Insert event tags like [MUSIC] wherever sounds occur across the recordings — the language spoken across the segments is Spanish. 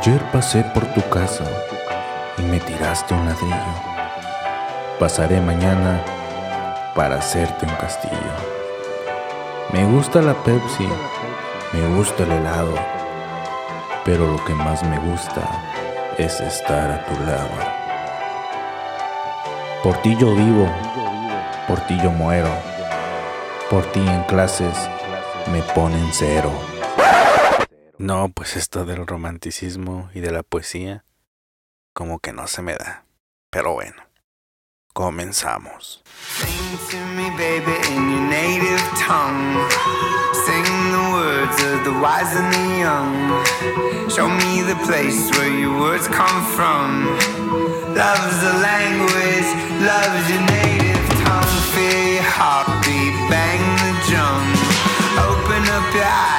Ayer pasé por tu casa y me tiraste un ladrillo. Pasaré mañana para hacerte un castillo. Me gusta la Pepsi, me gusta el helado, pero lo que más me gusta es estar a tu lado. Por ti yo vivo, por ti yo muero, por ti en clases me ponen cero. No, pues esto del romanticismo y de la poesía, como que no se me da. Pero bueno, comenzamos. Sing to me, baby, in your native tongue. Sing the words of the wise and the young. Show me the place where your words come from. Love's the language, love's your native tongue. Feel your heartbeat, bang the drum. Open up your eyes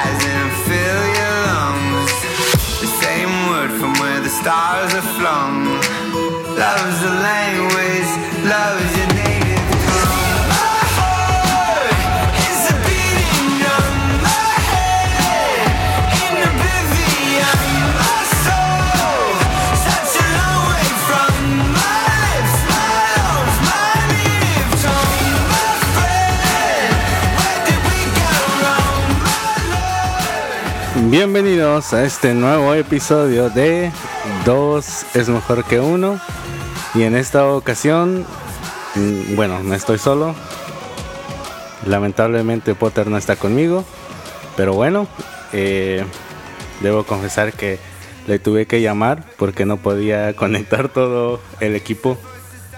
My friend, where did we go wrong? My love. Bienvenidos a este nuevo episodio de Dos es mejor que uno. Y en esta ocasión, mm, bueno, no estoy solo. Lamentablemente Potter no está conmigo. Pero bueno, eh, debo confesar que le tuve que llamar porque no podía [LAUGHS] conectar todo el equipo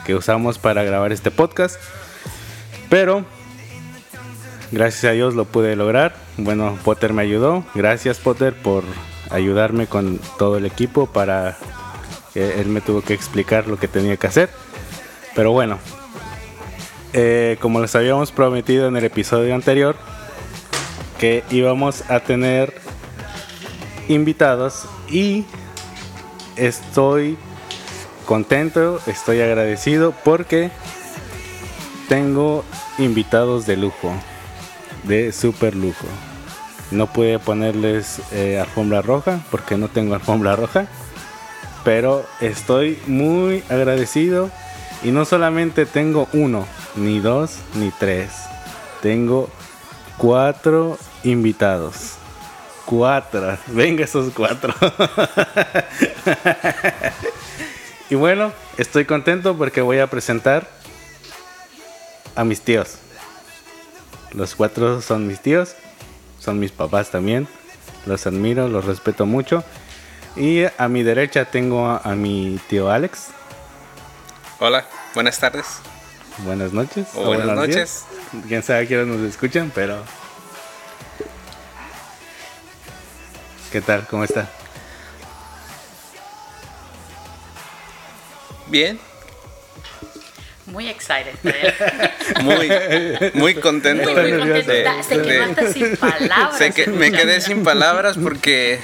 que usamos para grabar este podcast. Pero Gracias a Dios lo pude lograr. Bueno, Potter me ayudó. Gracias Potter por ayudarme con todo el equipo para... eh, él me tuvo que explicar lo que tenía que hacer. Pero bueno, eh, como les habíamos prometido en el episodio anterior, que íbamos a tener invitados y estoy contento, estoy agradecido porque tengo invitados de lujo de super lujo. No pude ponerles eh, alfombra roja porque no tengo alfombra roja. Pero estoy muy agradecido. Y no solamente tengo uno, ni dos, ni tres. Tengo cuatro invitados. Cuatro. [LAUGHS] Venga esos cuatro. [LAUGHS] y bueno, estoy contento porque voy a presentar a mis tíos. Los cuatro son mis tíos, son mis papás también. Los admiro, los respeto mucho. Y a mi derecha tengo a, a mi tío Alex. Hola, buenas tardes. Buenas noches. O buenas noches. días. Quién sabe hora nos escuchan, pero. ¿Qué tal? ¿Cómo está? Bien, Muy excited. [LAUGHS] muy, muy contento Muy, de, muy nerviosa. contenta. de- Se de- quedaste sin palabras. que me quedé sin palabras [LAUGHS] porque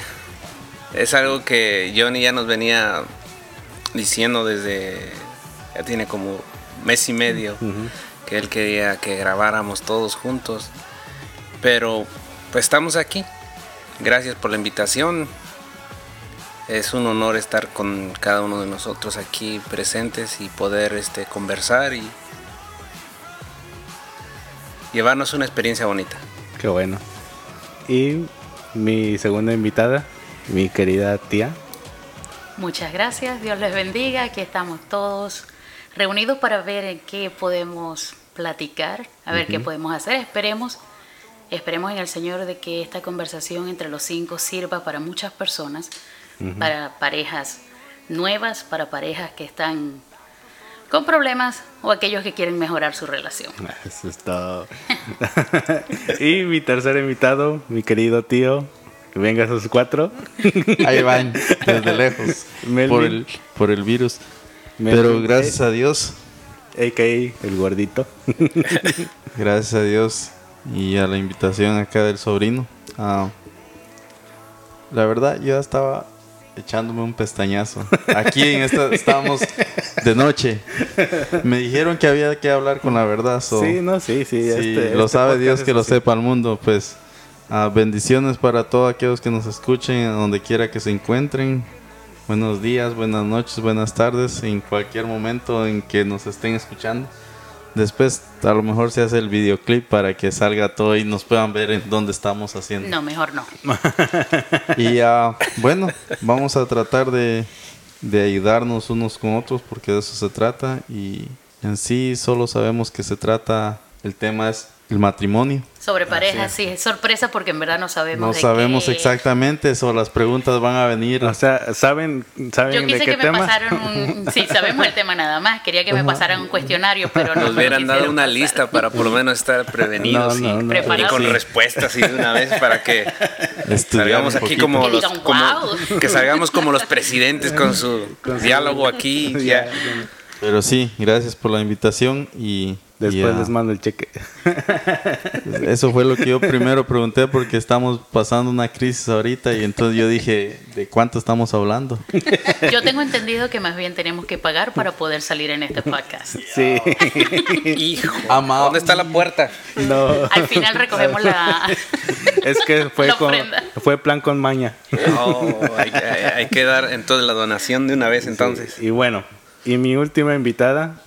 es algo que Johnny ya nos venía diciendo desde ya tiene como mes y medio que él quería que grabáramos todos juntos. Pero pues estamos aquí. Gracias por la invitación. Es un honor estar con cada uno de nosotros aquí presentes y poder este, conversar y llevarnos una experiencia bonita. Qué bueno. Y mi segunda invitada, mi querida tía. Muchas gracias. Dios les bendiga. Aquí estamos todos reunidos para ver en qué podemos platicar, a ver qué podemos hacer. Esperemos, esperemos en el Señor de que esta conversación entre los cinco sirva para muchas personas, para parejas nuevas, para parejas que están con problemas o aquellos que quieren mejorar su relación. [LAUGHS] Eso es todo. [LAUGHS] y mi tercer invitado, mi querido tío. Que venga esos cuatro. [LAUGHS] Ahí van, desde lejos, Melvin. por el, por el virus. Melvin, Pero gracias a Dios, A.K.A. el gordito. gracias a Dios y a la invitación acá del sobrino. ah, la verdad, yo estaba echándome un pestañazo. Aquí en esta estábamos de noche. Me dijeron que había que hablar con la verdad. so, sí, no, sí, sí. si este- lo este sabe Dios que lo así. sepa el mundo, pues ah, bendiciones para todos aquellos que nos escuchen, donde quiera que se encuentren. buenos días, buenas noches, buenas tardes, en cualquier momento en que nos estén escuchando. Después a lo mejor se hace el videoclip para que salga todo y nos puedan ver en dónde estamos haciendo. No, mejor no. [LAUGHS] Y ah, bueno, vamos a tratar de, de ayudarnos unos con otros porque de eso se trata y en sí solo sabemos que se trata, el tema es el matrimonio. Sobre pareja, sí, es sorpresa porque en verdad no sabemos. No de sabemos qué- exactamente eso, las preguntas van a venir. O sea, ¿saben, Yo saben de quise qué que me tema? pasaran un... [LAUGHS] Sí, sabemos el tema nada más. Quería que me pasaran un cuestionario, pero no Nos me hubieran dado una pasar. lista para por lo menos estar [LAUGHS] prevenidos No, no, y, no. y con Preparados. respuestas y de una vez para que [LAUGHS] Estudiar salgamos aquí como Que los digan, como- "Wow". que salgamos como los presidentes con su diálogo aquí ya. Pero sí, gracias por la invitación y Después les mando el cheque. [LAUGHS] Eso fue lo que yo primero pregunté porque estamos pasando una crisis ahorita y entonces yo dije, ¿de cuánto estamos hablando? Yo tengo entendido que más bien tenemos que pagar para poder salir en este podcast. [LAUGHS] Sí. [LAUGHS] Hijo, Ama- ¿dónde está la puerta? No. Al final recogemos la... Es que fue, con, fue plan con maña. Oh, hay, hay- hay que dar entonces la donación de una vez entonces. Y bueno, y mi última invitada,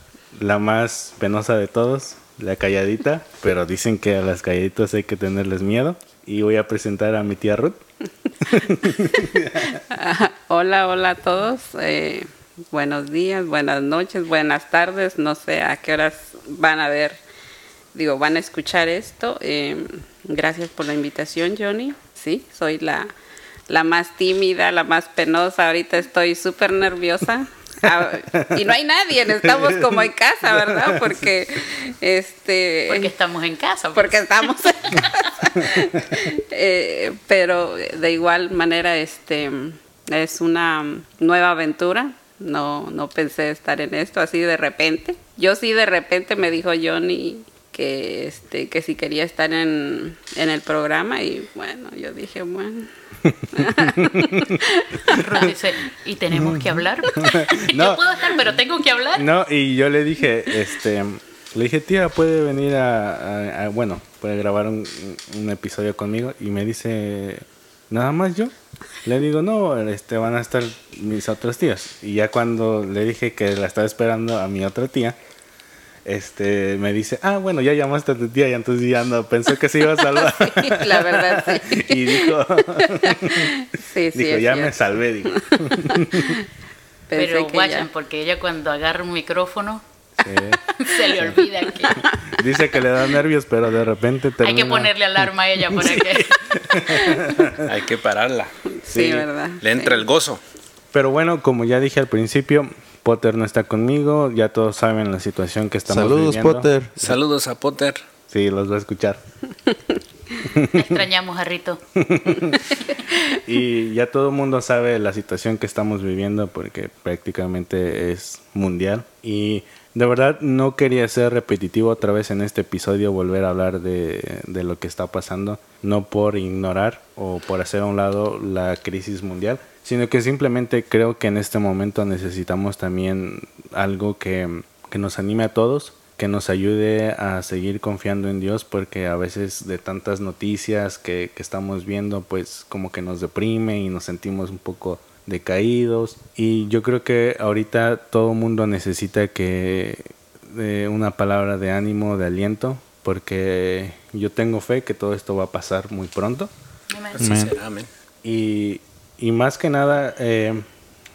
la más penosa de todos, la calladita, [LAUGHS] pero dicen que a las calladitas hay que tenerles miedo. Y voy a presentar a mi tía Ruth. [LAUGHS] Hola, hola a todos. Eh, buenos días, buenas noches, buenas tardes. No sé a qué horas van a ver, digo, van a escuchar esto. Eh, gracias por la invitación, Johnny. Sí, soy la, la más tímida, la más penosa. Ahorita estoy súper nerviosa. [LAUGHS] Ah, y no hay nadie, estamos como en casa, ¿verdad? Porque este Porque estamos en casa. pues. porque estamos en casa. [LAUGHS] Eh, pero de igual manera este es una nueva aventura no no pensé estar en esto así de repente yo sí de repente me dijo Johnny que este que si quería estar en, en el programa y bueno yo dije bueno [LAUGHS] Dice, ¿y tenemos que hablar? [LAUGHS] No. [LAUGHS] Yo puedo estar, pero tengo que hablar. No, y yo le dije, este, le dije, tía, puede venir a, a- a- bueno, puede grabar un, un episodio conmigo. Y me dice, nada más yo. Le digo, no, este, van a estar mis otras tías. Y ya cuando le dije que la estaba esperando a mi otra tía, este, me dice, ah, bueno, ya llamaste a tu tía y entonces ya no, pensé que se iba a salvar. [LAUGHS] la verdad sí y dijo, [LAUGHS] sí sí dijo, ya me salvé, dijo. [LAUGHS] Pero ya- porque ella cuando agarra un micrófono se le olvida que dice que le da nervios, pero de repente hay termina. que ponerle alarma a ella para que... Hay que pararla. sí, sí. verdad Le entra el gozo. Pero bueno, como ya dije al principio, Potter no está conmigo, ya todos saben la situación que estamos Saludos, viviendo. Potter. Saludos a Potter. Sí, los va a escuchar. [LAUGHS] Extrañamos a Rito. [LAUGHS] Y ya todo el mundo sabe la situación que estamos viviendo porque prácticamente es mundial. Y de verdad no quería ser repetitivo otra vez en este episodio, volver a hablar de, de lo que está pasando, no por ignorar o por hacer a un lado la crisis mundial, sino que simplemente creo que en este momento necesitamos también algo que, que nos anime a todos que nos ayude a seguir confiando en Dios porque a veces de tantas noticias que, que estamos viendo pues como que nos deprime y nos sentimos un poco decaídos y yo creo que ahorita todo el mundo necesita que eh, una palabra de ánimo, de aliento porque yo tengo fe que todo esto va a pasar muy pronto Así Amén. será, amén. y, y más que nada, eh,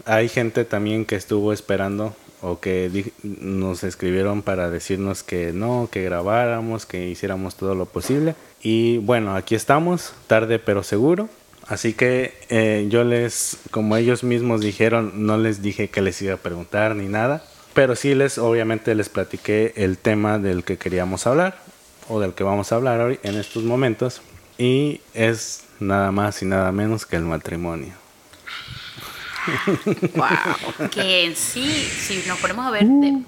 hay gente también que estuvo esperando o que nos escribieron para decirnos que no, que grabáramos, que hiciéramos todo lo posible. Y bueno, aquí estamos, tarde pero seguro. Así que eh, yo les, como ellos mismos dijeron, no les dije que les iba a preguntar ni nada. Pero sí les, obviamente les platiqué el tema del que queríamos hablar o del que vamos a hablar hoy en estos momentos. Y es nada más y nada menos que el matrimonio. [LAUGHS] wow que en sí, si nos ponemos a ver, de-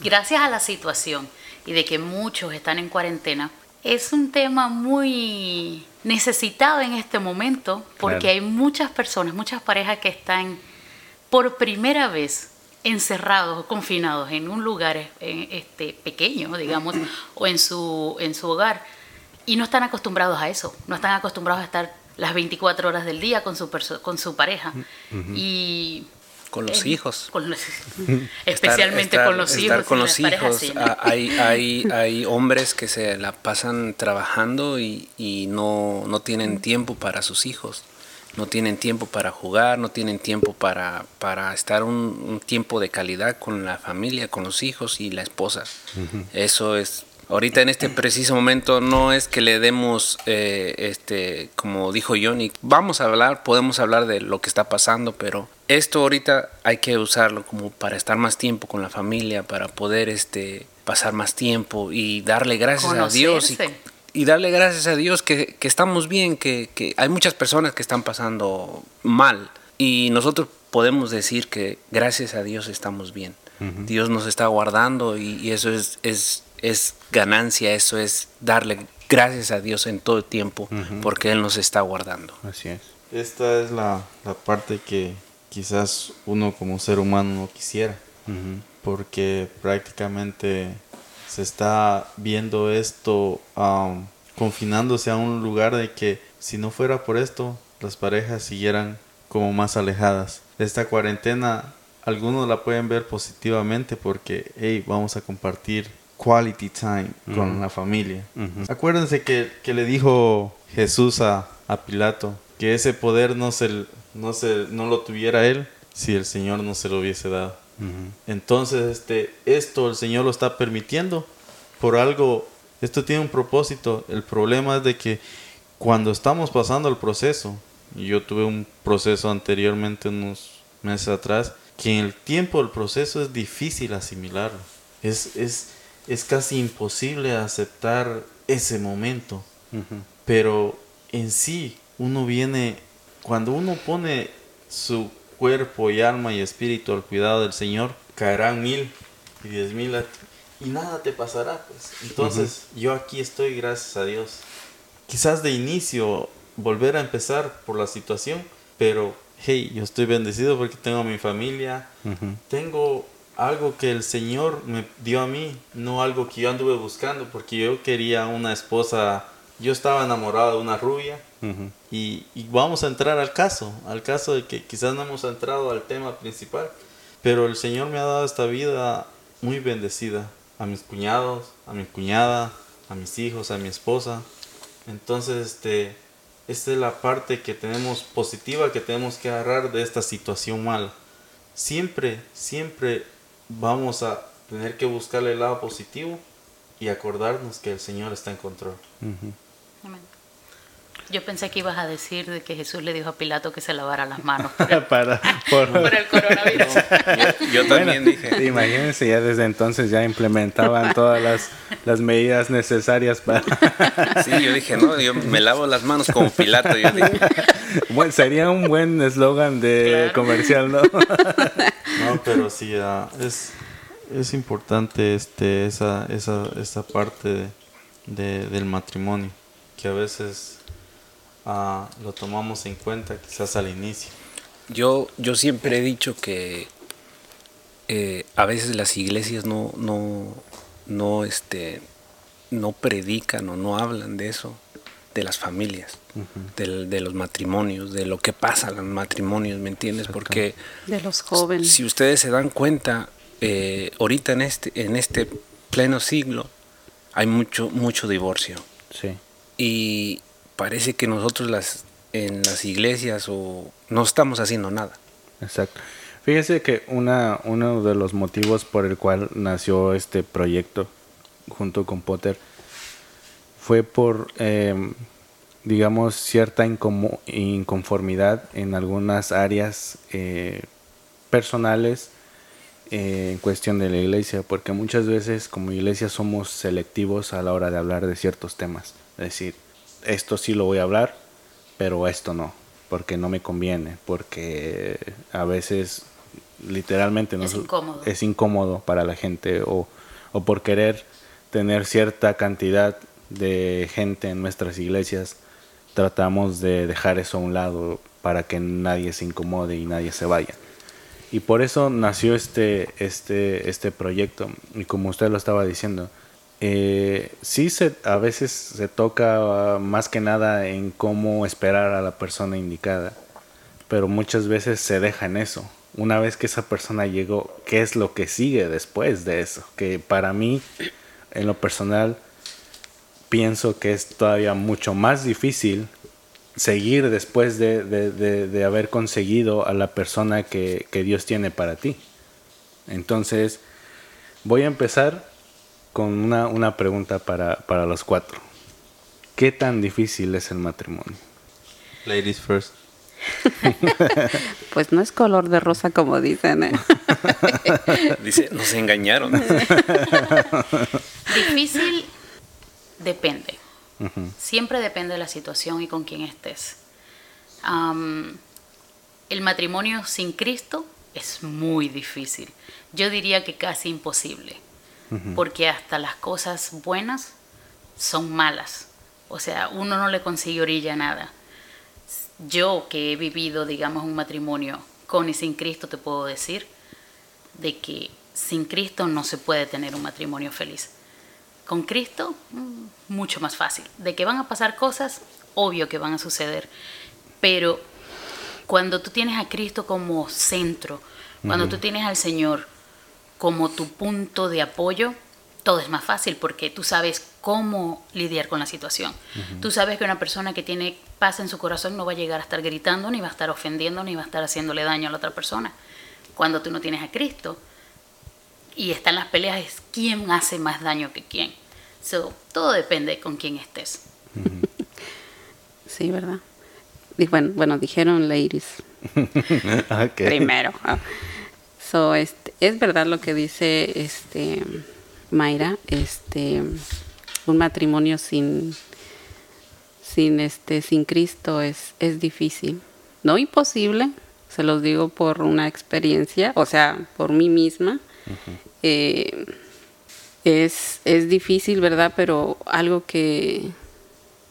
gracias a la situación y de que muchos están en cuarentena, es un tema muy necesitado en este momento porque Claro. hay muchas personas, muchas parejas que están por primera vez encerrados o confinados en un lugar eh, este, pequeño, digamos, o en su, en su hogar y no están acostumbrados a eso, no están acostumbrados a estar las 24 horas del día con su, con su pareja. Y Con los Eh, hijos. con los- Estar- [LAUGHS] especialmente estar- con los estar hijos. con los parejas, hijos. sí, ¿no? Hay, hay, hay hombres que se la pasan trabajando y, y no, no tienen tiempo para sus hijos. No tienen tiempo para jugar, no tienen tiempo para, para estar un, un tiempo de calidad con la familia, con los hijos y la esposa. Eso es, ahorita en este preciso momento no es que le demos, eh, este, como dijo Johnny, vamos a hablar, podemos hablar de lo que está pasando, pero esto ahorita hay que usarlo como para estar más tiempo con la familia, para poder este, pasar más tiempo y darle gracias a Dios. Y, y darle gracias a Dios que, que estamos bien, que, que hay muchas personas que están pasando mal y nosotros podemos decir que gracias a Dios estamos bien. Dios nos está guardando y, y eso es, es, es ganancia, eso es darle gracias a Dios en todo el tiempo porque Él nos está guardando. Así es. Esta es la, la parte que quizás uno como ser humano no quisiera, porque prácticamente se está viendo esto am, confinándose a un lugar de que si no fuera por esto, las parejas siguieran como más alejadas. Esta cuarentena, algunos la pueden ver positivamente porque, hey, vamos a compartir quality time con la familia. Acuérdense que, que le dijo Jesús a, a Pilato que ese poder no, se, no, se, no lo tuviera él si el Señor no se lo hubiese dado. Entonces, este, esto el Señor lo está permitiendo por algo. Esto tiene un propósito. El problema es de que cuando estamos pasando el proceso, y yo tuve un proceso anteriormente unos meses atrás, que en el tiempo del proceso es difícil asimilarlo. Es, es, es casi imposible aceptar ese momento. Pero en sí, uno viene, cuando uno pone su cuerpo y alma y espíritu al cuidado del Señor, caerán mil y diez mil a ti, y nada te pasará. Pues. Entonces, yo aquí estoy, gracias a Dios. Quizás de inicio volver a empezar por la situación, pero hey, yo estoy bendecido porque tengo a mi familia, tengo algo que el Señor me dio a mí, no algo que yo anduve buscando, porque yo quería una esposa, yo estaba enamorado de una rubia, y, y vamos a entrar al caso, al caso de que quizás no hemos entrado al tema principal, pero el Señor me ha dado esta vida muy bendecida, a mis cuñados, a mi cuñada, a mis hijos, a mi esposa, entonces este... Esta es la parte que tenemos positiva que tenemos que agarrar de esta situación mala. Siempre, siempre vamos a tener que buscarle el lado positivo y acordarnos que el Señor está en control. Amén. Yo pensé que ibas a decir de que Jesús le dijo a Pilato que se lavara las manos por [LAUGHS] el, Para, por- por el coronavirus. Yo también dije. [LAUGHS] Imagínense, ya desde entonces ya implementaban todas las, las medidas necesarias para... [LAUGHS] Sí, yo dije, no, yo me lavo las manos como Pilato. Yo dije, Bueno, sería un buen eslogan de Claro. comercial, ¿no? No, pero sí, ah, es, es importante este, esa, esa, esa parte de- de- del matrimonio, que a veces ah, lo tomamos en cuenta quizás al inicio. Yo, yo siempre he dicho que eh, a veces las iglesias no, no, no, este, no predican o no hablan de eso, de las familias, del- de los matrimonios, de lo que pasa en los matrimonios, ¿me entiendes? Porque De los jóvenes. si ustedes se dan cuenta, eh, ahorita en este, en este pleno siglo hay mucho, mucho divorcio Sí. Y parece que nosotros las en las iglesias o no estamos haciendo nada. Exacto. Fíjese que una, uno de los motivos por el cual nació este proyecto junto con Potter fue por, eh, digamos, cierta inconformidad en algunas áreas eh, personales eh, en cuestión de la iglesia, porque muchas veces como iglesia somos selectivos a la hora de hablar de ciertos temas. Es decir, esto sí lo voy a hablar, pero esto no, porque no me conviene, porque a veces literalmente Es nos- incómodo. es incómodo para la gente o, o por querer tener cierta cantidad de gente en nuestras iglesias, tratamos de dejar eso a un lado para que nadie se incomode y nadie se vaya. Y por eso nació este, este, este proyecto. Y como usted lo estaba diciendo, eh, sí se, a veces se toca ah, más que nada en cómo esperar a la persona indicada, pero muchas veces se deja en eso. una vez que esa persona llegó, ¿qué es lo que sigue después de eso? Que para mí, en lo personal, pienso que es todavía mucho más difícil seguir después de, de, de, haber conseguido a la persona que, que, Dios tiene para ti. Entonces, voy a empezar con una, una pregunta para, para los cuatro. ¿Qué tan difícil es el matrimonio? Ladies first. [LAUGHS] pues no es color de rosa como dicen. ¿eh? [LAUGHS] Dice, nos engañaron. [LAUGHS] Difícil depende. Siempre depende de la situación y con quién estés. el matrimonio sin Cristo es muy difícil. Yo diría que casi imposible. Porque hasta las cosas buenas son malas. O sea, uno no le consigue orilla a nada yo que he vivido, digamos, un matrimonio con y sin Cristo, te puedo decir de que sin Cristo no se puede tener un matrimonio feliz. Con Cristo, mm, mucho más fácil. De que van a pasar cosas, obvio que van a suceder. Pero cuando tú tienes a Cristo como centro, cuando tú tienes al Señor como tu punto de apoyo, todo es más fácil porque tú sabes cómo lidiar con la situación. Tú sabes que una persona que tiene paz en su corazón no va a llegar a estar gritando, ni va a estar ofendiendo, ni va a estar haciéndole daño a la otra persona. Cuando tú no tienes a Cristo y están las peleas, es quién hace más daño que quién. So, todo depende con quién estés. Sí, ¿verdad? Bueno, bueno dijeron ladies. [LAUGHS] Primero. So, este, es verdad lo que dice este Mayra, este, un matrimonio sin, sin, este, sin Cristo es, es difícil. No imposible, se los digo por una experiencia, o sea, por mí misma. Eh, es, es difícil, ¿verdad? Pero algo que,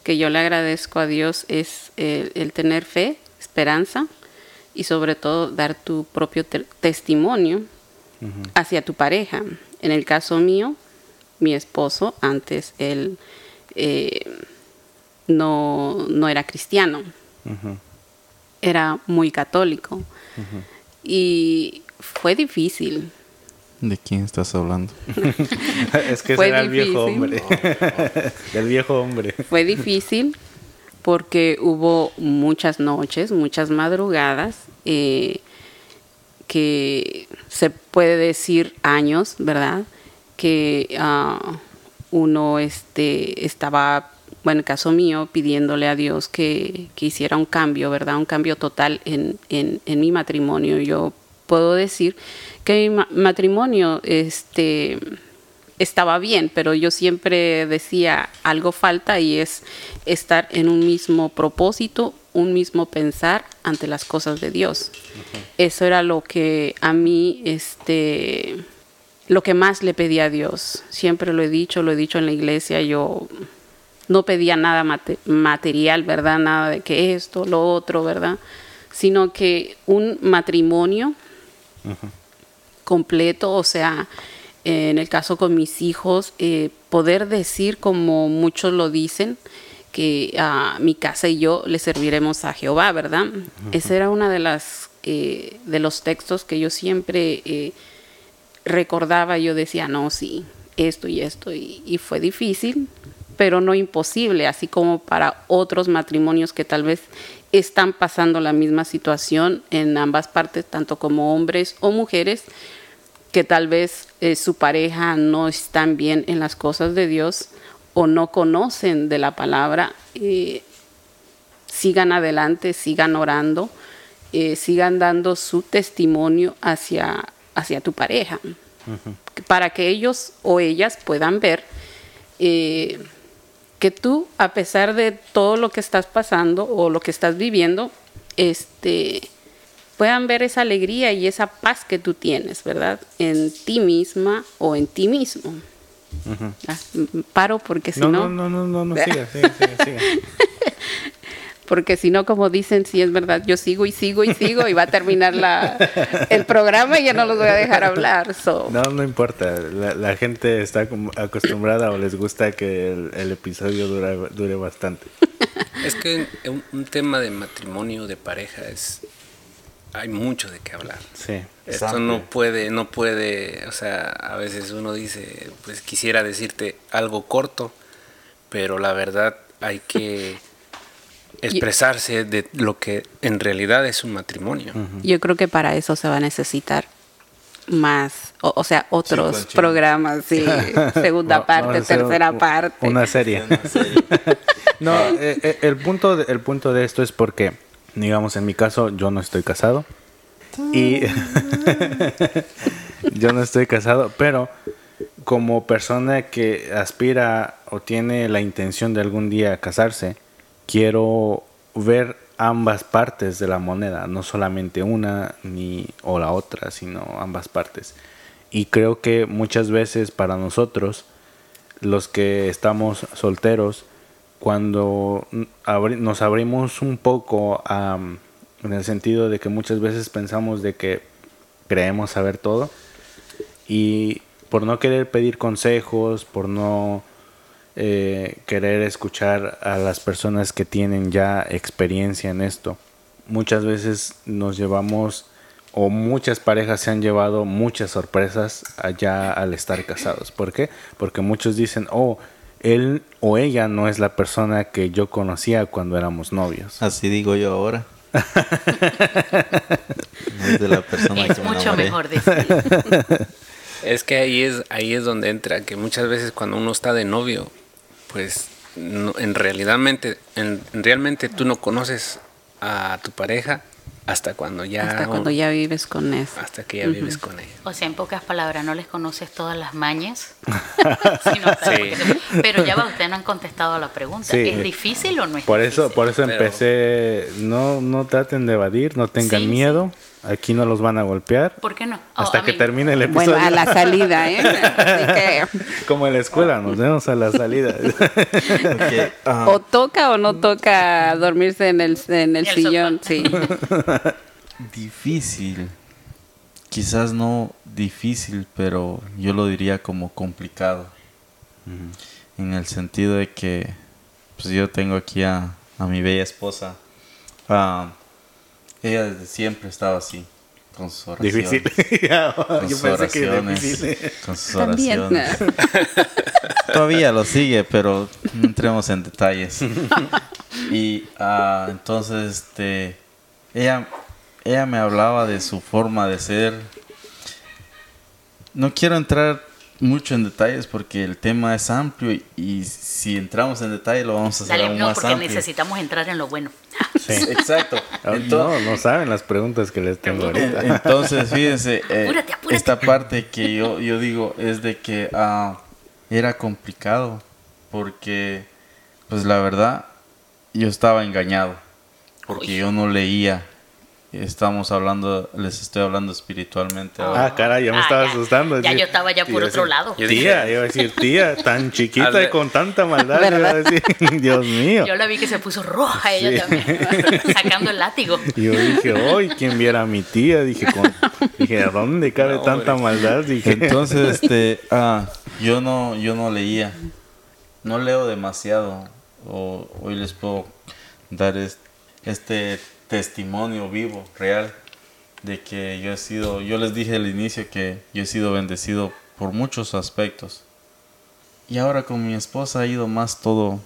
que yo le agradezco a Dios es el, tener fe, esperanza y sobre todo dar tu propio testimonio hacia tu pareja. En el caso mío, mi esposo, antes él eh, no, no, era cristiano, era muy católico. Y fue difícil. ¿De quién estás hablando? [LAUGHS] es que fue era el viejo hombre. [LAUGHS] Del viejo hombre. Fue difícil porque hubo muchas noches, muchas madrugadas eh, que se puede decir años, ¿verdad? Que uh, uno este, estaba, bueno, en caso mío, pidiéndole a Dios que, que hiciera un cambio, ¿verdad? Un cambio total en, en, en mi matrimonio. Yo puedo decir que mi matrimonio este, estaba bien, pero yo siempre decía algo falta y es estar en un mismo propósito, un mismo pensar ante las cosas de Dios. Eso era lo que a mí, este, lo que más le pedía a Dios. Siempre lo he dicho, lo he dicho en la iglesia, yo no pedía nada material, ¿verdad? Nada de que esto, lo otro, ¿verdad? Sino que un matrimonio completo, o sea, en el caso con mis hijos, eh, poder decir como muchos lo dicen, que a mi casa y yo le serviremos a Jehová, ¿verdad? Ese era uno de las eh, de los textos que yo siempre eh, recordaba. Yo decía, no, sí, esto y esto y, y, fue difícil, pero no imposible, así como para otros matrimonios que tal vez están pasando la misma situación en ambas partes, tanto como hombres o mujeres, que tal vez eh, su pareja no están bien en las cosas de Dios o no conocen de la palabra, eh, sigan adelante, sigan orando, eh, sigan dando su testimonio hacia, hacia tu pareja, para que ellos o ellas puedan ver eh, que tú, a pesar de todo lo que estás pasando o lo que estás viviendo, este, puedan ver esa alegría y esa paz que tú tienes, ¿verdad? En ti misma o en ti mismo. Ah, paro porque si no... No, no, no, no, no, [LAUGHS] siga, siga, siga, Porque si no, como dicen, si es verdad, yo sigo y sigo y sigo y va a terminar la, el programa y ya no los voy a dejar hablar. No, no importa. La, gente está acostumbrada o les gusta que el, episodio dure, dure bastante. Es que un, un tema de matrimonio, de pareja, es hay mucho de qué hablar. Sí. Esto Exacto. no puede, no puede, o sea, a veces uno dice, pues quisiera decirte algo corto, pero la verdad hay que [LAUGHS] expresarse de lo que en realidad es un matrimonio. Yo creo que para eso se va a necesitar más, o, o sea, otros programas, sí, [LAUGHS] segunda parte, tercera parte. Una serie. Una serie. [LAUGHS] No, eh, eh, el, punto de, el punto de esto es porque, digamos, en mi caso, yo no estoy casado. Y [LAUGHS] yo no estoy casado, pero como persona que aspira o tiene la intención de algún día casarse, quiero ver ambas partes de la moneda, no solamente una ni o la otra, sino ambas partes. Y creo que muchas veces para nosotros, los que estamos solteros, cuando nos abrimos un poco a, en el sentido de que muchas veces pensamos de que creemos saber todo y por no querer pedir consejos, por no eh, querer escuchar a las personas que tienen ya experiencia en esto, muchas veces nos llevamos o muchas parejas se han llevado muchas sorpresas allá al estar casados. ¿Por qué? Porque muchos dicen, oh, él o ella no es la persona que yo conocía cuando éramos novios. Así digo yo ahora. [LAUGHS] No es de la persona Es que me mucho mejor decir. [LAUGHS] Es que ahí es, ahí es donde entra, que muchas veces cuando uno está de novio, pues no- en, realidadmente, en, realmente tú no conoces a tu pareja hasta cuando ya, Hasta cuando ya vives con eso. hasta que ya vives con ella. O sea, en pocas palabras, no les conoces todas las mañas. [LAUGHS] sino Sí. que Pero ya va, ustedes no han contestado a la pregunta. Sí. ¿Es difícil o no es Por eso, difícil? por eso Pero- empecé, no, no traten de evadir, no tengan Sí, miedo, aquí no los van a golpear ¿Por qué no? Oh, hasta que mí- termine el episodio. Bueno, a la salida, ¿eh? [LAUGHS] Así que, Como en la escuela, nos vemos a la salida. [LAUGHS] Ah, o toca o no toca dormirse en el, en el El sillón, sí. [LAUGHS] difícil. Quizás no difícil, pero yo lo diría como complicado. En el sentido de que pues yo tengo aquí a, a mi bella esposa. Ah, ella desde siempre estaba así, con sus oraciones. Difícil. [LAUGHS] Con Yo sus pensé que oraciones. difícil. Con sus También. oraciones. [LAUGHS] Todavía lo sigue, pero no entremos en detalles. Y ah, entonces, este, ella, ella me hablaba de su forma de ser. No quiero entrar mucho en detalles porque el tema es amplio y, y si entramos en detalle lo vamos a hacer Dale, aún no, más porque amplio. necesitamos entrar en lo bueno. [LAUGHS] Sí. Exacto. No, Entonces, no saben las preguntas que les tengo ahorita. en- Entonces, fíjense, eh, Apúrate, apúrate. esta parte que yo, yo digo es de que ah, era complicado porque, pues la verdad, yo estaba engañado porque Uy. yo no leía. Estamos hablando, les estoy hablando espiritualmente. ahora. Ah, caray, ya me Ah, estaba ya. asustando. Ya decir- yo estaba ya por otro decir, lado. Tía, iba a decir, tía, tan [LAUGHS] chiquita y con tanta maldad. iba a decir, [LAUGHS] Dios mío. Yo la vi que se puso roja ella también, [LAUGHS] sacando el látigo. Y yo dije, hoy, ¿quién viera a mi tía? Dije, con, dije ¿a dónde cabe No, tanta hombre. maldad? Dije, Entonces, este, ah, yo no, yo no leía, no leo demasiado. O, hoy les puedo dar es- este testimonio vivo, real, de que yo he sido, yo les dije al inicio que yo he sido bendecido por muchos aspectos. Y ahora con mi esposa ha ido más todo,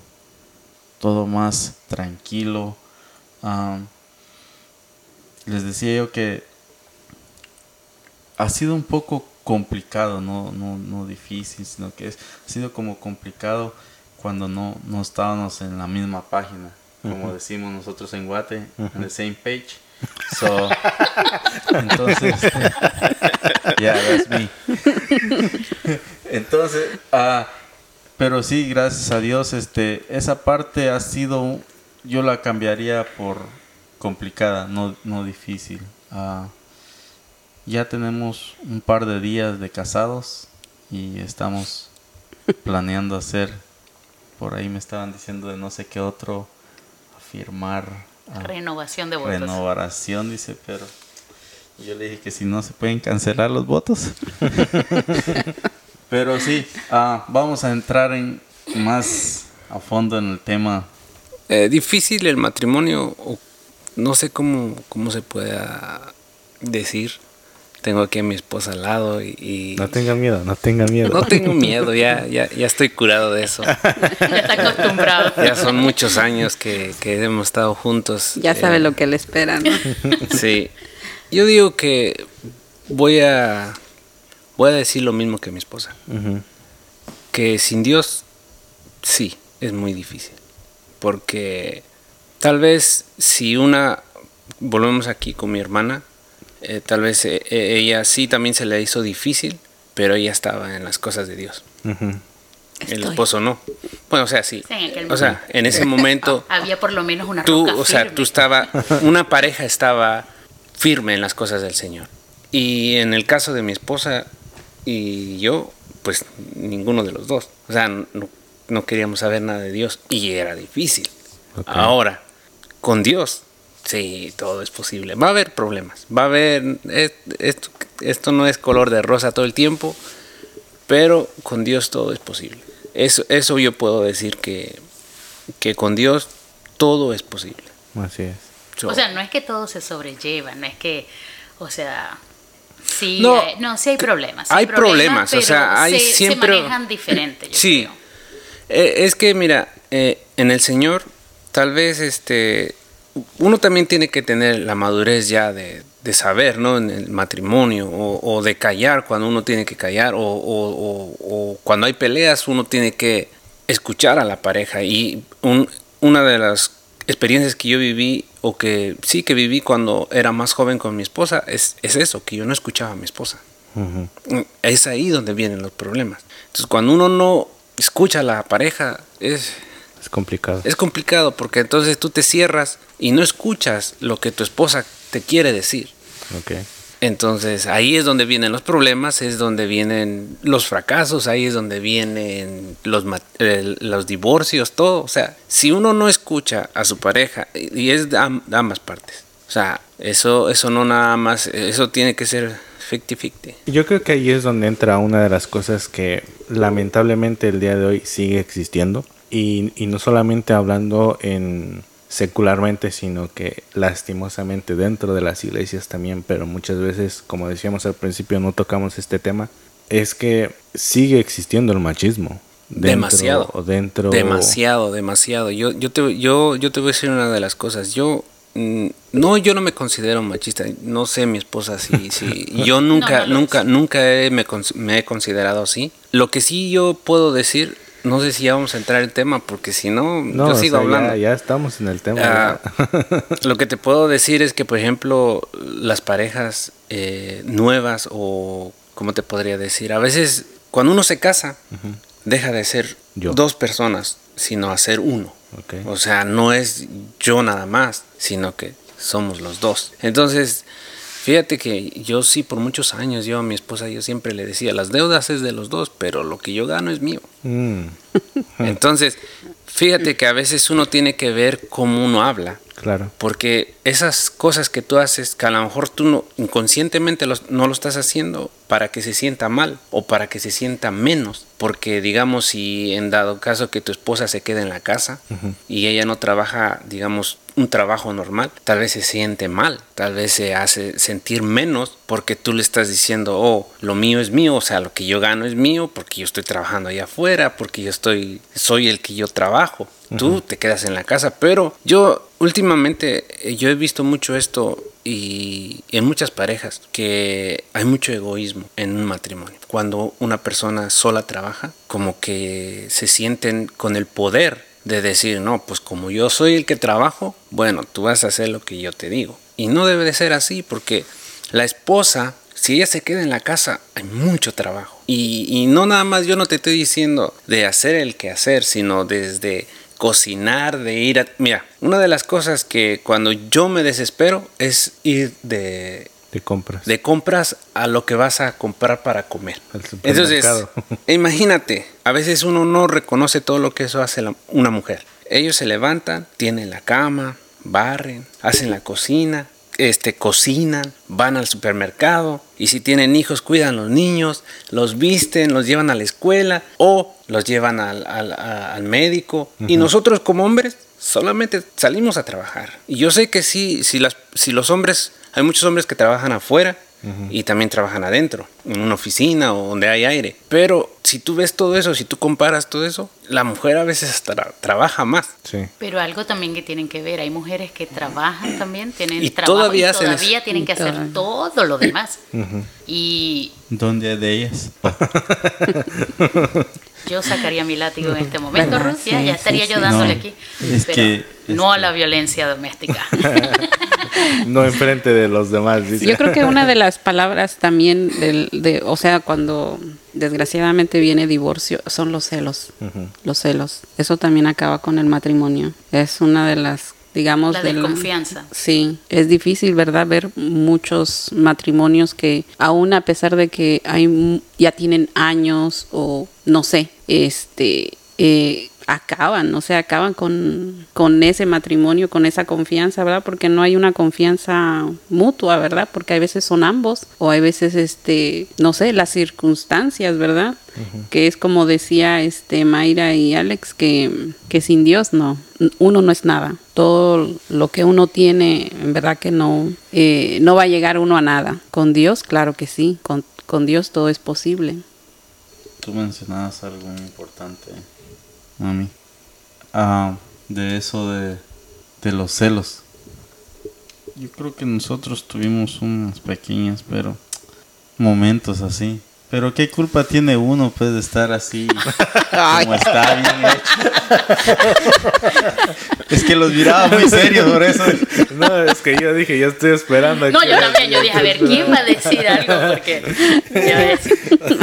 todo más tranquilo. Ah, les decía yo que ha sido un poco complicado, no, no, no difícil, sino que es, ha sido como complicado cuando no, no estábamos en la misma página, como decimos nosotros en Guate, en the same page. [LAUGHS] So, entonces, [LAUGHS] yeah, that's me. [LAUGHS] Entonces, ah, pero sí, gracias a Dios, este, esa parte ha sido, yo la cambiaría por complicada, no, no difícil. Ah, ya tenemos un par de días de casados y estamos planeando hacer, por ahí me estaban diciendo de no sé qué otro, firmar. Renovación de votos. renovación, dice, pero yo le dije que si no se pueden cancelar los votos. [LAUGHS] pero sí, ah, vamos a entrar en más a fondo en el tema. Eh, difícil el matrimonio, o no sé cómo, cómo se pueda decir. Tengo aquí a mi esposa al lado y... y- No tenga miedo, no tenga miedo. no tengo miedo, ya, ya, ya estoy curado de eso. [LAUGHS] Ya está acostumbrado. Ya son muchos años que, que hemos estado juntos. Ya sabe Eh, lo que le espera, ¿no? Sí. Yo digo que voy a voy a decir lo mismo que mi esposa, que sin Dios sí, es muy difícil. Porque tal vez si una volvemos aquí con mi hermana, eh, tal vez eh, eh, ella sí también se le hizo difícil, pero ella estaba en las cosas de Dios. El esposo no. Bueno, o sea, sí. Sí, en aquel o sea, en ese momento [LAUGHS] Había por lo menos una tú, roca o sea, firme. tú estaba, una pareja estaba firme en las cosas del Señor. Y en el caso de mi esposa y yo, pues ninguno de los dos. O sea, no, no queríamos saber nada de Dios y era difícil. Ahora, con Dios, sí, todo es posible. Va a haber problemas, va a haber, es- esto, esto no es color de rosa todo el tiempo, pero con Dios todo es posible. Eso, eso yo puedo decir que, que con Dios todo es posible. Así es. So, O sea, no es que todo se sobrelleva, no es que, o sea, sí, No, hay- no, sí hay problemas. sí hay problemas, o pero sea, hay se, siempre- se manejan diferente. yo Sí. creo. Eh, es que mira, eh, en el Señor, tal vez este, uno también tiene que tener la madurez ya de, de saber, ¿no? En el matrimonio, o, o de callar cuando uno tiene que callar, o, o- o- o cuando hay peleas uno tiene que escuchar a la pareja. Y un- una de las experiencias que yo viví, o que sí que viví cuando era más joven con mi esposa, es, es eso, que yo no escuchaba a mi esposa. Es ahí donde vienen los problemas. Entonces, cuando uno no escucha a la pareja, es, Es complicado. es complicado porque entonces tú te cierras y no escuchas lo que tu esposa te quiere decir. Ok. Entonces ahí es donde vienen los problemas, es donde vienen los fracasos, ahí es donde vienen los, eh, los divorcios, todo. O sea, si uno no escucha a su pareja, y es de ambas partes. O sea, eso, eso no nada más, eso tiene que ser 50-50. Yo creo que ahí es donde entra una de las cosas que lamentablemente el día de hoy sigue existiendo. Y, y no solamente hablando en secularmente, sino que lastimosamente dentro de las iglesias también, pero muchas veces, como decíamos al principio, no tocamos este tema, es que sigue existiendo el machismo. dentro- Demasiado. o dentro Demasiado, demasiado. Yo, yo, te, yo, yo te voy a decir una de las cosas. Yo, mm, no, yo no me considero machista. No sé mi esposa si, [LAUGHS] si yo nunca, No, no nunca, nunca he- me, me he considerado así. Lo que sí yo puedo decir, no sé si ya vamos a entrar en tema, porque si no, No, yo o sigo sea, hablando. Ya, estamos en el tema. Ah, [LAUGHS] [LAUGHS] lo que te puedo decir es que, por ejemplo, las parejas eh, nuevas o, ¿cómo te podría decir? A veces, cuando uno se casa, deja de ser Yo. dos personas, sino a ser uno. O sea, no es yo nada más, sino que somos los dos. Entonces, fíjate que yo sí, por muchos años, yo a mi esposa, yo siempre le decía, las deudas es de los dos, pero lo que yo gano es mío. Mm, [LAUGHS] Entonces, fíjate que a veces uno tiene que ver cómo uno habla. claro. Porque esas cosas que tú haces, que a lo mejor tú no, inconscientemente los- no lo estás haciendo para que se sienta mal o para que se sienta menos. Porque digamos, si en dado caso que tu esposa se quede en la casa y ella no trabaja, digamos, un trabajo normal, tal vez se siente mal, tal vez se hace sentir menos porque tú le estás diciendo, oh, lo mío es mío, o sea, lo que yo gano es mío porque yo estoy trabajando allá afuera, porque yo estoy, soy el que yo trabajo. Tú te quedas en la casa, pero yo últimamente eh, yo he visto mucho esto y en muchas parejas que hay mucho egoísmo en un matrimonio. Cuando una persona sola trabaja, como que se sienten con el poder de decir, no, pues como yo soy el que trabajo, bueno, tú vas a hacer lo que yo te digo. Y no debe de ser así porque la esposa, si ella se queda en la casa, hay mucho trabajo. Y, y no nada más yo no te estoy diciendo de hacer el que hacer, sino desde cocinar, de ir a... Mira, una de las cosas que cuando yo me desespero es ir de, De compras. de compras a lo que vas a comprar para comer. Entonces, supermercado. [LAUGHS] imagínate, a veces uno no reconoce todo lo que eso hace la- una mujer. Ellos se levantan, tienen la cama, barren, hacen la cocina, este, cocinan, van al supermercado y si tienen hijos cuidan los niños, los visten, los llevan a la escuela o los llevan al, al- a- al médico. Y nosotros como hombres solamente salimos a trabajar. Y yo sé que sí, si, las, si los hombres Hay muchos hombres que trabajan afuera y también trabajan adentro, en una oficina o donde hay aire. Pero si tú ves todo eso, si tú comparas todo eso, la mujer a veces hasta tra- trabaja más. Sí. Pero algo también que tienen que ver, hay mujeres que trabajan también, tienen Y trabajo todavía y todavía tienen que hacer todo lo demás. Y ¿Dónde de ellas? [LAUGHS] yo sacaría mi látigo en este momento, ¿Verdad? Ruth, ya, Sí, ya sí, estaría sí. yo dándole No, aquí. es pero que, no a este- la violencia doméstica. [LAUGHS] No enfrente de los demás. dice. Yo creo que una de las palabras también, del, de, o sea, cuando desgraciadamente viene divorcio, son los celos. Los celos. Eso también acaba con el matrimonio. Es una de las, digamos, La de desconfianza. Sí, es difícil, ¿verdad? Ver muchos matrimonios que aún a pesar de que hay ya tienen años o no sé, este eh, acaban, o sea, acaban con, con ese matrimonio, con esa confianza, ¿verdad? Porque no hay una confianza mutua, ¿verdad? Porque hay veces son ambos o hay veces, este, no sé, las circunstancias, ¿verdad? Que es como decía este Mayra y Alex, que, que sin Dios no, uno no es nada. Todo lo que uno tiene, en verdad que no, eh, no va a llegar uno a nada. Con Dios, claro que sí, con, con Dios todo es posible. Tú mencionabas algo muy importante, mami. Ah, de eso de, de los celos. Yo creo que nosotros tuvimos unas pequeñas, pero momentos así. Pero qué culpa tiene uno, pues, de estar así, [LAUGHS] como está bien hecho. [LAUGHS] es que los miraba muy serios por eso. No, es que yo dije, yo estoy esperando. No, yo también, yo dije, a ver, ¿quién va a decir algo? Porque, ya ves,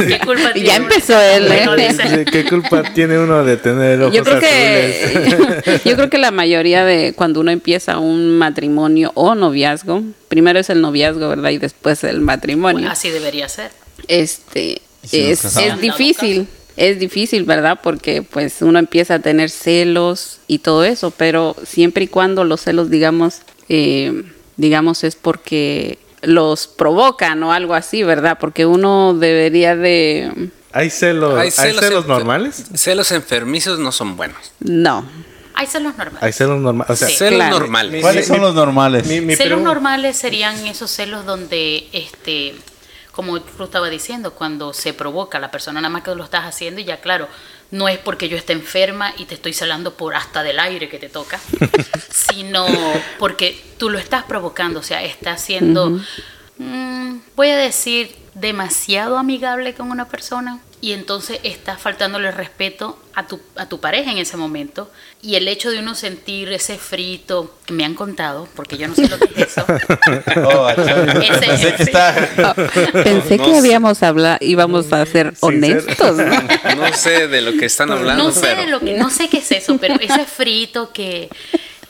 ¿qué [LAUGHS] culpa tiene? ya empezó él, ¿eh? ¿Qué culpa tiene uno de tener ojos Yo creo azules? que yo creo que la mayoría de cuando uno empieza un matrimonio o noviazgo, primero es el noviazgo, ¿verdad? Y después el matrimonio. Así debería ser. Este ¿Y si nos es, es difícil, es difícil, ¿verdad? Porque pues uno empieza a tener celos y todo eso, pero siempre y cuando los celos, digamos, eh, digamos es porque los provocan o algo así, ¿verdad? Porque uno debería de ¿Hay celos, ¿hay celos, enfer- normales? Celos enfermizos no son buenos. no. Hay celos normales. Hay celos normales. O sea, Sí. Celos claro. normales. ¿Cuáles son los normales? mi, mi celos normales serían esos celos donde, este, como tú estaba diciendo, cuando se provoca la persona nada más que lo estás haciendo y ya claro, no es porque yo esté enferma y te estoy celando por hasta del aire que te toca, [LAUGHS] sino porque tú lo estás provocando, o sea, estás siendo, mm, voy a decir, demasiado amigable con una persona y entonces estás faltándole respeto a tu, a tu pareja en ese momento. Y el hecho de uno sentir ese frito que me han contado, porque yo no sé lo que es eso, [LAUGHS] Oh, Ese- pensé que está... Pensé No que habíamos hablado, íbamos a ser honestos, ¿no? No sé de lo que están hablando, no sé pero de lo que, no sé qué es eso, pero ese frito que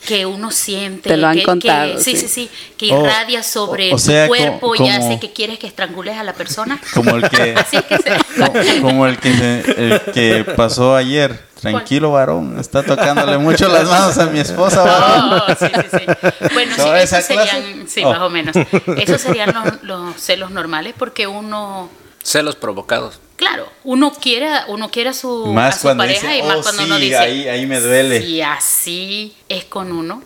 que uno siente Te lo han que, contado, que- sí, sí. sí, que Oh, irradia sobre o- o sea, tu cuerpo y como- hace que quieres que estrangules a la persona. [LAUGHS] Como el que... [LAUGHS] Así es que se- Co- Como el que, el que pasó ayer. Tranquilo, varón. Está tocándole mucho las manos a mi esposa, varón. Oh, sí, sí, sí. Bueno, sí, ¿Toda esa esos serían, clase? sí, Oh. más o menos. Esos serían los, los celos normales porque uno, celos provocados. Claro, uno quiere, uno quiere a su, a Más su cuando pareja dice, y más "Oh, cuando uno sí, dice, ahí- ahí me duele". Si así es con uno,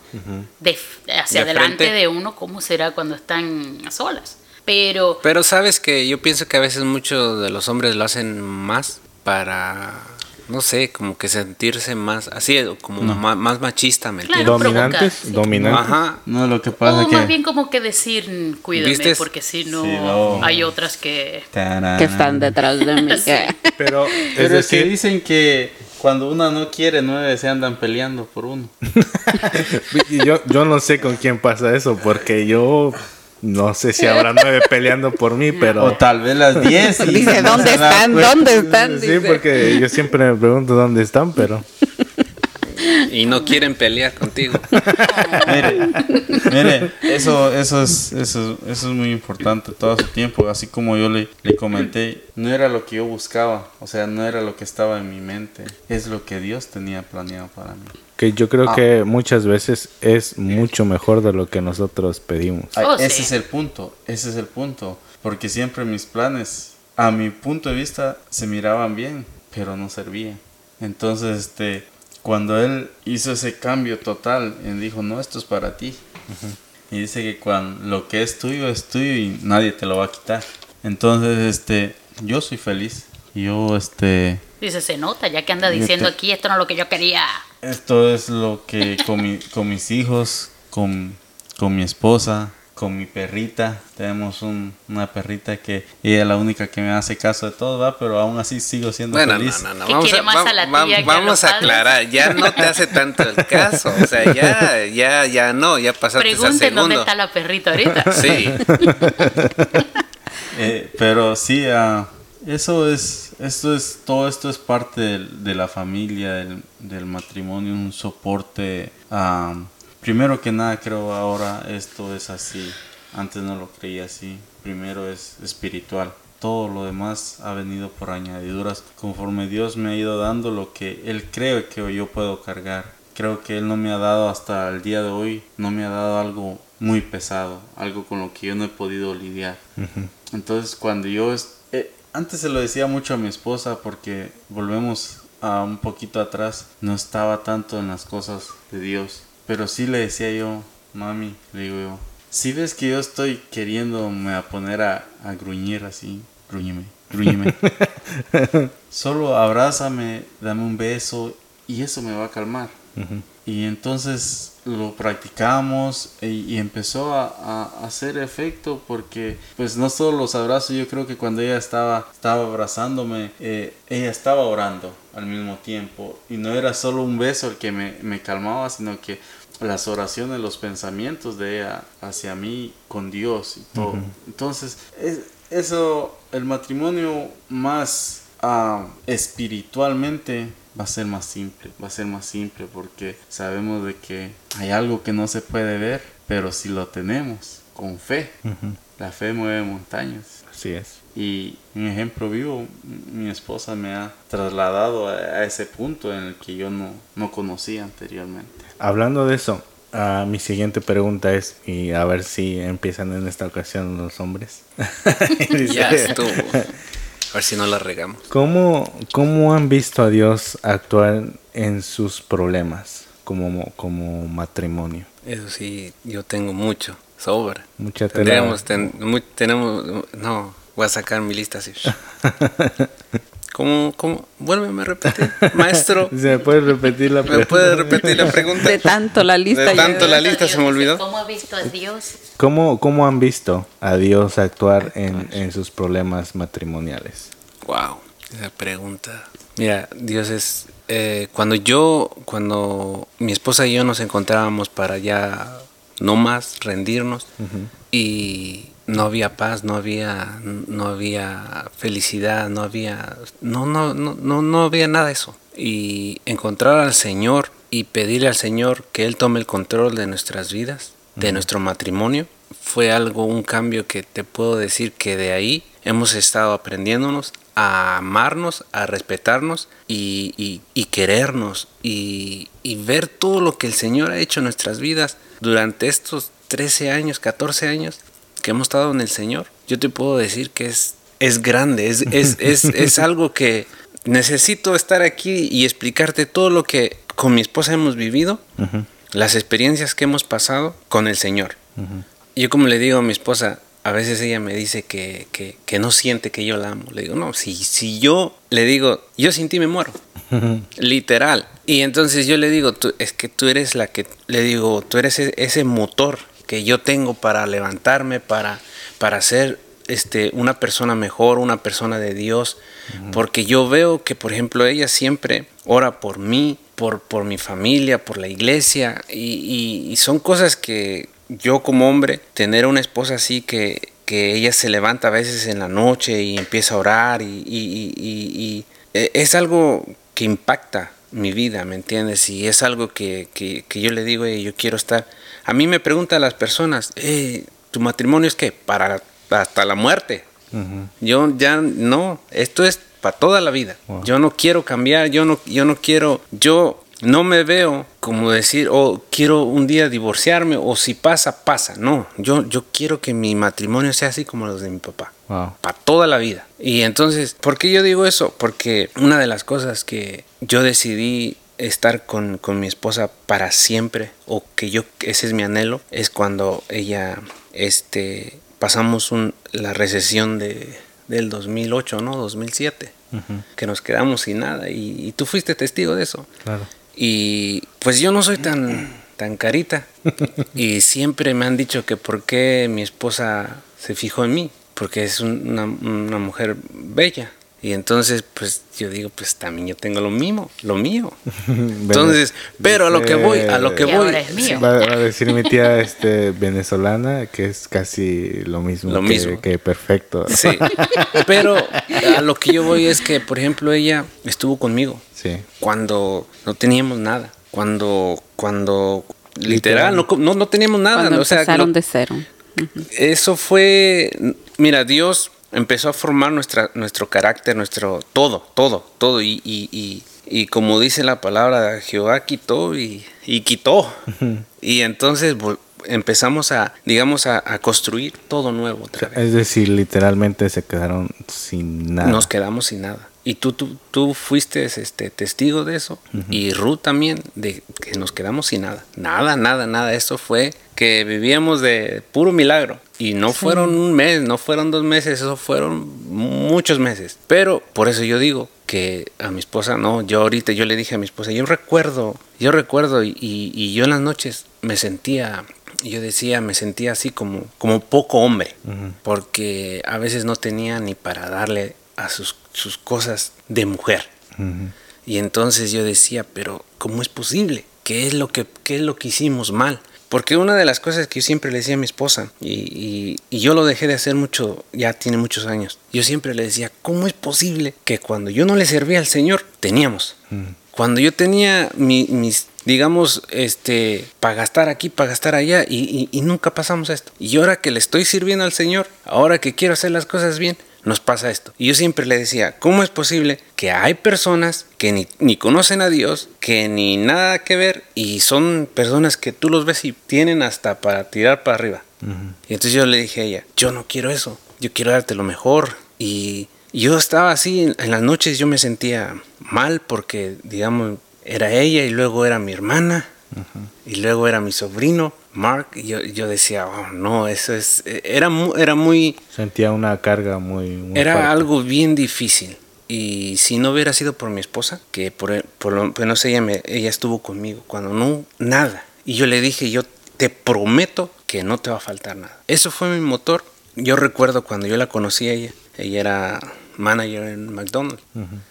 de, hacia De adelante frente. de uno, ¿cómo será cuando están a solas? Pero Pero sabes que yo pienso que a veces muchos de los hombres lo hacen más para, no sé, como que sentirse más, así, como más machista, ¿me Claro, entiendes? Dominantes, provocar, sí. dominantes. Ajá. No, lo que o pasa más que... bien como que decir, cuídame, ¿Vistes? porque si no, Sí, no. hay otras que... Tarán. que están detrás de mí. [LAUGHS] Sí. Pero, es Pero es que decir, dicen que cuando uno no quiere, nueve se andan peleando por uno. [LAUGHS] yo, yo no sé con quién pasa eso, porque yo no sé si habrá nueve peleando por mí, pero... O tal vez las diez. y Dice, ¿dónde están? ¿Dónde están? Sí, Dice. porque yo siempre me pregunto dónde están, pero... Y no quieren pelear contigo. Mire, mire, eso, eso es, eso, eso es muy importante todo su tiempo, así como yo le, le comenté, no era lo que yo buscaba, o sea, no era lo que estaba en mi mente, es lo que Dios tenía planeado para mí. Que yo creo que muchas veces es mucho mejor de lo que nosotros pedimos. Ay, Oh, ese sí. es el punto, ese es el punto, porque siempre mis planes, a mi punto de vista, se miraban bien, pero no servían. Entonces, este, cuando él hizo ese cambio total y dijo, no, esto es para ti, y dice que cuando lo que es tuyo es tuyo y nadie te lo va a quitar. Entonces, este, yo soy feliz. Yo, este, Dice, se nota, ya que anda diciendo te- aquí, esto no es lo que yo quería. Esto es lo que con, mi- con mis hijos, con, con mi esposa, con mi perrita. Tenemos un- una perrita que ella es la única que me hace caso de todo, ¿va? Pero aún así sigo siendo Bueno, feliz. no, Vamos, a, a a vamos a aclarar. Ya no te hace tanto el caso. O sea, ya, ya, ya no. Ya pasaste a Pregunten dónde segundo. está la perrita ahorita. Sí. [LAUGHS] Eh, pero sí, ah, eso es, esto es, todo esto es parte del- de, la familia, del, del matrimonio, un soporte. ah, primero que nada, creo ahora esto es así. Antes no lo creía así. Primero es espiritual. Todo lo demás ha venido por añadiduras. Conforme Dios me ha ido dando lo que Él cree que yo puedo cargar. Creo que Él no me ha dado hasta el día de hoy, no me ha dado algo muy pesado, algo con lo que yo no he podido lidiar. Entonces cuando yo... eh, antes se lo decía mucho a mi esposa porque volvemos a un poquito atrás, no estaba tanto en las cosas de Dios. Pero sí le decía yo, mami, le digo yo, si ves que yo estoy queriéndome a poner a, a gruñir así, gruñime, gruñime. [LAUGHS] Solo abrázame, dame un beso y eso me va a calmar. Y entonces lo practicamos y, y empezó a, a hacer efecto porque pues no solo los abrazos, yo creo que cuando ella estaba, estaba abrazándome, eh, ella estaba orando al mismo tiempo y no era solo un beso el que me, me calmaba, sino que las oraciones, los pensamientos de ella hacia mí con Dios y todo. Entonces, es- eso, el matrimonio más ah, espiritualmente va a ser más simple, va a ser más simple porque sabemos de que hay algo que no se puede ver, pero si lo tenemos con fe, la fe mueve montañas. Así es. Y un ejemplo vivo, mi esposa me ha trasladado a, a ese punto en el que yo no, no conocía anteriormente. Hablando de eso, ah, mi siguiente pregunta es, y a ver si empiezan en esta ocasión los hombres. [LAUGHS] [LAUGHS] Dice, ya estuvo. A ver si no la regamos. ¿Cómo, ¿Cómo han visto a Dios actuar en sus problemas como, como matrimonio? Eso sí, yo tengo mucho. Sobra. Mucha tela. Tendríamos, ten- mu- tenemos, no, voy a sacar mi lista así. [LAUGHS] ¿Cómo, cómo? Vuélveme a repetir, maestro. [LAUGHS] ¿Se me puede repetir la ¿Me pregunta? puede repetir la pregunta? De tanto la lista. De tanto la lista se me olvidó. ¿Cómo ha visto a Dios? ¿Cómo, ¿Cómo han visto a Dios actuar en, en sus problemas matrimoniales? Wow, esa pregunta. Mira, Dios es eh, cuando yo, cuando mi esposa y yo nos encontrábamos para ya no más rendirnos y no había paz, no había, no había felicidad, no había, no, no, no, no, no había nada de eso. Y encontrar al Señor y pedirle al Señor que Él tome el control de nuestras vidas, de nuestro matrimonio, fue algo, un cambio que te puedo decir que de ahí hemos estado aprendiéndonos a amarnos, a respetarnos y, y- y querernos y, y ver todo lo que el Señor ha hecho en nuestras vidas durante estos 13 años, 14 años que hemos estado en el Señor. Yo te puedo decir que es, es grande, es, es, es, es [LAUGHS] algo que necesito estar aquí y explicarte todo lo que con mi esposa hemos vivido, las experiencias que hemos pasado con el Señor. Yo como le digo a mi esposa, a veces ella me dice que, que, que no siente que yo la amo. Le digo, no, si, si yo le digo, yo sin ti me muero. Literal. Y entonces yo le digo, tú, es que tú eres la que, le digo, tú eres e- ese motor que yo tengo para levantarme, para, para ser este, una persona mejor, una persona de Dios. Porque yo veo que, por ejemplo, ella siempre ora por mí, por, por mi familia, por la iglesia. Y, y- y son cosas que yo como hombre, tener una esposa así que, que ella se levanta a veces en la noche y empieza a orar y, y- y- y- y, eh, es algo que impacta mi vida, ¿me entiendes? Y es algo que, que- que yo le digo, "Ey, yo quiero estar. A mí me preguntan las personas, "Eh, ¿tu matrimonio es qué? Para hasta la muerte. Yo ya no, esto es para toda la vida. Yo no quiero cambiar, yo no, yo no quiero, yo no me veo como decir, oh, quiero un día divorciarme o si pasa, pasa. No, yo, yo quiero que mi matrimonio sea así como los de mi papá. Wow. Para toda la vida. Y entonces, ¿por qué yo digo eso? Porque una de las cosas que yo decidí estar con, con mi esposa para siempre o que yo ese es mi anhelo es cuando ella este pasamos un, la recesión de, del 2008 no 2007 que nos quedamos sin nada y, y tú fuiste testigo de eso Claro. y pues yo no soy tan, tan carita. [LAUGHS] Y siempre me han dicho que por qué mi esposa se fijó en mí. Porque es un- una, una mujer bella. Y entonces, pues yo digo, pues también yo tengo lo mismo, lo mío. [LAUGHS] Entonces, pero a lo que voy, a lo que voy. ahora es mío. Va, a decir mi tía este, venezolana que es casi lo mismo, Lo que, mismo. que perfecto. Sí. [LAUGHS] Pero a lo que yo voy es que, por ejemplo, ella estuvo conmigo Sí. cuando no teníamos nada. Cuando, cuando literal, no, no, no teníamos nada. Cuando o sea, empezaron lo- de cero. eso fue, mira, Dios empezó a formar nuestra, nuestro carácter, nuestro todo, todo, todo. Y, y, y, y como dice la palabra, Jehová quitó y, y quitó. y entonces empezamos a, digamos, a, a construir todo nuevo otra vez. Es decir, literalmente se quedaron sin nada. Nos quedamos sin nada. Y tú, tú, tú fuiste este, testigo de eso. Y Ruth también, de que nos quedamos sin nada. Nada, nada, nada. Eso fue que vivíamos de puro milagro. Y no fueron un mes, no fueron dos meses, eso fueron muchos meses. Pero por eso yo digo que a mi esposa, no, yo ahorita yo le dije a mi esposa, yo recuerdo, yo recuerdo y, y- yo en las noches me sentía, yo decía, me sentía así como, como poco hombre, porque a veces no tenía ni para darle a sus, sus cosas de mujer. Y entonces yo decía, pero ¿cómo es posible? ¿Qué es lo que, qué es lo que hicimos mal? Porque una de las cosas que yo siempre le decía a mi esposa, y, y- y yo lo dejé de hacer mucho, ya tiene muchos años, yo siempre le decía, ¿cómo es posible que cuando yo no le servía al Señor, teníamos? Cuando yo tenía mi- mis, digamos, este, para gastar aquí, para gastar allá, y, y- y nunca pasamos esto. Y ahora que le estoy sirviendo al Señor, ahora que quiero hacer las cosas bien, nos pasa esto. Y yo siempre le decía, ¿cómo es posible que hay personas que ni, ni conocen a Dios, que ni nada que ver, y son personas que tú los ves y tienen hasta para tirar para arriba? Y entonces yo le dije a ella, yo no quiero eso, yo quiero darte lo mejor. Y yo estaba así, en, en las noches yo me sentía mal porque, digamos, era ella y luego era mi hermana y luego era mi sobrino, Mark. Yo, yo decía, oh, no, eso es, era, mu- era muy, Sentía una carga muy, muy era fuerte. algo bien difícil. Y si no hubiera sido por mi esposa, que por, por lo menos ella, me, ella estuvo conmigo, cuando no, nada. Y yo le dije, yo te prometo que no te va a faltar nada. Eso fue mi motor. Yo recuerdo cuando yo la conocí a ella, ella era manager en McDonald's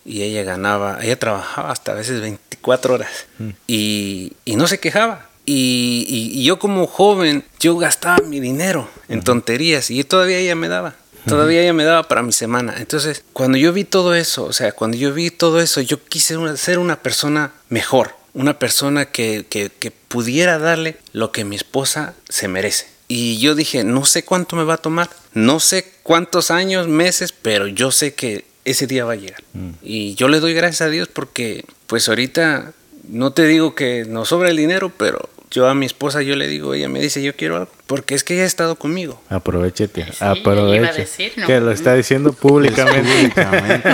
y ella ganaba, ella trabajaba hasta a veces 24 horas y, y no se quejaba. Y, y- y yo como joven, yo gastaba mi dinero en tonterías y todavía ella me daba. Todavía ella me daba para mi semana. Entonces, cuando yo vi todo eso, o sea, cuando yo vi todo eso, yo quise una- ser una persona mejor. Una persona que, que- que pudiera darle lo que mi esposa se merece. Y yo dije, no sé cuánto me va a tomar, no sé cuántos años, meses, pero yo sé que ese día va a llegar. Y yo le doy gracias a Dios porque, pues ahorita, no te digo que nos sobra el dinero, pero yo a mi esposa, yo le digo, ella me dice, yo quiero algo, porque es que ella ha estado conmigo. Aprovechete, Sí, iba a aproveche. decir, ¿no? Que lo está diciendo públicamente. Públicamente.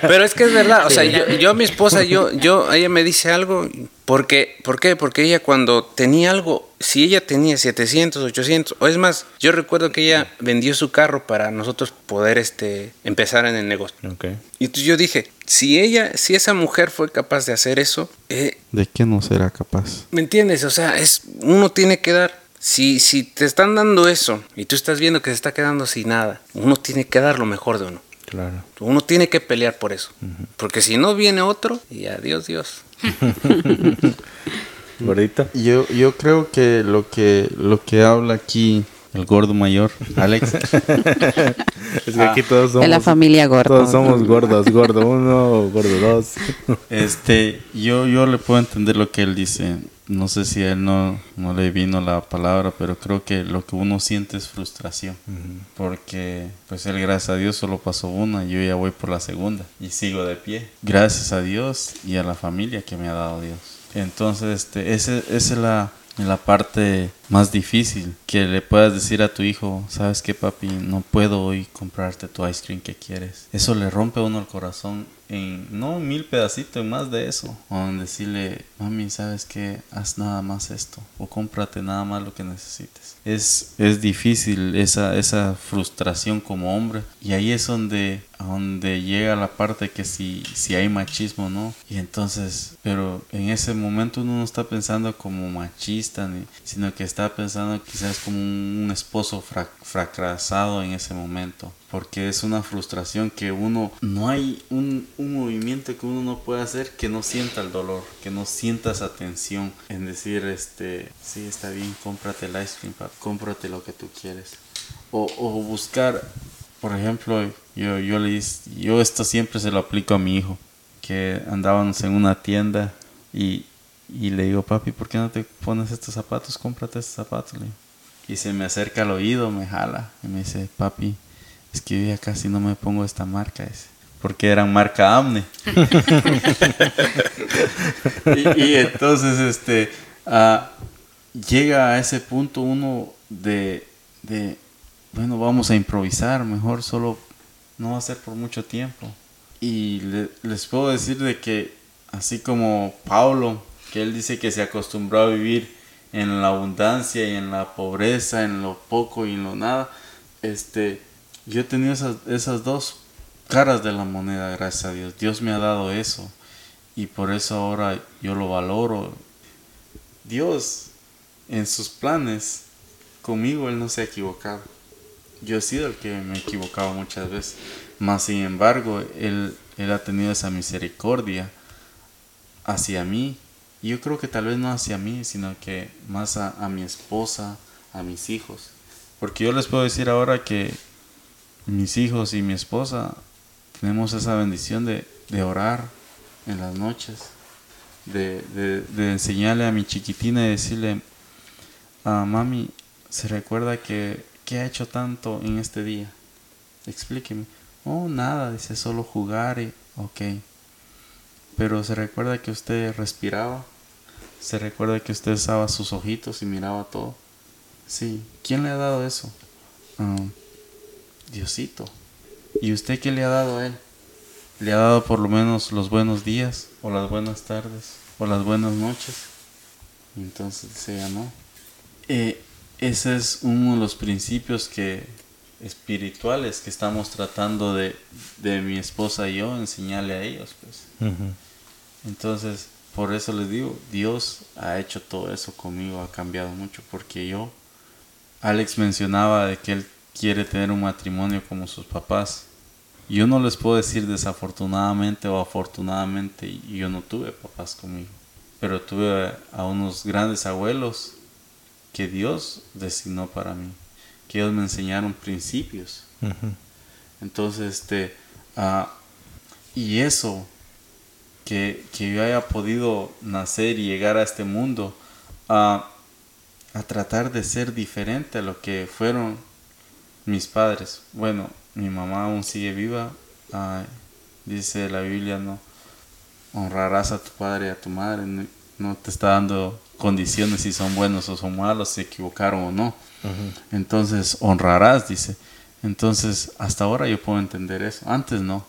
Pero es que es verdad, o sea, yo, yo a mi esposa, yo, yo, ella me dice algo, porque, ¿por qué? Porque ella cuando tenía algo, si ella tenía 700, 800, o es más, yo recuerdo que ella vendió su carro para nosotros poder este, empezar en el negocio. Ok. Y entonces yo dije, si ella, si esa mujer fue capaz de hacer eso, eh, ¿De qué no será capaz? ¿me entiendes? O sea, es, uno tiene que dar, si, si te están dando eso y tú estás viendo que se está quedando sin nada, uno tiene que dar lo mejor de uno. Claro. Uno tiene que pelear por eso. Porque si no viene otro, y adiós Dios. [LAUGHS] Gordito. Yo, yo creo que lo que lo que habla aquí el gordo mayor, Alex, [LAUGHS] Es que aquí todos somos. de la familia gorda. Todos somos gordos. Gordo uno, gordo dos. este, yo, yo le puedo entender lo que él dice. No sé si a él no, no le vino la palabra, pero creo que lo que uno siente es frustración. Porque, pues él, gracias a Dios, solo pasó una, yo ya voy por la segunda y sigo de pie. Gracias a Dios y a la familia que me ha dado Dios. Entonces, este, ese- esa es la, la parte más difícil, que le puedas decir a tu hijo, sabes que papi, no puedo hoy comprarte tu ice cream que quieres. Eso le rompe a uno el corazón en, no mil pedacitos, en más de eso. O en decirle, mami, ¿sabes qué? Haz nada más esto. O cómprate nada más lo que necesites. Es, es difícil esa, esa frustración como hombre. Y ahí es donde, donde llega la parte que si, si hay machismo, ¿no? Y entonces, pero en ese momento uno no está pensando como machista, ni, sino que está pensando quizás como un, esposo fracasado en ese momento porque es una frustración que uno, no hay un, movimiento que uno no pueda hacer que no sienta el dolor, que no sienta esa tensión en decir, este, sí, está bien, cómprate el ice cream, cómprate lo que tú quieres. O, buscar, por ejemplo, yo, yo, le, yo esto siempre se lo aplico a mi hijo, que andábamos en una tienda y, y le digo, papi, ¿por qué no te pones estos zapatos? Cómprate estos zapatos. Y se me acerca al oído, me jala y me dice, papi, es que yo ya casi no me pongo esta marca, ese, porque eran marca Amne. [LAUGHS] y, entonces, este, ah, llega a ese punto uno de, de, bueno, vamos a improvisar, mejor solo no va a ser por mucho tiempo. Y les puedo decir de que, así como Pablo, que él dice que se acostumbró a vivir en la abundancia y en la pobreza, en lo poco y en lo nada, este, yo he tenido esas, esas dos caras de la moneda, gracias a Dios. Dios me ha dado eso y por eso ahora yo lo valoro. Dios, en sus planes, conmigo Él no se ha equivocado. Yo he sido el que me he equivocado muchas veces. Mas, sin embargo, Él, él ha tenido esa misericordia hacia mí. Y yo creo que tal vez no hacia mí, sino que más a, a mi esposa, a mis hijos. Porque yo les puedo decir ahora que mis hijos y mi esposa tenemos esa bendición de, orar en las noches, de, enseñarle a mi chiquitina y decirle, a mami, ¿se recuerda que, ha hecho tanto en este día? Explíqueme. Oh, nada, dice, solo jugar y, ok. Pero se recuerda que usted respiraba, se recuerda que usted usaba sus ojitos y miraba todo. Sí, ¿quién le ha dado eso? Ah, Diosito. ¿Y usted qué le ha dado a él? ¿Le ha dado por lo menos los buenos días o las buenas tardes o las buenas noches? Entonces decía, ¿no? Eh, ese es uno de los principios que espirituales que estamos tratando de, de mi esposa y yo enseñarle a ellos, pues. Entonces, por eso les digo, Dios ha hecho todo eso conmigo, ha cambiado mucho, porque yo, Alex mencionaba de que él quiere tener un matrimonio como sus papás. Yo no les puedo decir desafortunadamente o afortunadamente, yo no tuve papás conmigo, pero tuve a unos grandes abuelos que Dios designó para mí, que ellos me enseñaron principios. Entonces, este, ah, y eso, que, que, yo haya podido nacer y llegar a este mundo, a tratar de ser diferente a lo que fueron mis padres. Bueno, mi mamá aún sigue viva. dice la Biblia, no honrarás a tu padre y a tu madre. No, te está dando condiciones si son buenos o son malos, si equivocaron o no. Entonces, honrarás, dice. Entonces, hasta ahora yo puedo entender eso. Antes no.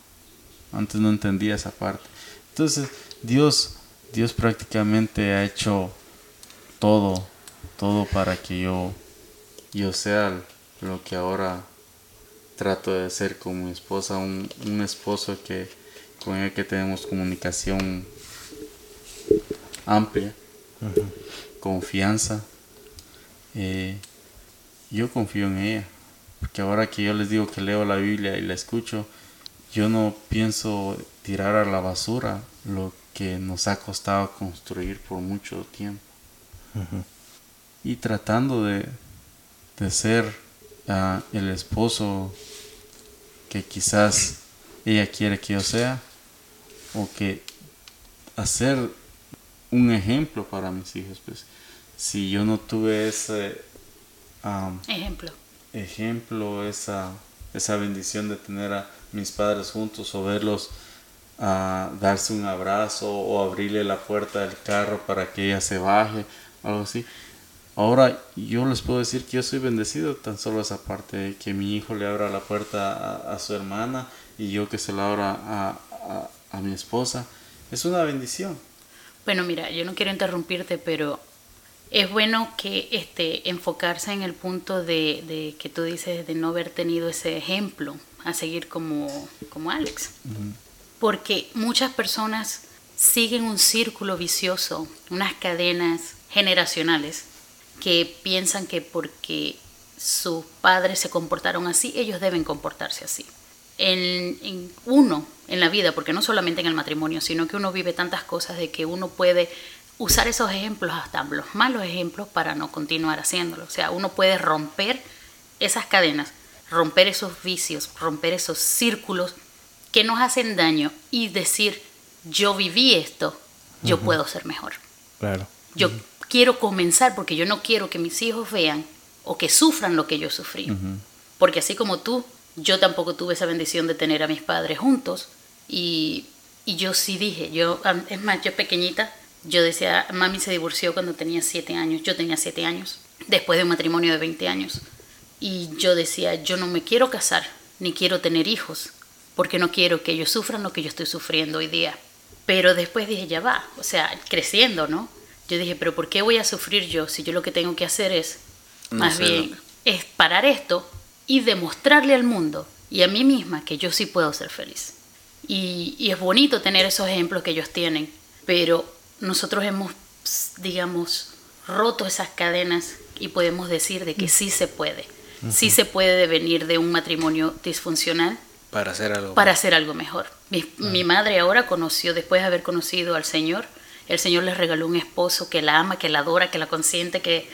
Antes no entendía esa parte. Entonces, Dios, Dios prácticamente ha hecho todo, todo para que yo, yo sea lo que ahora trato de ser con mi esposa, un, esposo que con el que tenemos comunicación amplia, confianza. Eh, yo confío en ella, porque ahora que yo les digo que leo la Biblia y la escucho, yo no pienso tirar a la basura lo que nos ha costado construir por mucho tiempo. Y tratando de, de ser el esposo que quizás ella quiere que yo sea o que hacer un ejemplo para mis hijos pues si yo no tuve ese ejemplo ejemplo esa esa bendición de tener a mis padres juntos o verlos a darse un abrazo o abrirle la puerta del carro para que ella se baje algo así Ahora yo les puedo decir que yo soy bendecido tan solo esa parte, que mi hijo le abra la puerta a, su hermana y yo que se la abra a mi esposa. Es una bendición. Bueno, mira, yo no quiero interrumpirte, pero es bueno que este, enfocarse en el punto de, de que tú dices de no haber tenido ese ejemplo a seguir como, como Alex. Porque muchas personas siguen un círculo vicioso, unas cadenas generacionales que piensan que porque sus padres se comportaron así, ellos deben comportarse así. En, en, uno, en la vida, porque no solamente en el matrimonio, sino que uno vive tantas cosas de que uno puede usar esos ejemplos, hasta los malos ejemplos, para no continuar haciéndolo. O sea, uno puede romper esas cadenas, romper esos vicios, romper esos círculos que nos hacen daño y decir, yo viví esto, yo uh -huh. puedo ser mejor. Claro. Yo uh -huh. quiero comenzar porque yo no quiero que mis hijos vean o que sufran lo que yo sufrí. Uh -huh. Porque así como tú, yo tampoco tuve esa bendición de tener a mis padres juntos y, y yo sí dije, yo, es más, yo pequeñita, yo decía, mami se divorció cuando tenía siete años, yo tenía siete años, después de un matrimonio de 20 años. Y yo decía, yo no me quiero casar, ni quiero tener hijos, porque no quiero que ellos sufran lo que yo estoy sufriendo hoy día. Pero después dije, ya va, o sea, creciendo, ¿no? Yo dije, pero ¿por qué voy a sufrir yo si yo lo que tengo que hacer es, no más bien, es parar esto y demostrarle al mundo y a mí misma que yo sí puedo ser feliz. Y, y es bonito tener esos ejemplos que ellos tienen, pero nosotros hemos, digamos, roto esas cadenas y podemos decir de que sí se puede. Uh -huh. Sí se puede venir de un matrimonio disfuncional para hacer algo para hacer algo mejor. Mi, uh -huh. mi, madre ahora conoció, después de haber conocido al Señor, el Señor les regaló un esposo que la ama, que la adora, que la consiente, que,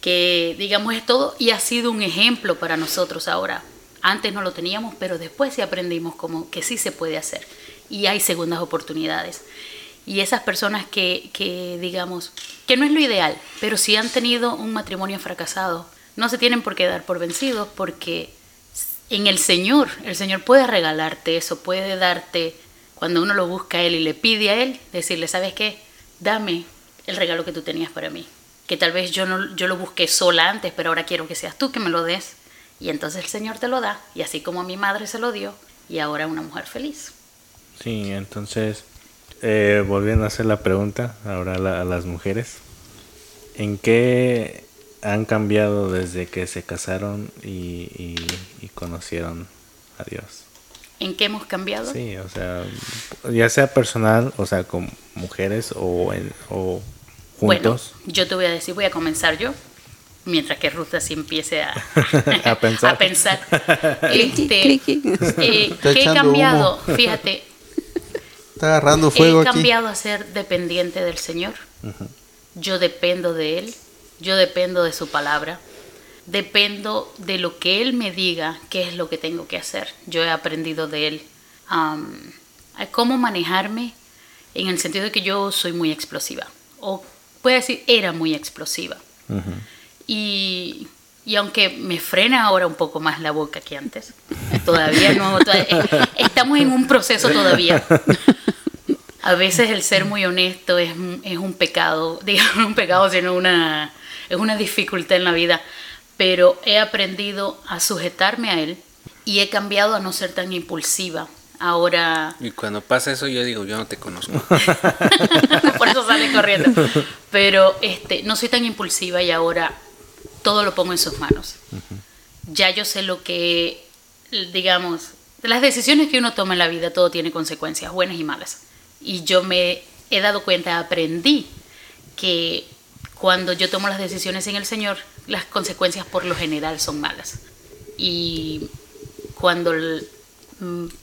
que digamos es todo y ha sido un ejemplo para nosotros ahora. Antes no lo teníamos, pero después sí aprendimos como que sí se puede hacer y hay segundas oportunidades. Y esas personas que, que digamos, que no es lo ideal, pero si han tenido un matrimonio fracasado, no se tienen por qué dar por vencidos porque en el Señor, el Señor puede regalarte eso, puede darte, cuando uno lo busca a Él y le pide a Él, decirle, ¿sabes qué? Dame el regalo que tú tenías para mí. Que tal vez yo, no, yo lo busqué sola antes, pero ahora quiero que seas tú que me lo des. Y entonces el Señor te lo da, y así como a mi madre se lo dio, y ahora una mujer feliz. Sí, entonces, eh, volviendo a hacer la pregunta ahora a, la, a las mujeres, ¿en qué han cambiado desde que se casaron y, y, y, conocieron a Dios. ¿En qué hemos cambiado? Sí, o sea, ya sea personal, o sea, con mujeres o, en, o juntos. Bueno, yo te voy a decir, voy a comenzar yo, mientras que Ruth así empiece a, [LAUGHS] a pensar. [LAUGHS] a pensar. [LAUGHS] Este, eh, ¿Qué he cambiado? Humo. Fíjate. Está agarrando fuego He cambiado aquí. a ser dependiente del Señor. Uh -huh. Yo dependo de Él yo dependo de su palabra, dependo de lo que Él me diga, qué es lo que tengo que hacer. Yo he aprendido de Él um, a cómo manejarme en el sentido de que yo soy muy explosiva, o puede decir, era muy explosiva. Uh -huh. y, y, aunque me frena ahora un poco más la boca que antes, todavía no, todavía, estamos en un proceso todavía a veces el ser muy honesto es, es un pecado, [LAUGHS] digamos un pecado, sino una, es una dificultad en la vida, pero he aprendido a sujetarme a él y he cambiado a no ser tan impulsiva. Ahora... Y cuando pasa eso yo digo, yo no te conozco. [LAUGHS] Por eso sale corriendo. [LAUGHS] Pero este, no soy tan impulsiva y ahora todo lo pongo en sus manos. Uh -huh. Ya yo sé lo que, digamos, las decisiones que uno toma en la vida, todo tiene consecuencias, buenas y malas. Y yo me he dado cuenta, aprendí que cuando yo tomo las decisiones en el Señor, las consecuencias por lo general son malas. Y cuando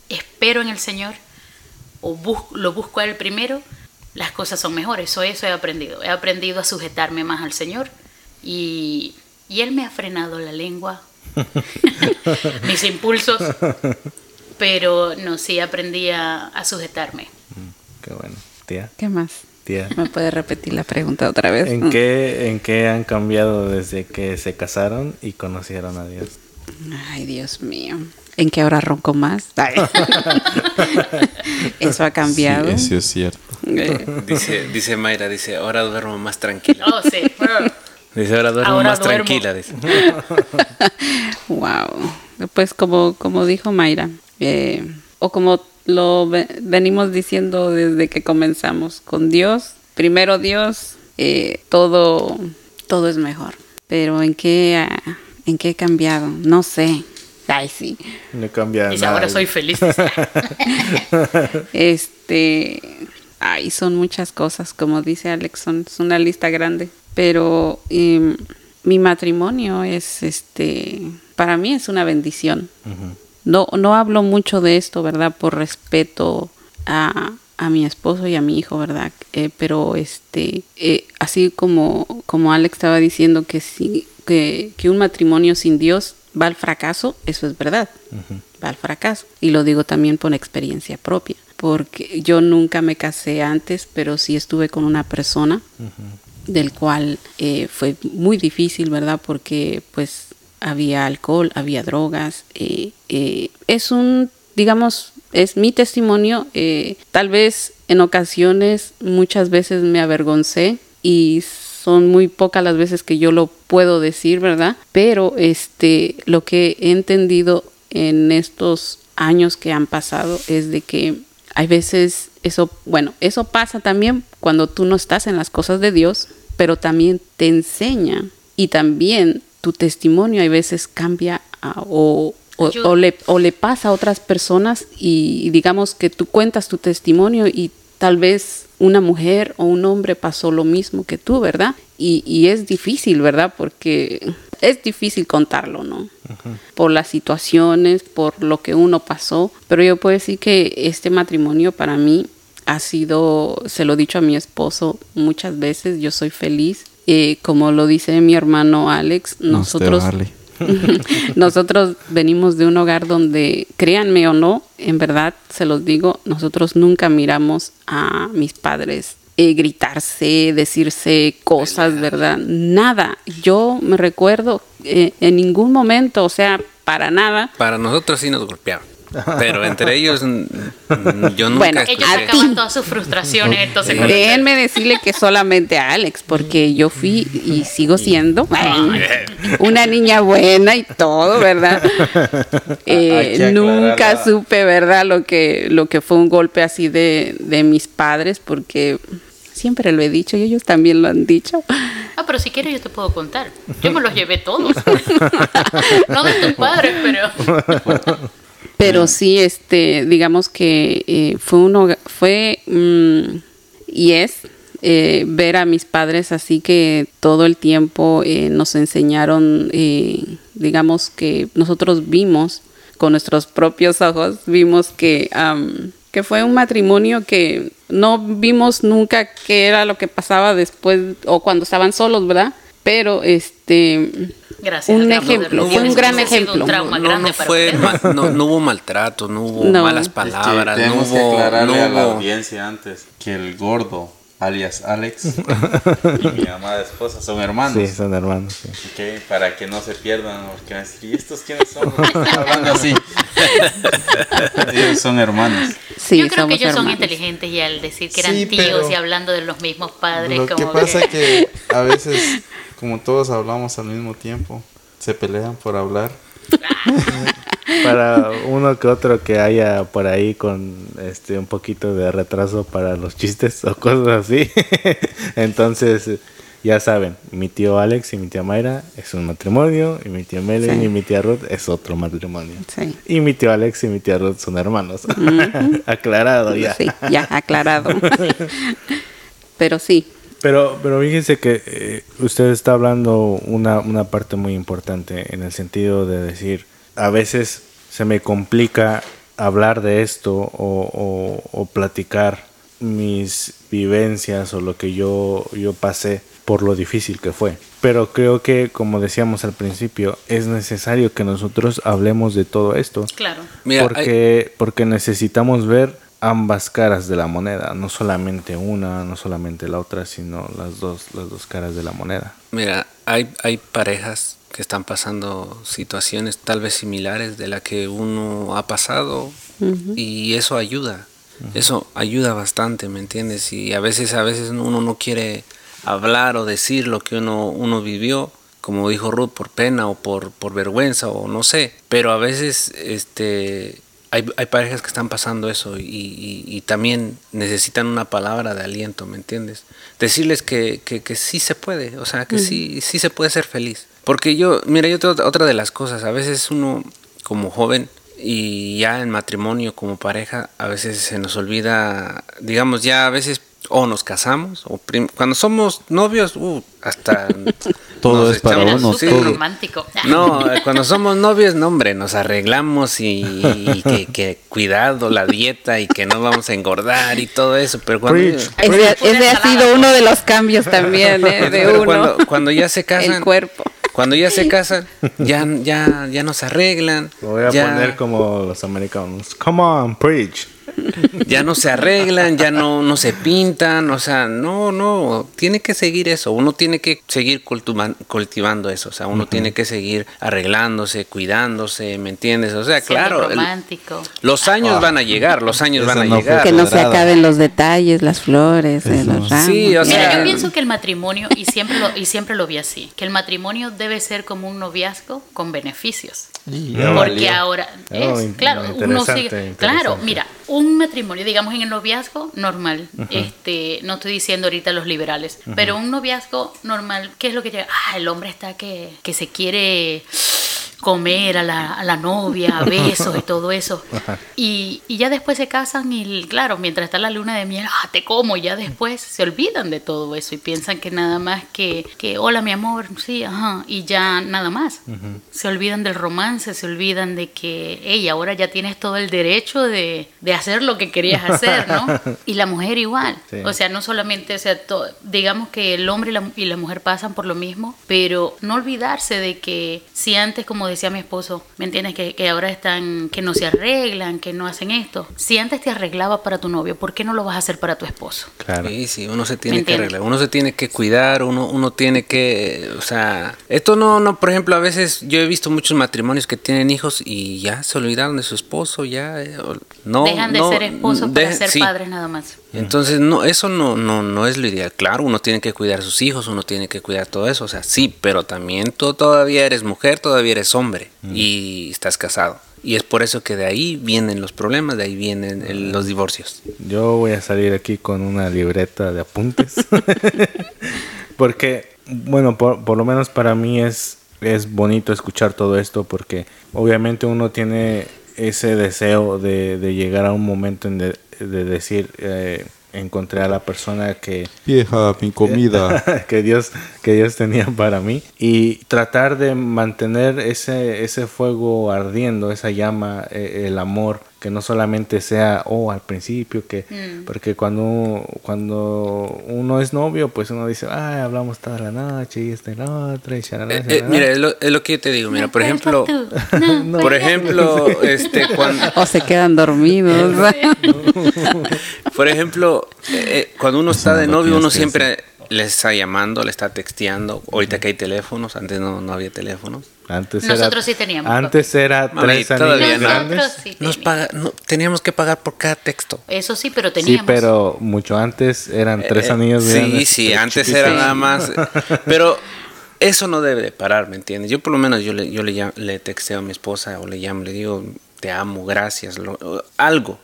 espero en el Señor o bus lo busco a Él primero, las cosas son mejores. Eso, eso he aprendido. He aprendido a sujetarme más al Señor y, y Él me ha frenado la lengua, [LAUGHS] mis impulsos, pero no, sí aprendí a, a sujetarme. Mm, qué bueno. Tía. ¿Qué más? Tía. ¿Me puede repetir la pregunta otra vez? ¿En qué, ¿En qué han cambiado desde que se casaron y conocieron a Dios? Ay, Dios mío. ¿En qué ahora ronco más? [LAUGHS] Eso ha cambiado. Sí, eso es cierto. Eh. Dice, dice Mayra, dice, ahora duermo más tranquila. Oh, sí. Dice, ahora duermo ahora más duermo. tranquila. Dice. [LAUGHS] wow. Pues como, como dijo Mayra, eh, o como lo ve- venimos diciendo desde que comenzamos, con Dios, primero Dios, eh, todo, todo es mejor. Pero ¿en qué, ah, ¿en qué he cambiado? No sé. Ay, sí. No cambia Dice, nada. ahora soy feliz. [LAUGHS] Este, ay, son muchas cosas, como dice Alex, son, es una lista grande. Pero em, mi matrimonio es, este, para mí es una bendición. No, no hablo mucho de esto, ¿verdad? Por respeto a, a mi esposo y a mi hijo, ¿verdad? Eh, pero este, eh, así como, como Alex estaba diciendo que sí, que, que un matrimonio sin Dios va al fracaso, eso es verdad. Va al fracaso. Y lo digo también por experiencia propia. Porque yo nunca me casé antes, pero sí estuve con una persona del cual eh, fue muy difícil, ¿verdad? Porque pues había alcohol, había drogas. eh, eh, es un, digamos, es mi testimonio. eh, tal vez en ocasiones, muchas veces me avergoncé y son muy pocas las veces que yo lo puedo decir, ¿verdad? Pero este, lo que he entendido en estos años que han pasado es de que hay veces eso, bueno, eso pasa también cuando tú no estás en las cosas de Dios, pero también te enseña y también tu testimonio hay veces cambia a- o, o le, o le pasa a otras personas y digamos que tú cuentas tu testimonio y tal vez una mujer o un hombre pasó lo mismo que tú, ¿verdad? Y, y es difícil, ¿verdad? Porque es difícil contarlo, ¿no? Por las situaciones, por lo que uno pasó. Pero yo puedo decir que este matrimonio para mí ha sido, se lo he dicho a mi esposo muchas veces, yo soy feliz. Eh, como lo dice mi hermano Alex, nosotros. [LAUGHS] nosotros venimos de un hogar donde, créanme o no, en verdad se los digo, nosotros nunca miramos a mis padres eh, gritarse, decirse cosas, ¿verdad? Nada. Yo me recuerdo eh, en ningún momento, o sea, para nada. Para nosotros sí nos golpeaban. Pero entre ellos, yo nunca Bueno, escuché. Ellos A sacaban ti. todas sus frustraciones, entonces Déjenme decirle que solamente a Alex, porque yo fui y sigo siendo una niña buena y todo, ¿verdad? [LAUGHS] Eh, nunca supe, ¿verdad? Lo que, lo que fue un golpe así de, de mis padres, porque siempre lo he dicho y ellos también lo han dicho. Ah, pero si quieres yo te puedo contar. Yo me los llevé todos. [LAUGHS] [LAUGHS] no de tus padres, pero... Pero sí, este, digamos que eh, fue uno, fue mm, y es eh, ver a mis padres así que todo el tiempo eh, nos enseñaron, eh, digamos que nosotros vimos con nuestros propios ojos, vimos que am, que fue un matrimonio que no vimos nunca qué era lo que pasaba después o cuando estaban solos, ¿verdad? Pero este Gracias. Un ejemplo, fue un gran ejemplo. Un trauma no, no, grande no para fue, no, no hubo maltrato, no hubo [LAUGHS] No. malas Es que palabras, no tenemos que hubo, aclararle no a la hubo- audiencia antes que el gordo, alias Alex, [LAUGHS] y mi amada esposa son hermanos. Sí, son hermanos. sí. Ok, Para que no se pierdan, porque van a decir, ¿y estos quiénes son? ¿Por qué están hablando así? [LAUGHS] Ellos son hermanos. sí, yo creo que ellos son hermanos. inteligentes y al decir que eran Sí, tíos y hablando de los mismos padres, Lo que como pasa es que a veces, como todos hablamos al mismo tiempo, se pelean por hablar. [LAUGHS] Para uno que otro que haya por ahí con este un poquito de retraso para los chistes o cosas así. [LAUGHS] Entonces, ya saben, mi tío Alex y mi tía Mayra es un matrimonio, y mi tía Melanie Sí. y mi tía Ruth es otro matrimonio. Sí. Y mi tío Alex y mi tía Ruth son hermanos. [LAUGHS] Aclarado ya. Sí, ya aclarado. Pero sí, Pero, pero fíjense que eh, usted está hablando una, una parte muy importante en el sentido de decir, a veces se me complica hablar de esto o, o- o platicar mis vivencias o lo que yo, yo pasé por lo difícil que fue. Pero creo que, como decíamos al principio, es necesario que nosotros hablemos de todo esto. Claro. Mira, hay- porque, porque necesitamos ver ambas caras de la moneda, no solamente una, no solamente la otra, sino las dos, las dos caras de la moneda. Mira, hay, hay parejas que están pasando situaciones tal vez similares de la que uno ha pasado y eso ayuda. Eso ayuda bastante, ¿me entiendes? Y a veces a veces uno no quiere hablar o decir lo que uno uno vivió, como dijo Ruth, por pena o por por vergüenza o no sé, pero a veces este hay, hay parejas que están pasando eso y, y- y también necesitan una palabra de aliento, ¿me entiendes? Decirles que, que, que sí se puede, o sea, que sí, sí se puede ser feliz. Porque yo, mira, yo tengo otra de las cosas, a veces uno como joven y ya en matrimonio como pareja, a veces se nos olvida, digamos, ya a veces o nos casamos o prim- cuando somos novios, uh, hasta [LAUGHS] Todo es para uno, súper todo. romántico. [LAUGHS] no, cuando somos novios, no, hombre, nos arreglamos y, y que, que cuidado la dieta y que no vamos a engordar y todo eso. Pero cuando, Preach. Ese, ese ha sido uno de los cambios también ¿eh? de pero uno. cuando, cuando ya se casan, El cuerpo. cuando ya se casan, ya, ya, ya nos arreglan, Lo voy a ya, poner como los americanos. Come on, preach. Ya no se arreglan, ya no, no se pintan, o sea, no, no, tiene que seguir eso, uno tiene que seguir cultivan- cultivando eso, o sea, uno tiene que seguir arreglándose, cuidándose, ¿me entiendes? O sea, Siendo claro, el- romántico. los años van a llegar, los años van a no llegar. Que no se acaben los detalles, las flores, eh, los ramos. Sí, o sea, Mira, yo pienso que el matrimonio, y siempre, lo, y siempre lo vi así, que el matrimonio debe ser como un noviazgo con beneficios. Porque valió. ahora es, claro, no, uno sigue, claro, mira, un matrimonio, digamos en el noviazgo normal, este, no estoy diciendo ahorita los liberales, pero un noviazgo normal, ¿qué es lo que llega? Ah, el hombre está que, que se quiere comer a la, a la novia, a besos y todo eso. [LAUGHS] Y, y ya después se casan y claro, mientras está la luna de miel, ah, te como, y ya después se olvidan de todo eso y piensan que nada más que, que hola mi amor, sí, ajá, y ya nada más. Se olvidan del romance, se olvidan de que, hey, ahora ya tienes todo el derecho de, de hacer lo que querías hacer, ¿no? [LAUGHS] Y la mujer igual. Sí. O sea, no solamente, o sea, to- digamos que el hombre y la, y la mujer pasan por lo mismo, pero no olvidarse de que si antes, como decía mi esposo, ¿me entiendes? Que, que ahora están, que no se arreglan, que no hacen esto. Si antes te arreglaba para tu novio, ¿por qué no lo vas a hacer para tu esposo? Claro. Sí, sí, uno se tiene ¿Me que arreglar, uno se tiene que cuidar, uno, uno tiene que, o sea, esto no, no, por ejemplo, a veces yo he visto muchos matrimonios que tienen hijos y ya se olvidaron de su esposo, ya, eh, no, Dejan de no, ser esposos para de- ser sí. padres nada más. Entonces, no, eso no, no, no es lo ideal. Claro, uno tiene que cuidar a sus hijos, uno tiene que cuidar todo eso, o sea, sí, pero también tú todavía eres mujer, todavía eres hombre y estás casado. Y es por eso que de ahí vienen los problemas, de ahí vienen el- los divorcios. Yo voy a salir aquí con una libreta de apuntes. [LAUGHS] porque, bueno, por, por lo menos para mí es, es bonito escuchar todo esto porque obviamente uno tiene ese deseo de, de llegar a un momento en de, de decir, eh, encontré a la persona que, Vieja, mi comida. [LAUGHS] que Dios que Dios tenía para mí y tratar de mantener ese ese fuego ardiendo esa llama eh, el amor que no solamente sea oh al principio que porque cuando cuando uno es novio pues uno dice ah hablamos toda la noche y este y la otra y shalala, Eh, eh, shalala". mira, es lo, es lo que yo te digo, mira, por ejemplo, No, por ejemplo, [LAUGHS] [LAUGHS] este, cuando, O se quedan dormidos. [LAUGHS] por ejemplo, eh, eh, cuando uno está de novio, uno siempre le está llamando, le está texteando. Ahorita que hay teléfonos, antes no, no había teléfonos. Antes Nosotros era, sí teníamos, antes era Mami, tres anillos no. grandes Nosotros sí Nos teníamos. paga, no, teníamos que pagar por cada texto. Eso sí, pero sí teníamos. pero mucho antes eran tres Eh, anillos Sí, grandes, sí, pero antes era nada más. [LAUGHS] Pero eso no debe de parar, ¿me entiendes? Yo por lo menos yo le, yo le, llam- le texteo a mi esposa o le llamo, le digo, te amo, gracias, lo- algo.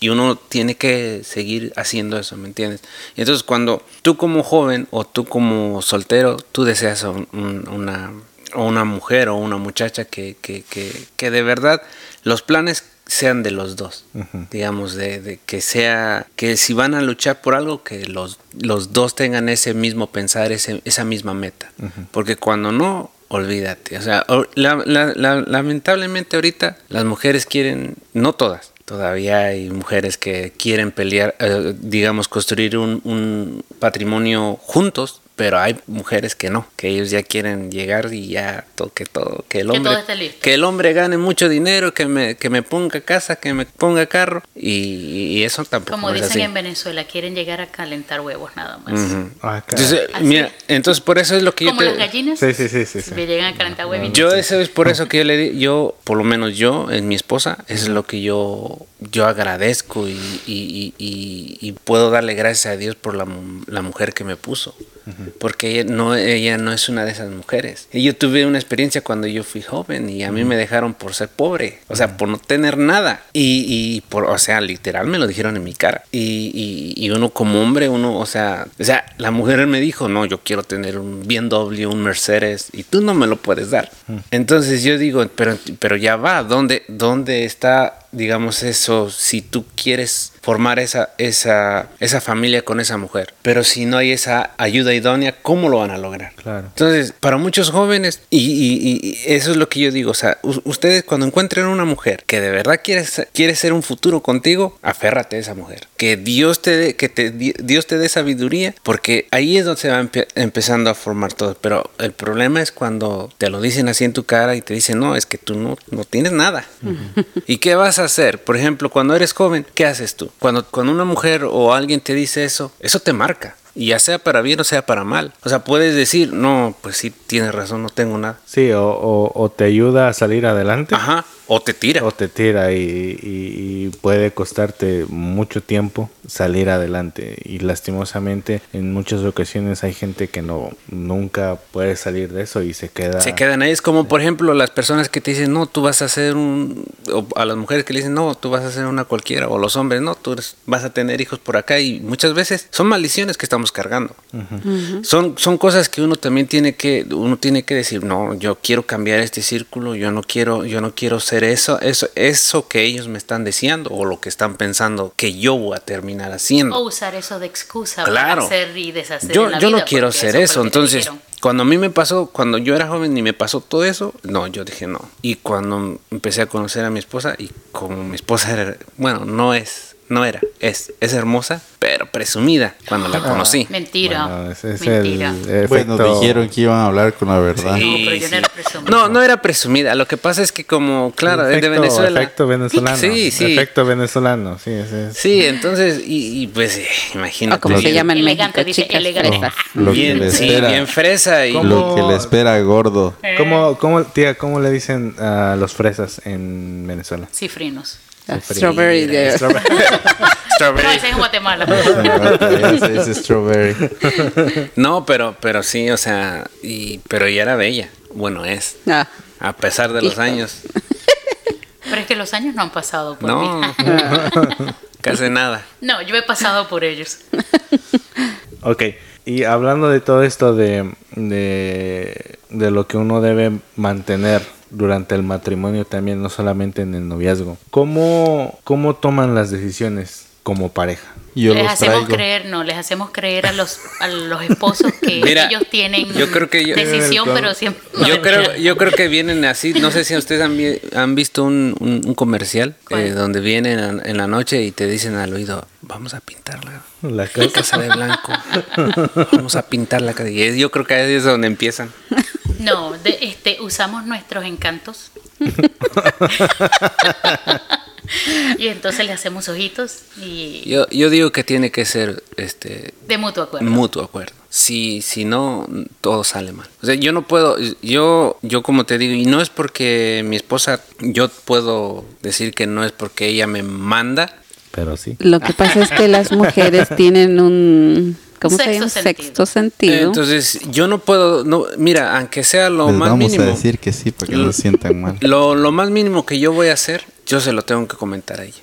Y uno tiene que seguir haciendo eso, ¿me entiendes? Y entonces cuando tú como joven o tú como soltero, tú deseas un- un- una, o una mujer o una muchacha que, que, que, que de verdad los planes sean de los dos, digamos, de, de que sea, que si van a luchar por algo, que los, los dos tengan ese mismo pensar, ese, esa misma meta, porque cuando no, olvídate, o sea, o- la- la- la- lamentablemente ahorita las mujeres quieren, no todas, todavía hay mujeres que quieren pelear, eh, digamos, construir un, un patrimonio juntos, pero hay mujeres que no, que ellos ya quieren llegar y ya toque todo, que el Que hombre todo esté listo. que el hombre gane mucho dinero, que me, que me ponga casa, que me ponga carro y, y eso tampoco Como es dicen así. en Venezuela, quieren llegar a calentar huevos nada más. Ah. Entonces, Así. mira, entonces por eso es lo que yo Como te las gallinas. sí sí sí sí, sí. Que llegan a calentar huevitos. yo eso es por eso que yo le di, yo por lo menos yo en mi esposa eso es lo que yo yo agradezco y, y- y- y- y puedo darle gracias a Dios por la, la mujer que me puso porque ella no, ella no es una de esas mujeres. Y yo tuve una experiencia cuando yo fui joven y a mí me dejaron por ser pobre, o sea, por no tener nada. Y, y por, o sea, literal me lo dijeron en mi cara. Y, y, y uno como hombre, uno, o sea, o sea, la mujer me dijo, no, yo quiero tener un BMW, un Mercedes, y tú no me lo puedes dar. Entonces yo digo, pero, pero ya va, ¿dónde, dónde está digamos eso, si tú quieres formar esa, esa, esa familia con esa mujer, pero si no hay esa ayuda idónea, ¿cómo lo van a lograr? Claro. Entonces, para muchos jóvenes, y, y- y eso es lo que yo digo, o sea, ustedes cuando encuentren una mujer que de verdad quiere, ser- quiere ser un futuro contigo, aférrate a esa mujer. Que Dios te dé, que te, Dios te dé sabiduría, porque ahí es donde se va empe- empezando a formar todo. Pero el problema es cuando te lo dicen así en tu cara y te dicen, no, es que tú no, no tienes nada. ¿Y qué vas a hacer? Por ejemplo, cuando eres joven, ¿qué haces tú? Cuando, cuando una mujer o alguien te dice eso, eso te marca. Y ya sea para bien o sea para mal. O sea, puedes decir, no, pues sí, tienes razón, no tengo nada. Sí, o, o- o te ayuda a salir adelante. Ajá. O te tira. O te tira y, y- y puede costarte mucho tiempo salir adelante. Y lastimosamente en muchas ocasiones hay gente que no nunca puede salir de eso y se queda. Se quedan ahí. Es como, por ejemplo, las personas que te dicen, no, tú vas a hacer un. O a las mujeres que le dicen, no, tú vas a hacer una cualquiera. O los hombres, no, tú eres- vas a tener hijos por acá. Y muchas veces son maldiciones que estamos cargando. son, son cosas que uno también tiene que. Uno tiene que decir, no, yo quiero cambiar este círculo. Yo no quiero, yo no quiero ser eso, eso, eso que ellos me están deseando. O lo que están pensando que yo voy a terminar haciendo. O usar eso de excusa Claro. para hacer y deshacer Yo, en la yo no vida, quiero porque hacer eso. te Entonces, cuando a mí me pasó, cuando yo era joven y me pasó todo eso, no, yo dije no. Y cuando empecé a conocer a mi esposa, y como mi esposa era, bueno, no es, no era, es, es hermosa, pero presumida cuando la conocí. Mentira. Bueno, ese es Mentira. el efecto- Bueno, dijeron que iban a hablar con la verdad. No, pero yo no era presumida. No, no era presumida. Lo que pasa es que como, claro, es de Venezuela. Efecto venezolano. Sí, sí. Efecto venezolano, sí, ese es. Sí, entonces, y, y pues, eh, O imagínate. como se llama en Elegante, México, dice, chicas elegante. Lo que bien, le sí, espera. bien fresa y... ¿Cómo? Lo que le espera gordo. ¿Cómo, cómo, tía, ¿Cómo le dicen a los fresas en Venezuela? Cifrinos. Strawberry de- No, [LAUGHS] Strawberry. ese es en Guatemala. Dice strawberry. No, pero, pero sí, o sea, y, pero ella era bella. Bueno, es. Ah, A pesar de los años. Pero es que los años no han pasado por No, mí. [LAUGHS] casi nada. No, yo he pasado por ellos. [LAUGHS] Ok, y hablando de todo esto de, de, de lo que uno debe mantener durante el matrimonio también, no solamente en el noviazgo, ¿cómo, cómo toman las decisiones como pareja? Yo les los hacemos traigo. creer, no, les hacemos creer a los, a los esposos que [LAUGHS] Mira, ellos tienen yo creo que yo- decisión, pero siempre... Yo [LAUGHS] creo, yo creo que vienen así. No sé si ustedes han, vi- han visto un, un- un comercial eh, donde vienen en, en la noche y te dicen al oído, vamos a pintarla. La La casa. de blanco. Vamos a pintar la casa. Y yo creo que ahí es donde empiezan. [LAUGHS] No, de, este, usamos nuestros encantos. y entonces le hacemos ojitos y Yo, yo digo que tiene que ser este de mutuo acuerdo. mutuo acuerdo. Si, si no, todo sale mal. O sea, yo no puedo, yo, yo como te digo, y no es porque mi esposa, yo puedo decir que no es porque ella me manda. Pero sí. Lo que pasa es que las mujeres tienen un, ¿cómo se Sexto llama? sentido. Sexto sentido. Entonces, yo no puedo, no, mira, aunque sea lo Les más vamos mínimo. a decir que sí para que no se sientan mal. Lo, lo más mínimo que yo voy a hacer, yo se lo tengo que comentar a ella.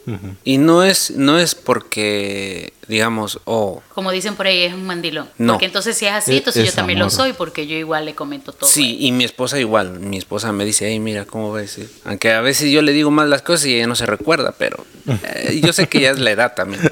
Y no es, no es porque, digamos, oh, Como dicen por ahí, es un mandilón. No. Porque entonces si es así, Es- entonces yo también lo soy, porque yo igual le comento todo. sí, y mi esposa igual. Mi esposa me dice, hey, mira, ¿cómo ves? Aunque a veces yo le digo mal las cosas y ella no se recuerda, pero eh, yo sé que ya es la edad también. [LAUGHS]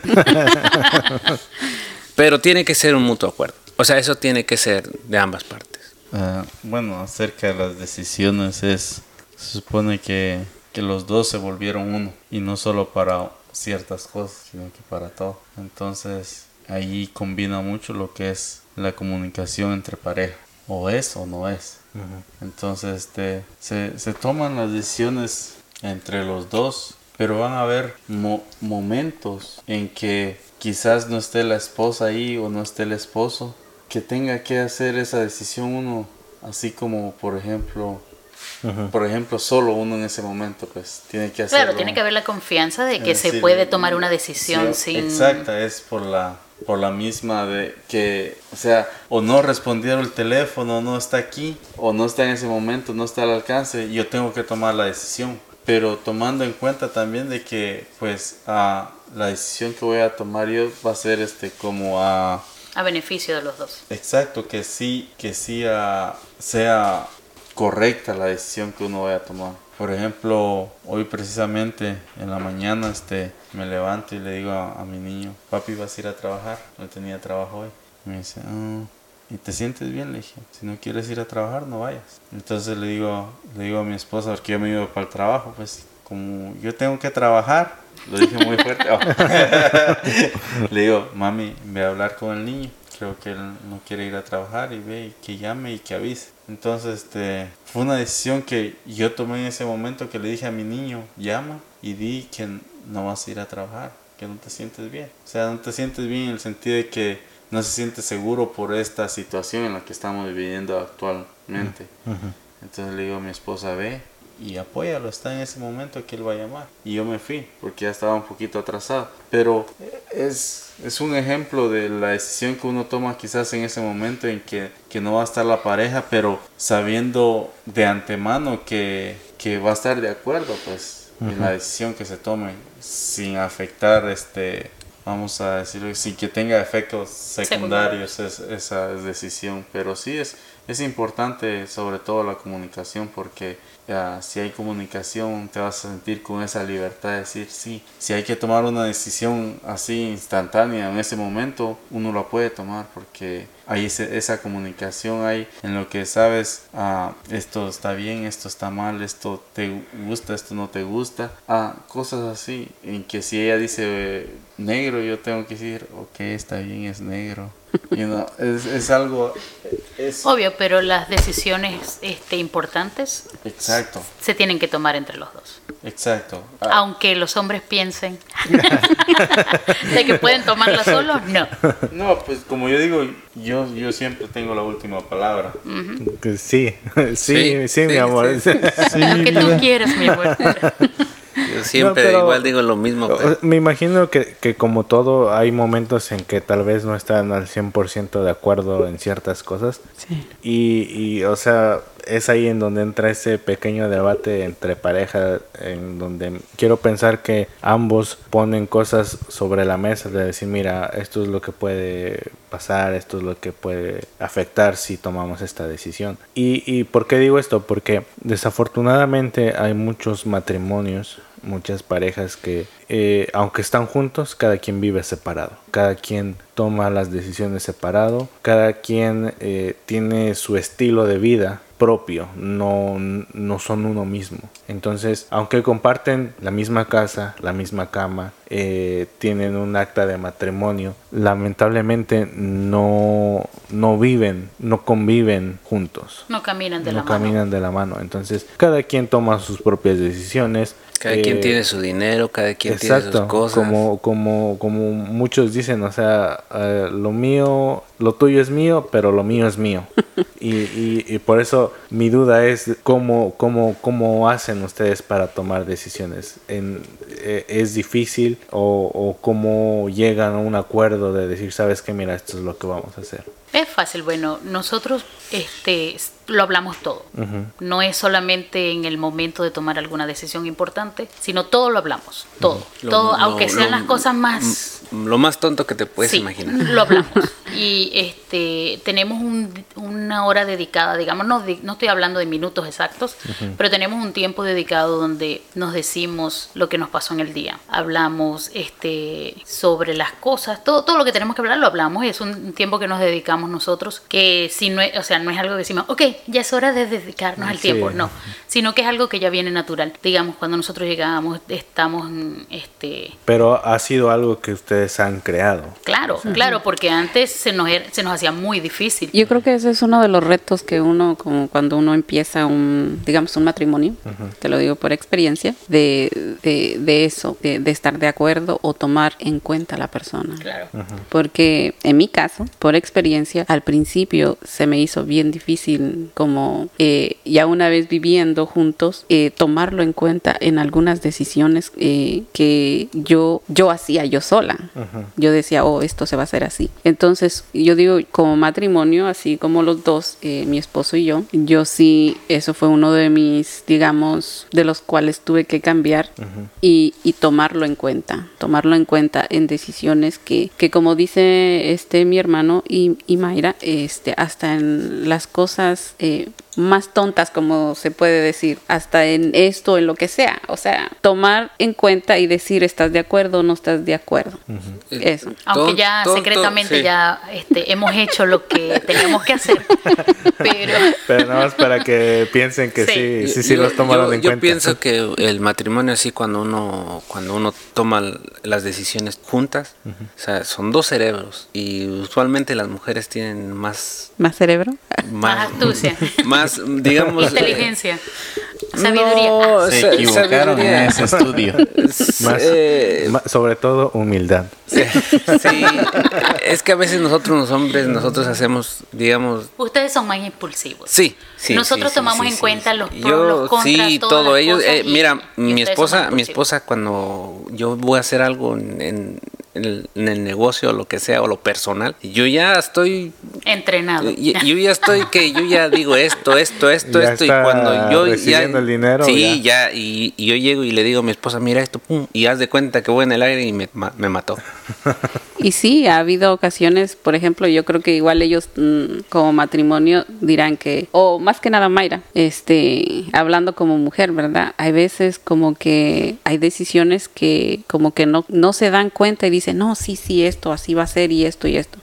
pero tiene que ser un mutuo acuerdo. O sea, eso tiene que ser de ambas partes. Ah, bueno, acerca de las decisiones es, se supone que, que los dos se volvieron uno y no solo para ciertas cosas, sino que para todo. Entonces ahí combina mucho lo que es la comunicación entre pareja, o es o no es. Entonces este, se, se toman las decisiones entre los dos, pero van a haber mo- momentos en que quizás no esté la esposa ahí o no esté el esposo, que tenga que hacer esa decisión uno, así como por ejemplo por ejemplo, solo uno en ese momento, pues tiene que hacerlo. Claro, tiene que haber la confianza de que Es se decir, puede tomar una decisión Sí, sin... Exacta, es por la, por la misma de que, o sea, o no respondieron el teléfono, no está aquí, o no está en ese momento, no está al alcance, yo tengo que tomar la decisión. Pero tomando en cuenta también de que, pues, ah, la decisión que voy a tomar yo va a ser este como a... A beneficio de los dos. Exacto, que sí, que sí ah, sea correcta la decisión que uno vaya a tomar. Por ejemplo, hoy precisamente en la mañana este, me levanto y le digo a, a mi niño, papi, vas a ir a trabajar. No tenía trabajo hoy. Y me dice, "Ah, ¿y te sientes bien? Le dije, si no quieres ir a trabajar, no vayas. Entonces le digo, le digo a mi esposa, porque yo me iba para el trabajo, pues como yo tengo que trabajar, lo dije muy fuerte. oh. [LAUGHS] le digo, mami, ve a hablar con el niño. Creo que él no quiere ir a trabajar y ve y que llame y que avise. Entonces, este, fue una decisión que yo tomé en ese momento que le dije a mi niño, llama y di que no vas a ir a trabajar, que no te sientes bien. O sea, no te sientes bien en el sentido de que no se siente seguro por esta situación en la que estamos viviendo actualmente. Entonces le digo a mi esposa, ve y apóyalo, está en ese momento que él va a llamar. Y yo me fui, porque ya estaba un poquito atrasado. Pero es, es un ejemplo de la decisión que uno toma quizás en ese momento en que, que no va a estar la pareja, pero sabiendo de antemano que, que va a estar de acuerdo, pues, en la decisión que se tome, sin afectar este vamos a decirlo, sin que tenga efectos secundarios es- esa decisión. Pero sí es, es importante sobre todo la comunicación porque ya, si hay comunicación te vas a sentir con esa libertad de decir sí. Si hay que tomar una decisión así instantánea en ese momento, uno la puede tomar porque hay ese- esa comunicación ahí en lo que sabes, ah, esto está bien, esto está mal, esto te gusta, esto no te gusta, ah, cosas así, en que si ella dice eh, negro, yo tengo que decir, ok, está bien, es negro. You know, es, es algo, es Obvio, pero las decisiones este, importantes exacto, se tienen que tomar entre los dos. exacto. Ah, Aunque los hombres piensen [LAUGHS] de que pueden tomarla solos, no. no, pues como yo digo, yo, yo siempre tengo la última palabra. Que Sí, [LAUGHS] sí, sí, Sí, mi sí, amor. sí. [LAUGHS] Lo que tú quieras, mi amor. Yo siempre pero- igual digo lo mismo. pero- Me imagino que, que como todo hay momentos en que tal vez no están al 100% de acuerdo en ciertas cosas. Y, y, o sea, es ahí en donde entra ese pequeño debate entre pareja, en donde quiero pensar que ambos ponen cosas sobre la mesa de decir, mira, esto es lo que puede pasar, esto es lo que puede afectar si tomamos esta decisión. ¿Y, y por qué digo esto? Porque desafortunadamente hay muchos matrimonios muchas parejas que eh, aunque están juntos cada quien vive separado cada quien toma las decisiones separado cada quien eh, tiene su estilo de vida propio no, no son uno mismo entonces aunque comparten la misma casa la misma cama eh, tienen un acta de matrimonio lamentablemente no no viven no conviven juntos No caminan de no la mano. caminan de la mano. Entonces, cada quien toma sus propias decisiones. Cada Eh, quien tiene su dinero, cada quien tiene sus Exacto, cosas. como, como, como muchos dicen, o sea, eh, lo mío, lo tuyo es mío, pero lo mío es mío. [LAUGHS] y, y, y por eso mi duda es cómo, cómo, cómo hacen ustedes para tomar decisiones. En, eh, ¿Es difícil o, o cómo llegan a un acuerdo de decir, sabes que mira, esto es lo que vamos a hacer? Es fácil, bueno, nosotros este, lo hablamos todo. No es solamente en el momento de tomar alguna decisión importante, sino todo lo hablamos, todo. Lo- todo, lo- aunque sean lo- las cosas más... Lo más tonto que te puedes sí, imaginar. lo hablamos. [LAUGHS] Y este, tenemos un- una hora dedicada, digamos, no, no estoy hablando de minutos exactos, pero tenemos un tiempo dedicado donde nos decimos lo que nos pasó en el día. Hablamos este, sobre las cosas, todo, todo lo que tenemos que hablar lo hablamos. Es un tiempo que nos dedicamos nosotros, que si no es, o sea, no es algo que decimos, ok, ya es hora de dedicarnos al Sí. tiempo, no, sino que es algo que ya viene natural. Digamos, cuando nosotros llegamos, estamos, mm, este, Pero ha sido algo que ustedes han creado. Claro, claro, porque antes se nos, era- se nos hacía muy difícil. Yo creo que ese es uno de los retos que uno, como cuando uno empieza un, digamos, un matrimonio, te lo digo por experiencia, de, de, de eso, de, de estar de acuerdo o tomar en cuenta a la persona. Claro. Porque en mi caso, por experiencia, al principio se me hizo bien difícil como eh, ya una vez viviendo juntos, eh, tomarlo en cuenta en algunas decisiones eh, que yo, yo hacía yo sola. Yo decía, oh, esto se va a hacer así. Entonces, yo digo, como matrimonio, así como los dos, eh, mi esposo y yo, yo sí, eso fue uno de mis, digamos, de los cuales tuve que cambiar y, y tomarlo en cuenta, tomarlo en cuenta en decisiones que, que como dice este mi hermano y, y Mayra, este, hasta en las cosas eh, más tontas, como se puede decir, hasta en esto, en lo que sea, o sea, tomar en cuenta y decir, ¿estás de acuerdo o no estás de acuerdo? Eso. Aunque ya secretamente sí. ya este, hemos hecho lo que [LAUGHS] teníamos que hacer, pero Pero nada más para que piensen que sí, Sí. sí, sí, Yo- los tomaron yo, en yo cuenta. pienso que el matrimonio así cuando uno cuando uno toma las decisiones juntas, o sea, son dos cerebros y usualmente las mujeres tienen más ¿Más cerebro? Más astucia. [LAUGHS] más digamos eh, inteligencia, sabiduría. no, Se equivocaron en sabiduría. ese estudio. [LAUGHS] Más- Eh, sobre todo humildad. sí, sí, es que a veces nosotros los hombres nosotros hacemos digamos Ustedes son más impulsivos. Sí, sí. Nosotros sí, tomamos sí, en sí, cuenta sí. los pros, Yo, los contras, sí, todo ellos. eh, mira, y mi esposa, más mi esposa cuando yo voy a hacer algo en, en- en el, en el negocio, lo que sea, o lo personal, yo ya estoy, Entrenado. y- yo ya estoy que yo ya digo esto, esto, [LAUGHS] esto, Ya esto, y está cuando yo ya, el dinero, sí, ya, y, y yo llego y le digo a mi esposa, mira esto, pum, y haz de cuenta que voy en el aire y me, me mató. [LAUGHS] Y sí, ha habido ocasiones, por ejemplo, yo creo que igual ellos mm, como matrimonio dirán que, o más que nada Mayra, este, hablando como mujer, ¿verdad? Hay veces como que hay decisiones que como que no, no se dan cuenta y dicen, no, sí, sí, esto, así va a ser y esto y esto.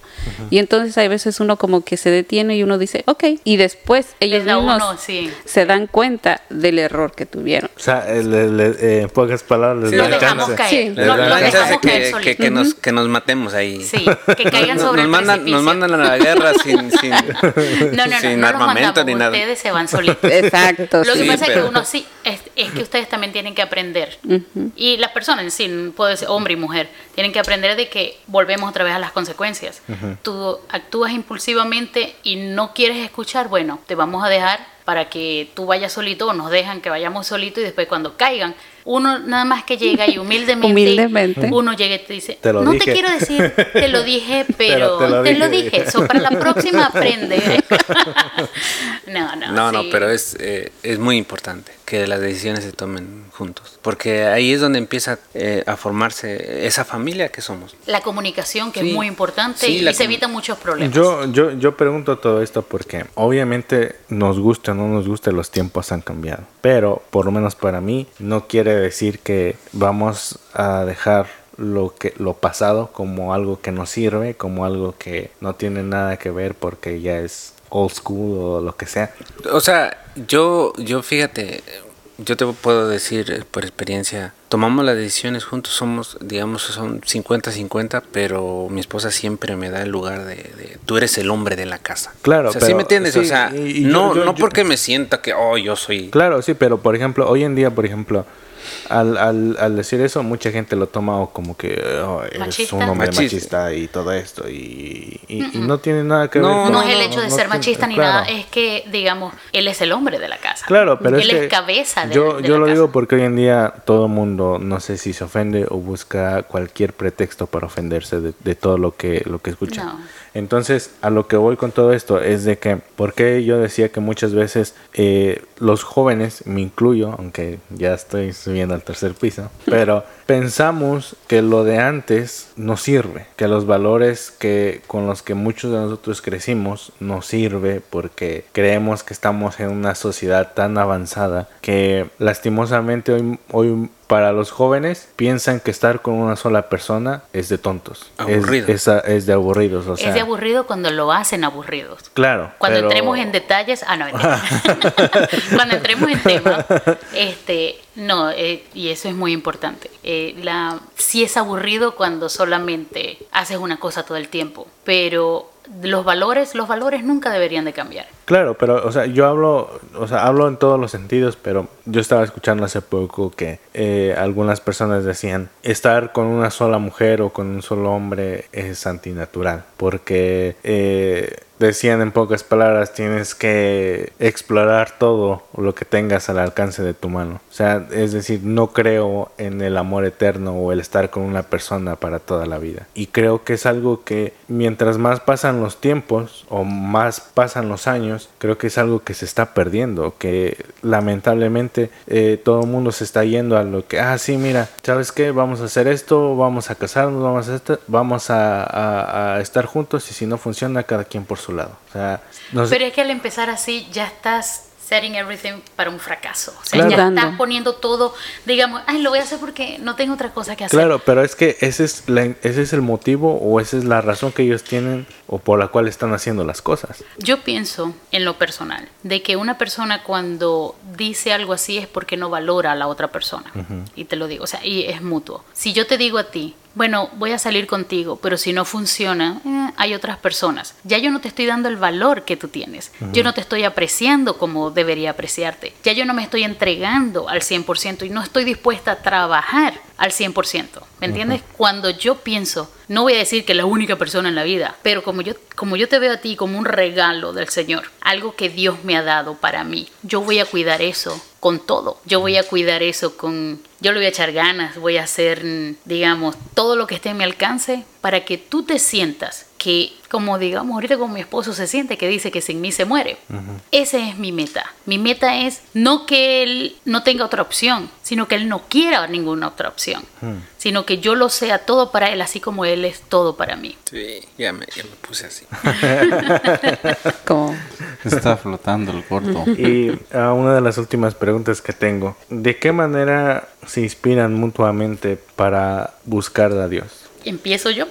Y entonces hay veces uno como que se detiene y uno dice, ok, y después ellos Les mismos uno, sí. se dan cuenta del error que tuvieron. O sea, eh, le- le- eh, en pocas palabras, les Sí, Lo dan dejamos chance. caer. Sí. Le Lo, dan lo chance dejamos que, caer que, que nos, que nos matemos ahí. Sí, que caigan Nos- sobre nos el mandan, precipicio. nos mandan a la guerra sin, [LAUGHS] sin, No, no, no, sin no armamento mandamos, ni nada. ustedes se van solitos. Exacto. Lo que sí. pasa es que pero- uno sí, es, es que ustedes también tienen que aprender. Y las personas en sí, puede ser hombre y mujer, tienen que aprender de que volvemos otra vez a las consecuencias. Tú actúas impulsivamente y no quieres escuchar, bueno, te vamos a dejar para que tú vayas solito o nos dejan que vayamos solito y después cuando caigan, uno nada más que llega y humildemente, Humildemente. uno llega y te dice, Te lo no dije". te quiero decir, te lo dije, pero, Pero te, te lo lo dije". dije. So, para la próxima [LAUGHS] aprende. [LAUGHS] no, no. No, no, pero es, eh, es muy importante que las decisiones se tomen juntos, porque ahí es donde empieza eh, a formarse esa familia que somos. La comunicación, que Sí. es muy importante Sí, y la se evitan muchos problemas. Yo, yo, yo pregunto todo esto porque obviamente nos gusta o no nos gusta, los tiempos han cambiado. Pero por lo menos para mí no quiere decir que vamos a dejar lo que lo pasado como algo que nos sirve, como algo que no tiene nada que ver porque ya es old school o lo que sea. O sea, yo, yo fíjate, yo te puedo decir eh, por experiencia, tomamos las decisiones juntos, somos, digamos, son 50-50, pero mi esposa siempre me da el lugar de, de, tú eres el hombre de la casa. Claro, o sea, ¿sí pero- me entiendes? o sea, y- y yo- no, yo- no yo- porque me sienta que, oh, yo soy... Claro, sí, pero por ejemplo, hoy en día, por ejemplo, al, al, al decir eso, mucha gente lo toma como que oh, eres Machista. un hombre Machista. machista y todo esto. Y, y- y no tiene nada que ver No, con no, es el hecho de no ser machista ni claro. nada, es que, digamos, él es el hombre de la casa. Claro, pero él es, es, que cabeza de, yo, de yo la lo casa. digo porque hoy en día todo el mundo, no sé si se ofende o busca cualquier pretexto para ofenderse de, de todo lo que, lo que escucha. No. Entonces, a lo que voy con todo esto es de que, porque yo decía que muchas veces eh, los jóvenes, me incluyo, aunque ya estoy subiendo al tercer piso, pero pensamos que lo de antes nos sirve, que los valores que con los que muchos de nosotros crecimos nos sirve porque creemos que estamos en una sociedad tan avanzada que lastimosamente hoy, hoy para los jóvenes piensan que estar con una sola persona es de tontos. Es- Aburrido. Es, es de aburridos. O sea, es de aburrido cuando lo hacen aburridos. Claro. Cuando pero- entremos en detalles, ah, no, [LAUGHS] cuando entremos en tema, [LAUGHS] este, no, eh, y eso es muy importante. Eh, la, sí es aburrido cuando solamente haces una cosa todo el tiempo, pero los valores, los valores nunca deberían de cambiar. Claro, pero, o sea, yo hablo, o sea, hablo en todos los sentidos, pero yo estaba escuchando hace poco que eh, algunas personas decían, estar con una sola mujer o con un solo hombre es antinatural, porque eh, decían en pocas palabras, tienes que explorar todo lo que tengas al alcance de tu mano. O sea, es decir, no creo en el amor eterno o el estar con una persona para toda la vida. Y creo que es algo que mientras más pasan los tiempos o más pasan los años, creo que es algo que se está perdiendo, que lamentablemente eh, todo el mundo se está yendo a lo que, ah, sí, mira, ¿sabes qué? Vamos a hacer esto, vamos a casarnos, vamos a, vamos a, a estar juntos y si no funciona, cada quien por su lado. O sea, no sé- Pero es que al empezar así ya estás setting everything para un fracaso. O sea, Claro. ya estás poniendo todo, digamos, ay, lo voy a hacer porque no tengo otra cosa que hacer. Claro, pero es que ese es, la- ese es el motivo o esa es la razón que ellos tienen o por la cual están haciendo las cosas. Yo pienso, en lo personal, de que una persona cuando dice algo así es porque no valora a la otra persona. Y te lo digo, o sea, y es mutuo. Si yo te digo a ti, bueno, voy a salir contigo, pero si no funciona, eh, hay otras personas. Ya yo no te estoy dando el valor que tú tienes. Yo no te estoy apreciando como debería apreciarte. Ya yo no me estoy entregando al 100% y no estoy dispuesta a trabajar al 100%. ¿Me entiendes? Cuando yo pienso, no voy a decir que la única persona en la vida, pero como yo, como yo te veo a ti como un regalo del Señor, algo que Dios me ha dado para mí, yo voy a cuidar eso con todo. Yo voy a cuidar eso con... Yo le voy a echar ganas, voy a hacer, digamos, todo lo que esté en mi alcance para que tú te sientas que, como digamos, ahorita como mi esposo se siente, que dice que sin mí se muere. Esa es mi meta. Mi meta es no que él no tenga otra opción, sino que él no quiera ninguna otra opción, sino que yo lo sea todo para él, así como él es todo para mí. Sí, ya me, ya me puse así. [LAUGHS] Como, Está flotando el corto. Y ah, una de las últimas preguntas que tengo, ¿de qué manera se inspiran mutuamente para buscar a Dios? Empiezo yo.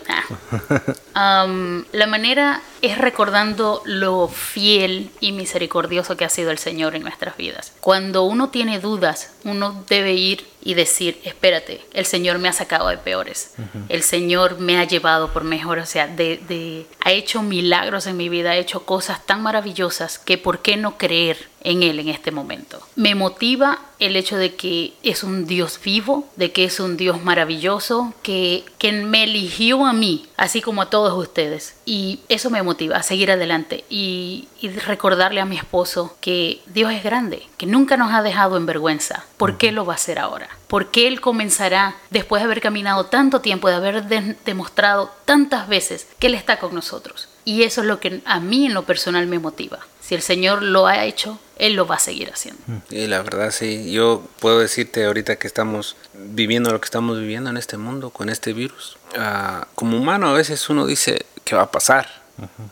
Ah. La manera es recordando lo fiel y misericordioso que ha sido el Señor en nuestras vidas. Cuando uno tiene dudas, uno debe ir y decir, espérate, el Señor me ha sacado de peores. El Señor me ha llevado por mejores. O sea, de, de- ha hecho milagros en mi vida, ha hecho cosas tan maravillosas que ¿por qué no creer en Él en este momento? Me motiva el hecho de que es un Dios vivo, de que es un Dios maravilloso, que, que me eligió a mí, así como a todos ustedes. Y eso me motiva a seguir adelante y, y recordarle a mi esposo que Dios es grande, que nunca nos ha dejado en vergüenza. ¿Por qué lo va a hacer ahora? ¿Por qué Él comenzará, después de haber caminado tanto tiempo, de haber de- demostrado tantas veces que Él está con nosotros? Y eso es lo que a mí en lo personal me motiva. Si el Señor lo ha hecho, Él lo va a seguir haciendo. Y la verdad sí, yo puedo decirte ahorita que estamos viviendo lo que estamos viviendo en este mundo con este virus. Ah, como humano a veces uno dice, ¿qué va a pasar?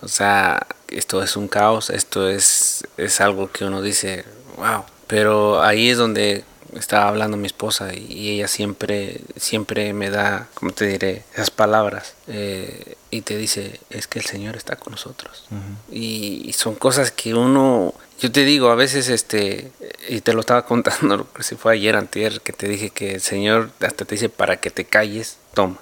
O sea, esto es un caos, esto es, es algo que uno dice, wow. Pero ahí es donde estaba hablando mi esposa y, y ella siempre, siempre me da, ¿cómo te diré? Esas palabras. eh, y te dice, es que el Señor está con nosotros. y, y son cosas que uno, yo te digo, a veces, este, y te lo estaba [LAUGHS] contando, si fue ayer, antier, que te dije que el Señor hasta te dice para que te calles, toma.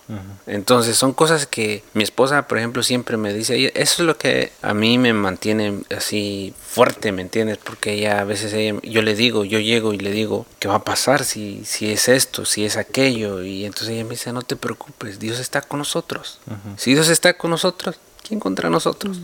Entonces son cosas que mi esposa, por ejemplo, siempre me dice, eso es lo que a mí me mantiene así fuerte, ¿me entiendes? Porque ella a veces ella- yo le digo, yo llego y le digo, ¿qué va a pasar si, si es esto, si es aquello? Y entonces ella me dice, no te preocupes, Dios está con nosotros. Si Dios está con nosotros, ¿quién contra nosotros?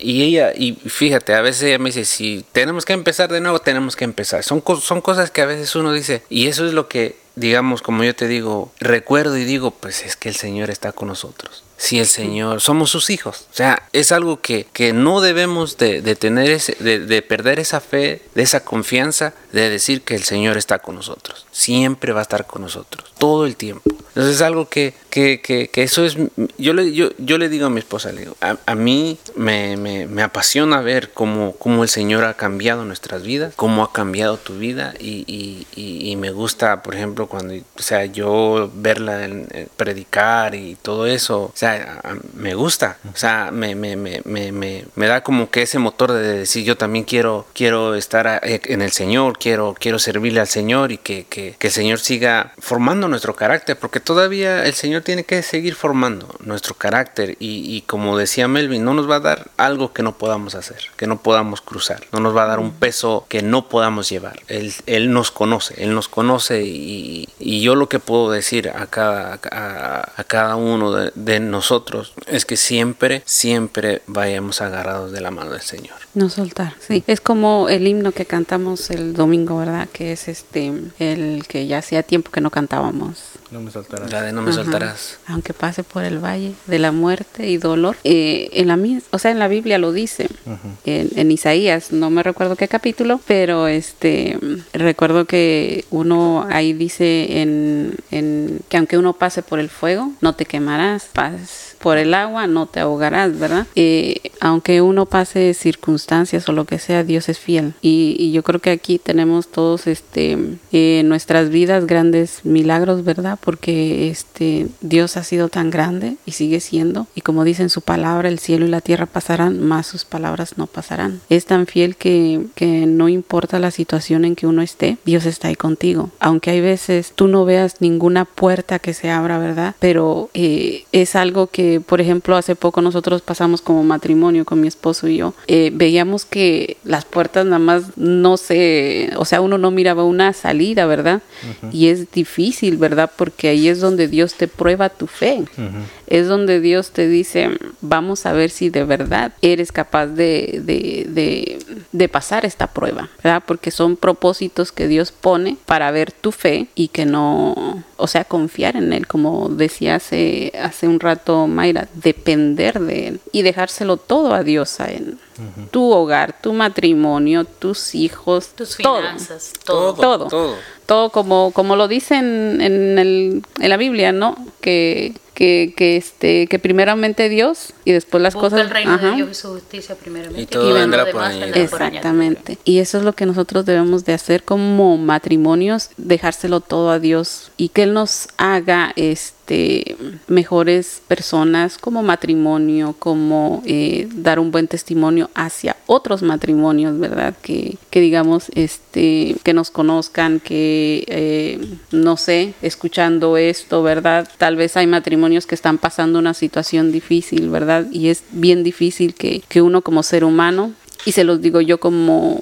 Y ella, y fíjate, a veces ella me dice, si tenemos que empezar de nuevo, tenemos que empezar. Son, co- son cosas que a veces uno dice, y eso es lo que, digamos, como yo te digo, recuerdo y digo, pues es que el Señor está con nosotros. Si el Señor, somos sus hijos. O sea, es algo que, que no debemos de, de tener, ese, de, de perder esa fe, de esa confianza, de decir que el Señor está con nosotros. Siempre va a estar con nosotros, todo el tiempo. Entonces es algo que, que, que, que eso es, yo le, yo, yo le digo a mi esposa, le digo, a, a mí me, me, me apasiona ver cómo, cómo el Señor ha cambiado nuestras vidas, cómo ha cambiado tu vida y, y, y, y me gusta, por ejemplo, cuando, o sea, yo verla en- en predicar y todo eso, o sea, a- a- me gusta, o sea, me, me, me, me, da como que ese motor de decir, yo también quiero, quiero estar a- en el Señor, quiero, quiero servirle al Señor y que, que, que el Señor siga formando nuestro carácter, porque todavía el Señor tiene que seguir formando nuestro carácter y, y, como decía Melvin, no nos va a dar algo que no podamos hacer, que no podamos cruzar, no nos va a dar un peso que no podamos llevar. Él, él nos conoce, Él nos conoce y, y, yo lo que puedo decir a cada, a, a cada uno de, de, nosotros es que siempre, siempre vayamos agarrados de la mano del Señor. No soltar, sí. Es como el himno que cantamos el domingo, ¿verdad? Que es este, el que ya hacía tiempo que no cantábamos. No me soltarás. La de no me Ajá. soltarás. Aunque pase por el valle de la muerte y dolor. Eh, en la mis- o sea, en la Biblia lo dice. en, en Isaías, no me recuerdo qué capítulo, pero este recuerdo que uno ahí dice en, en que aunque uno pase por el fuego, no te quemarás, pas por el agua, no te ahogarás, ¿verdad? Eh, aunque uno pase circunstancias o lo que sea, Dios es fiel. Y, yo creo que aquí tenemos todos este eh, nuestras vidas grandes milagros, ¿verdad? Porque este Dios ha sido tan grande y sigue siendo. Y como dice en su palabra, el cielo y la tierra pasarán, más sus palabras no pasarán. Es tan fiel que, que no importa la situación en que uno esté, Dios está ahí contigo. Aunque hay veces tú no veas ninguna puerta que se abra, ¿verdad? Pero eh, es algo que, por ejemplo, hace poco nosotros pasamos como matrimonio con mi esposo y yo. Eh, veíamos que las puertas nada más no se, o sea, uno no miraba una salida, ¿verdad? Y es difícil, ¿verdad? Porque ahí es donde Dios te prueba tu fe. Es donde Dios te dice, vamos a ver si de verdad eres capaz de, de, de, de pasar esta prueba, ¿verdad? Porque son propósitos que Dios pone para ver tu fe y que no, o sea, confiar en Él, como decía hace, hace un rato Mayra, depender de Él y dejárselo todo a Dios a Él. Tu hogar, tu matrimonio, tus hijos, Tus todo. finanzas, todo. Todo. todo. Todo como, como lo dicen en, el, en la Biblia, ¿no? Que, que, que, este, que primeramente Dios y después las Busca cosas... el reino Ajá. de Dios y su justicia primeramente. Y todo lo vendrá demás por vendrá añadidura. por. Exactamente. Y eso es lo que nosotros debemos de hacer como matrimonios, dejárselo todo a Dios y que Él nos haga este mejores personas como matrimonio, como eh, dar un buen testimonio hacia otros matrimonios, ¿verdad? Que, que digamos, este, que nos conozcan, que eh, no sé, escuchando esto, ¿verdad? Tal vez hay matrimonios que están pasando una situación difícil, ¿verdad? Y es bien difícil que, que uno como ser humano, y se los digo yo como...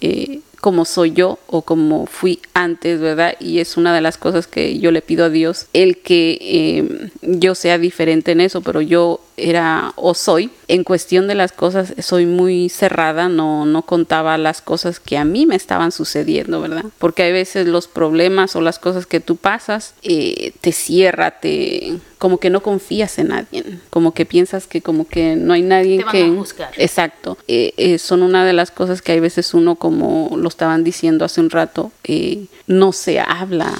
eh, como soy yo o como fui antes, ¿verdad? Y es una de las cosas que yo le pido a Dios, el que eh, yo sea diferente en eso, pero yo era o soy, en cuestión de las cosas, soy muy cerrada, no, no contaba las cosas que a mí me estaban sucediendo, ¿verdad? Porque hay veces los problemas o las cosas que tú pasas eh, te cierra, te como que no confías en nadie, como que piensas que como que no hay nadie Te van que a juzgar. Exacto. Eh, eh, son una de las cosas que hay veces uno, como lo estaban diciendo hace un rato, eh, no se habla.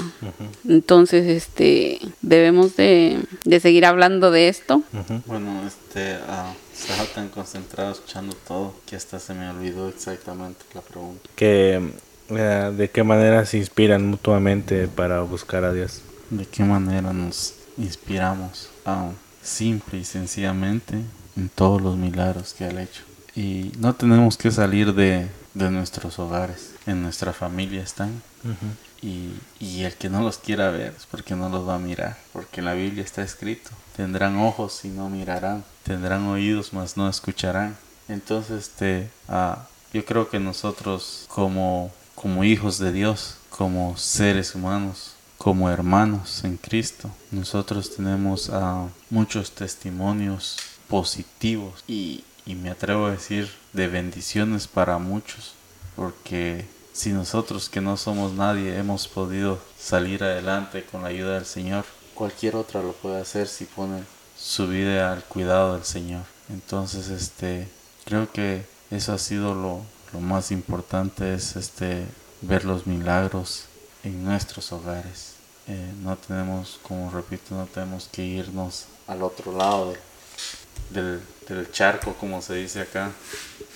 Entonces, este, debemos de, de seguir hablando de esto. Bueno, este, ah, estaba tan concentrado escuchando todo que hasta se me olvidó exactamente la pregunta. Que, eh, ¿De qué manera se inspiran mutuamente para buscar a Dios? ¿De qué manera nos inspiramos? Ah, simple y sencillamente en todos los milagros que ha hecho. Y no tenemos que salir de, de nuestros hogares. En nuestra familia están. Y, y el que no los quiera ver es porque no los va a mirar. Porque en la Biblia está escrito. Tendrán ojos y no mirarán. Tendrán oídos mas no escucharán. Entonces, este, ah, yo creo que nosotros como, como hijos de Dios, como seres humanos, como hermanos en Cristo, nosotros tenemos ah, muchos testimonios positivos y, y me atrevo a decir de bendiciones para muchos, porque si nosotros que no somos nadie hemos podido salir adelante con la ayuda del Señor, cualquier otra lo puede hacer si pone su vida al cuidado del Señor. Entonces, este, creo que eso ha sido lo, lo más importante, es este, ver los milagros en nuestros hogares. Eh, no tenemos, como repito, no tenemos que irnos al otro lado de- del, del charco, como se dice acá.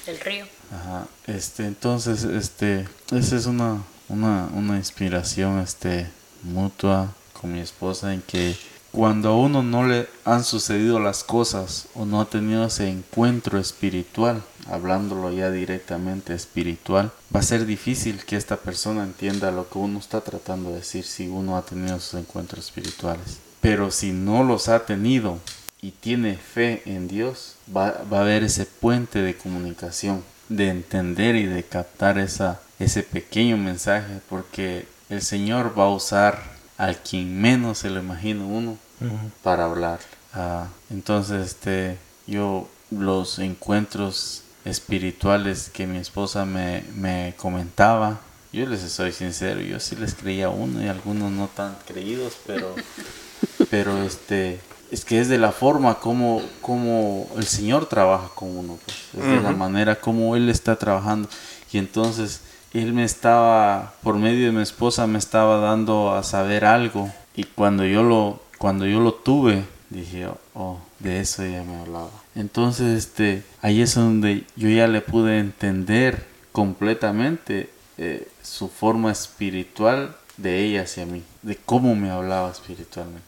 El río. Ajá, este, entonces, este, esa es una, una, una inspiración, este, mutua con mi esposa en que cuando a uno no le han sucedido las cosas o no ha tenido ese encuentro espiritual, hablándolo ya directamente espiritual, va a ser difícil que esta persona entienda lo que uno está tratando de decir si uno ha tenido sus encuentros espirituales. Pero si no los ha tenido y tiene fe en Dios, va, a haber ese puente de comunicación, de entender y de captar esa, ese pequeño mensaje, porque el Señor va a usar al quien menos se lo imagina uno para hablar. Ah, entonces, este, yo los encuentros espirituales que mi esposa me, me comentaba, yo les soy sincero, yo sí les creía uno y algunos no tan creídos, pero, [LAUGHS] pero este, es que es de la forma como, como el Señor trabaja con uno, pues, es de la manera como Él está trabajando. Y entonces Él me estaba, por medio de mi esposa, me estaba dando a saber algo. Y cuando yo lo, cuando yo lo tuve, dije, oh, de eso ya me hablaba. Entonces, este, ahí es donde yo ya le pude entender completamente eh, su forma espiritual de ella hacia mí, de cómo me hablaba espiritualmente.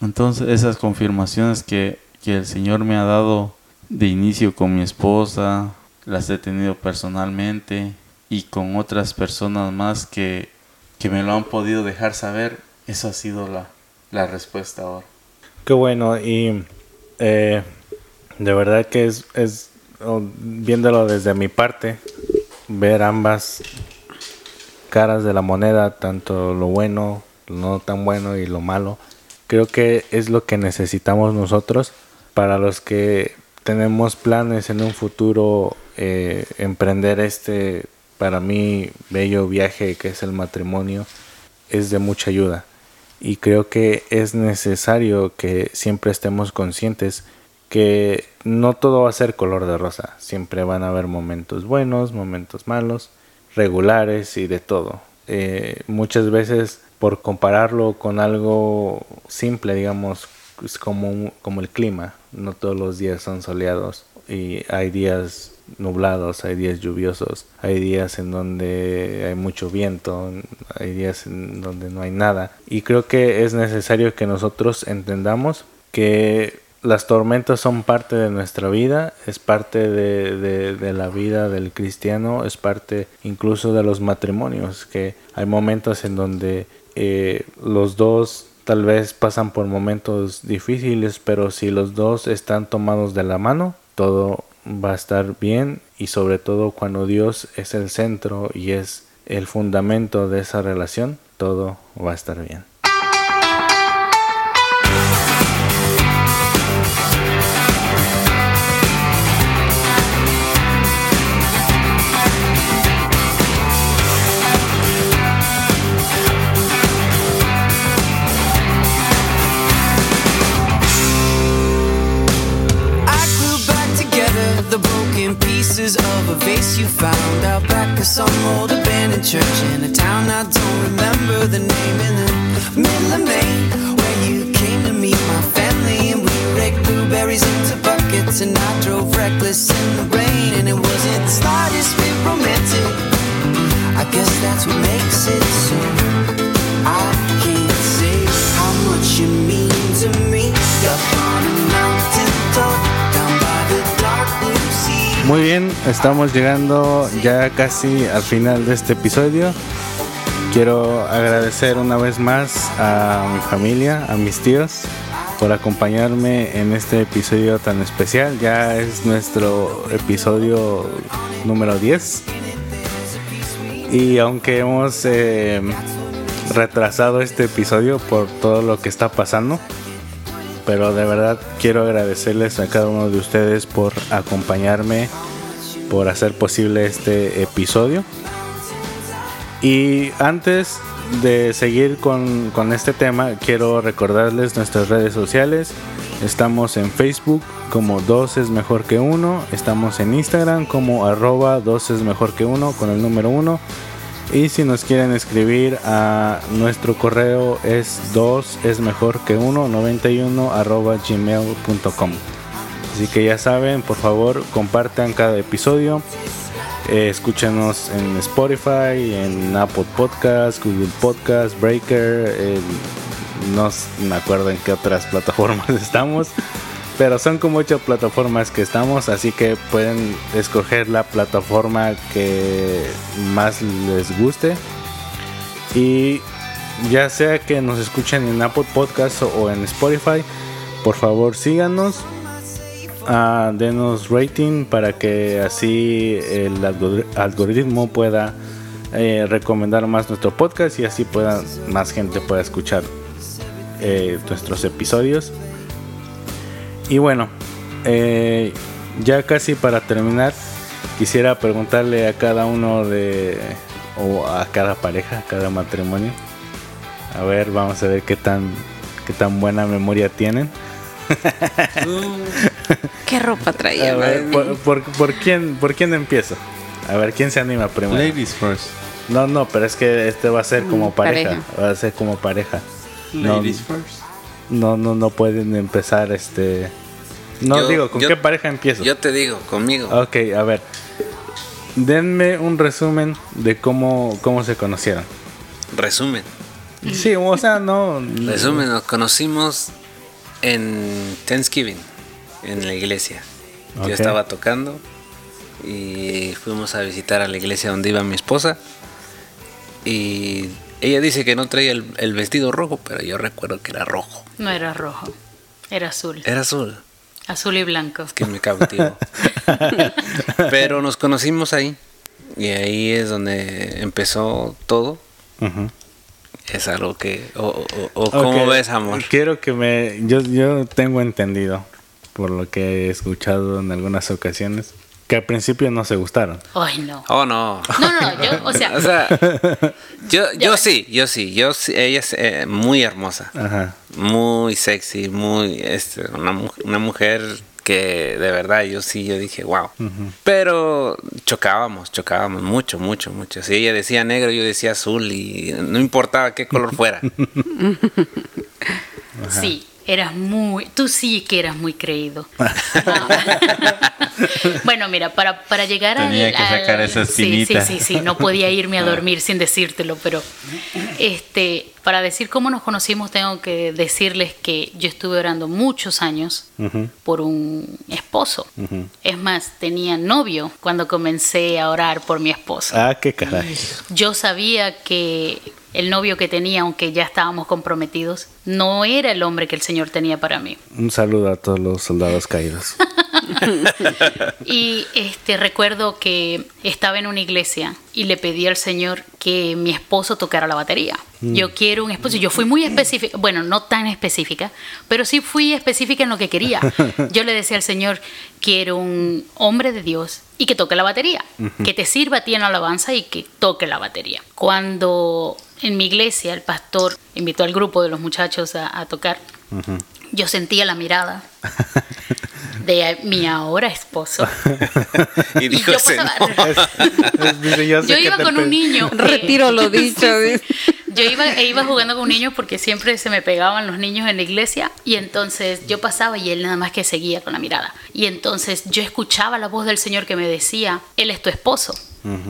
Entonces, esas confirmaciones que, que el Señor me ha dado de inicio con mi esposa, las he tenido personalmente y con otras personas más que, que me lo han podido dejar saber, eso ha sido la, la respuesta ahora. Qué bueno, y eh, de verdad que es, es viéndolo desde mi parte, ver ambas caras de la moneda, tanto lo bueno, lo no tan bueno y lo malo, creo que es lo que necesitamos nosotros para los que tenemos planes en un futuro eh, emprender este para mí bello viaje que es el matrimonio es de mucha ayuda y creo que es necesario que siempre estemos conscientes que no todo va a ser color de rosa, siempre van a haber momentos buenos, momentos malos, regulares y de todo. Eh, muchas veces por compararlo con algo simple, digamos, es como, como el clima, no todos los días son soleados y hay días nublados, hay días lluviosos, hay días en donde hay mucho viento, hay días en donde no hay nada. Y creo que es necesario que nosotros entendamos que las tormentas son parte de nuestra vida, es parte de, de, la vida del cristiano, es parte incluso de los matrimonios, que hay momentos en donde eh, los dos tal vez pasan por momentos difíciles, pero si los dos están tomados de la mano, todo va a estar bien y sobre todo cuando Dios es el centro y es el fundamento de esa relación, todo va a estar bien. Remember the name. In the middle of May, where you came to meet my family, and we raked blueberries into buckets, and I drove reckless in the rain, and it wasn't the slightest bit romantic. I guess that's what makes it so. I can't say how much you mean to me. Up on a mountain top, down by the dark blue sea. Muy bien, estamos llegando ya casi al final de este episodio. Quiero agradecer una vez más a mi familia, a mis tíos, por acompañarme en este episodio tan especial. Ya es nuestro episodio número 10. Y aunque hemos eh, retrasado este episodio por todo lo que está pasando, pero de verdad quiero agradecerles a cada uno de ustedes por acompañarme, por hacer posible este episodio. Y antes de seguir con, con este tema, quiero recordarles nuestras redes sociales. Estamos en Facebook como 2 es mejor que uno. Estamos en Instagram como arroba 2 es mejor que uno con el número 1. Y si nos quieren escribir a nuestro correo es 2 es mejor que 1 91 arroba gmail.com. Así que ya saben, por favor compartan cada episodio. Eh, escúchenos en Spotify, en Apple Podcasts, Google Podcasts, Breaker, No me acuerdo en qué otras [LAUGHS] plataformas estamos. Pero son como ocho plataformas que estamos, así que pueden escoger la plataforma que más les guste. Y ya sea que nos escuchen en Apple Podcast o en Spotify, por favor síganos. Denos rating para que así el algor- algoritmo pueda eh, recomendar más nuestro podcast y así pueda más gente pueda escuchar eh, nuestros episodios. Y bueno, eh, ya casi para terminar, quisiera preguntarle a cada uno de, o a cada pareja, a cada matrimonio. A ver, vamos a ver qué tan, qué tan buena memoria tienen. [LAUGHS] [LAUGHS] ¿Qué ropa traía? A ver, por, por- por quién, ¿Por quién empiezo? A ver, ¿quién se anima primero? Ladies first. No, no, pero es que este va a ser como Mm, pareja. pareja. Va a ser como pareja. No, Ladies first. no, no, no pueden empezar este. No Yo- digo, ¿con yo- qué pareja empiezo? Yo te digo, conmigo. Ok, a ver. Denme un resumen de cómo, cómo se conocieron. Resumen. Sí, o sea, no. [LAUGHS] Resumen, nos conocimos en Thanksgiving, en la iglesia. Yo estaba tocando y fuimos a visitar a la iglesia donde iba mi esposa. Y ella dice que no traía el, el vestido rojo, pero yo recuerdo que era rojo. No era rojo, era azul. Era azul, Azul y blanco. que me cautivó. [LAUGHS] pero nos conocimos ahí. Y ahí es donde empezó todo. Ujú. Es algo que... O, o- o- ¿Cómo Ok, ves, amor? Quiero que me. Yo, yo tengo entendido, por lo que he escuchado en algunas ocasiones, que al principio no se gustaron. Ay, no. Oh, no. No, no, yo, o sea, [LAUGHS] O sea, [LAUGHS] yo, yo Ya. sí, yo sí, yo sí, ella es eh, muy hermosa, Ajá. muy sexy, muy, este, una, una mujer que de verdad yo sí, yo dije, wow. Pero chocábamos, chocábamos mucho, mucho, mucho. Si ella decía negro, yo decía azul y no importaba qué color fuera. [LAUGHS] sí, eras muy, tú sí que eras muy creído. [LAUGHS] [LAUGHS] bueno, mira, para, para llegar al- Tenía que sacar al- esa sí, sí, sí, sí, no podía irme a dormir sin decírtelo, pero este, para decir cómo nos conocimos tengo que decirles que yo estuve orando muchos años Ujú. por un esposo. Es más, tenía novio cuando comencé a orar por mi esposo. Ah, qué caray. Yo sabía que el novio que tenía, aunque ya estábamos comprometidos, no era el hombre que el Señor tenía para mí. Un saludo a todos los soldados caídos. [LAUGHS] Y este recuerdo que estaba en una iglesia y le pedí al Señor que mi esposo tocara la batería. Yo quiero un esposo. Yo fui muy específica, bueno, no tan específica, pero sí fui específica en lo que quería. [LAUGHS] Yo le decía al Señor, quiero un hombre de Dios y que toque la batería, que te sirva a ti en la alabanza y que toque la batería. Cuando en mi iglesia el pastor invitó al grupo de los muchachos a, a tocar, yo sentía la mirada de mi ahora esposo. [LAUGHS] Y dijo yo ese pasaba- no. Dice, yo iba te con un niño. [LAUGHS] Retiro lo [LAUGHS] dicho. Yo iba, e iba jugando con un niño porque siempre se me pegaban los niños en la iglesia y entonces yo pasaba y él nada más que seguía con la mirada. Y entonces yo escuchaba la voz del Señor que me decía, Él es tu esposo.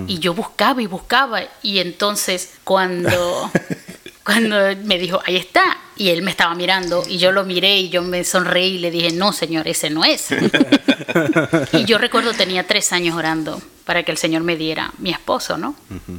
Y yo buscaba y buscaba y entonces cuando, [LAUGHS] cuando me dijo, ahí está, y él me estaba mirando y yo lo miré y yo me sonreí y le dije, no, Señor, ese no es. [LAUGHS] y yo recuerdo tenía tres años orando para que el Señor me diera mi esposo, ¿no?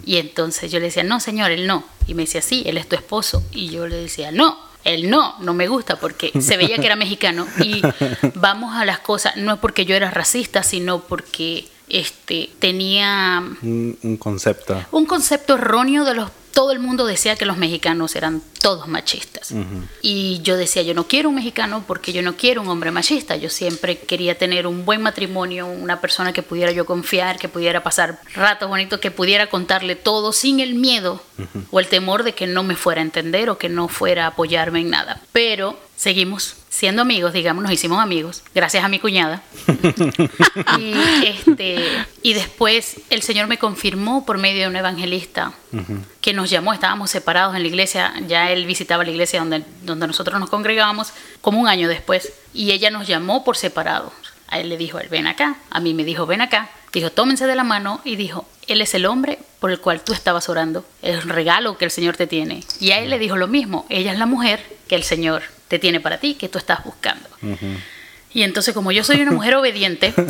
Y entonces yo le decía, no, Señor, él no. Y me decía, sí, él es tu esposo. Y yo le decía, no, él no, no me gusta porque se veía que era mexicano. Y [LAUGHS] vamos a las cosas, no es porque yo era racista, sino porque este, tenía Un, un concepto. un concepto erróneo de los todo el mundo decía que los mexicanos eran todos machistas. Y yo decía, yo no quiero un mexicano porque yo no quiero un hombre machista. Yo siempre quería tener un buen matrimonio, una persona que pudiera yo confiar, que pudiera pasar ratos bonitos, que pudiera contarle todo sin el miedo o el temor de que no me fuera a entender o que no fuera a apoyarme en nada. Pero seguimos siendo amigos, digamos, nos hicimos amigos, gracias a mi cuñada. [LAUGHS] y, este, y después el Señor me confirmó por medio de un evangelista que nos llamó, estábamos separados en la iglesia, ya él visitaba la iglesia donde, donde nosotros nos congregábamos como un año después, y ella nos llamó por separado. A él le dijo, él ven acá, a mí me dijo, ven acá, dijo, tómense de la mano y dijo, él es el hombre por el cual tú estabas orando, es el regalo que el Señor te tiene. Y a él le dijo lo mismo, ella es la mujer que el Señor te tiene para ti, que tú estás buscando. Y entonces como yo soy una mujer [LAUGHS] obediente, [LAUGHS]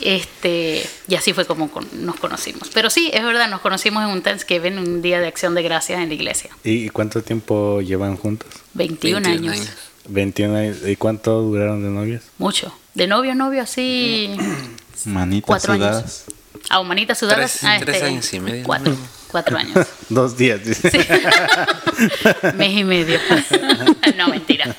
este, y así fue como con- nos conocimos. Pero sí, es verdad, nos conocimos en un Thanksgiving, un día de acción de gracias en la iglesia. ¿Y cuánto tiempo llevan juntos? 21, 21 años. años. 21 años. ¿Y cuánto duraron de novios? Mucho. De novio, novio, así. [CLEARS THROAT] Manitas Cuatro años. A humanitas sudadas. Tres- ah, tres años y medio, Cuatro. ¿no? Cuatro años. [LAUGHS] Dos días. dice. [LAUGHS] Mes y medio. [LAUGHS] no, mentira.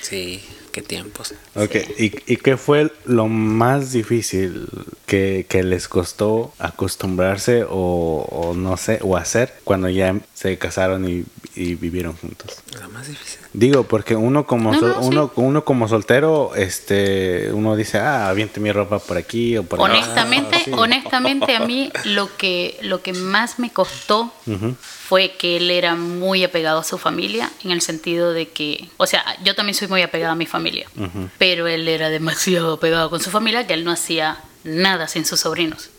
Sí, qué tiempos. Ok, ¿Y, ¿y qué fue lo más difícil que, que les costó acostumbrarse o, o no sé, o hacer cuando ya se casaron y, y vivieron juntos? Lo más difícil. Digo, porque uno como No, sí. uno, uno como soltero, este, uno dice, ah, aviente mi ropa por aquí o por allá". Honestamente, sí. honestamente a mí lo que, lo que más me costó fue que él era muy apegado a su familia, en el sentido de que, o sea, yo también soy muy apegada a mi familia, pero él era demasiado apegado con su familia que él no hacía nada sin sus sobrinos.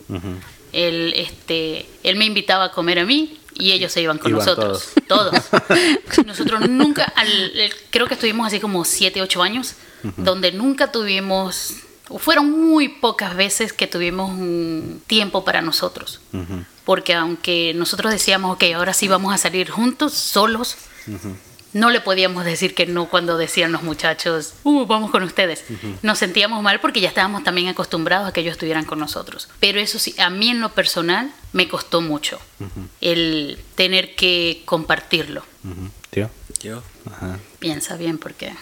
Él, este, él me invitaba a comer a mí y ellos se iban con Iban nosotros. Todos. [LAUGHS] Nosotros nunca, al- creo que estuvimos así como 7, 8 años, donde nunca tuvimos, fueron muy pocas veces que tuvimos un tiempo para nosotros. Porque aunque nosotros decíamos, ok, ahora sí vamos a salir juntos, solos, no le podíamos decir que no cuando decían los muchachos, uh, vamos con ustedes. Nos sentíamos mal porque ya estábamos también acostumbrados a que ellos estuvieran con nosotros. Pero eso sí, a mí en lo personal me costó mucho el tener que compartirlo. ujú. ¿Tío? Yo. Ajá. Piensa bien porque...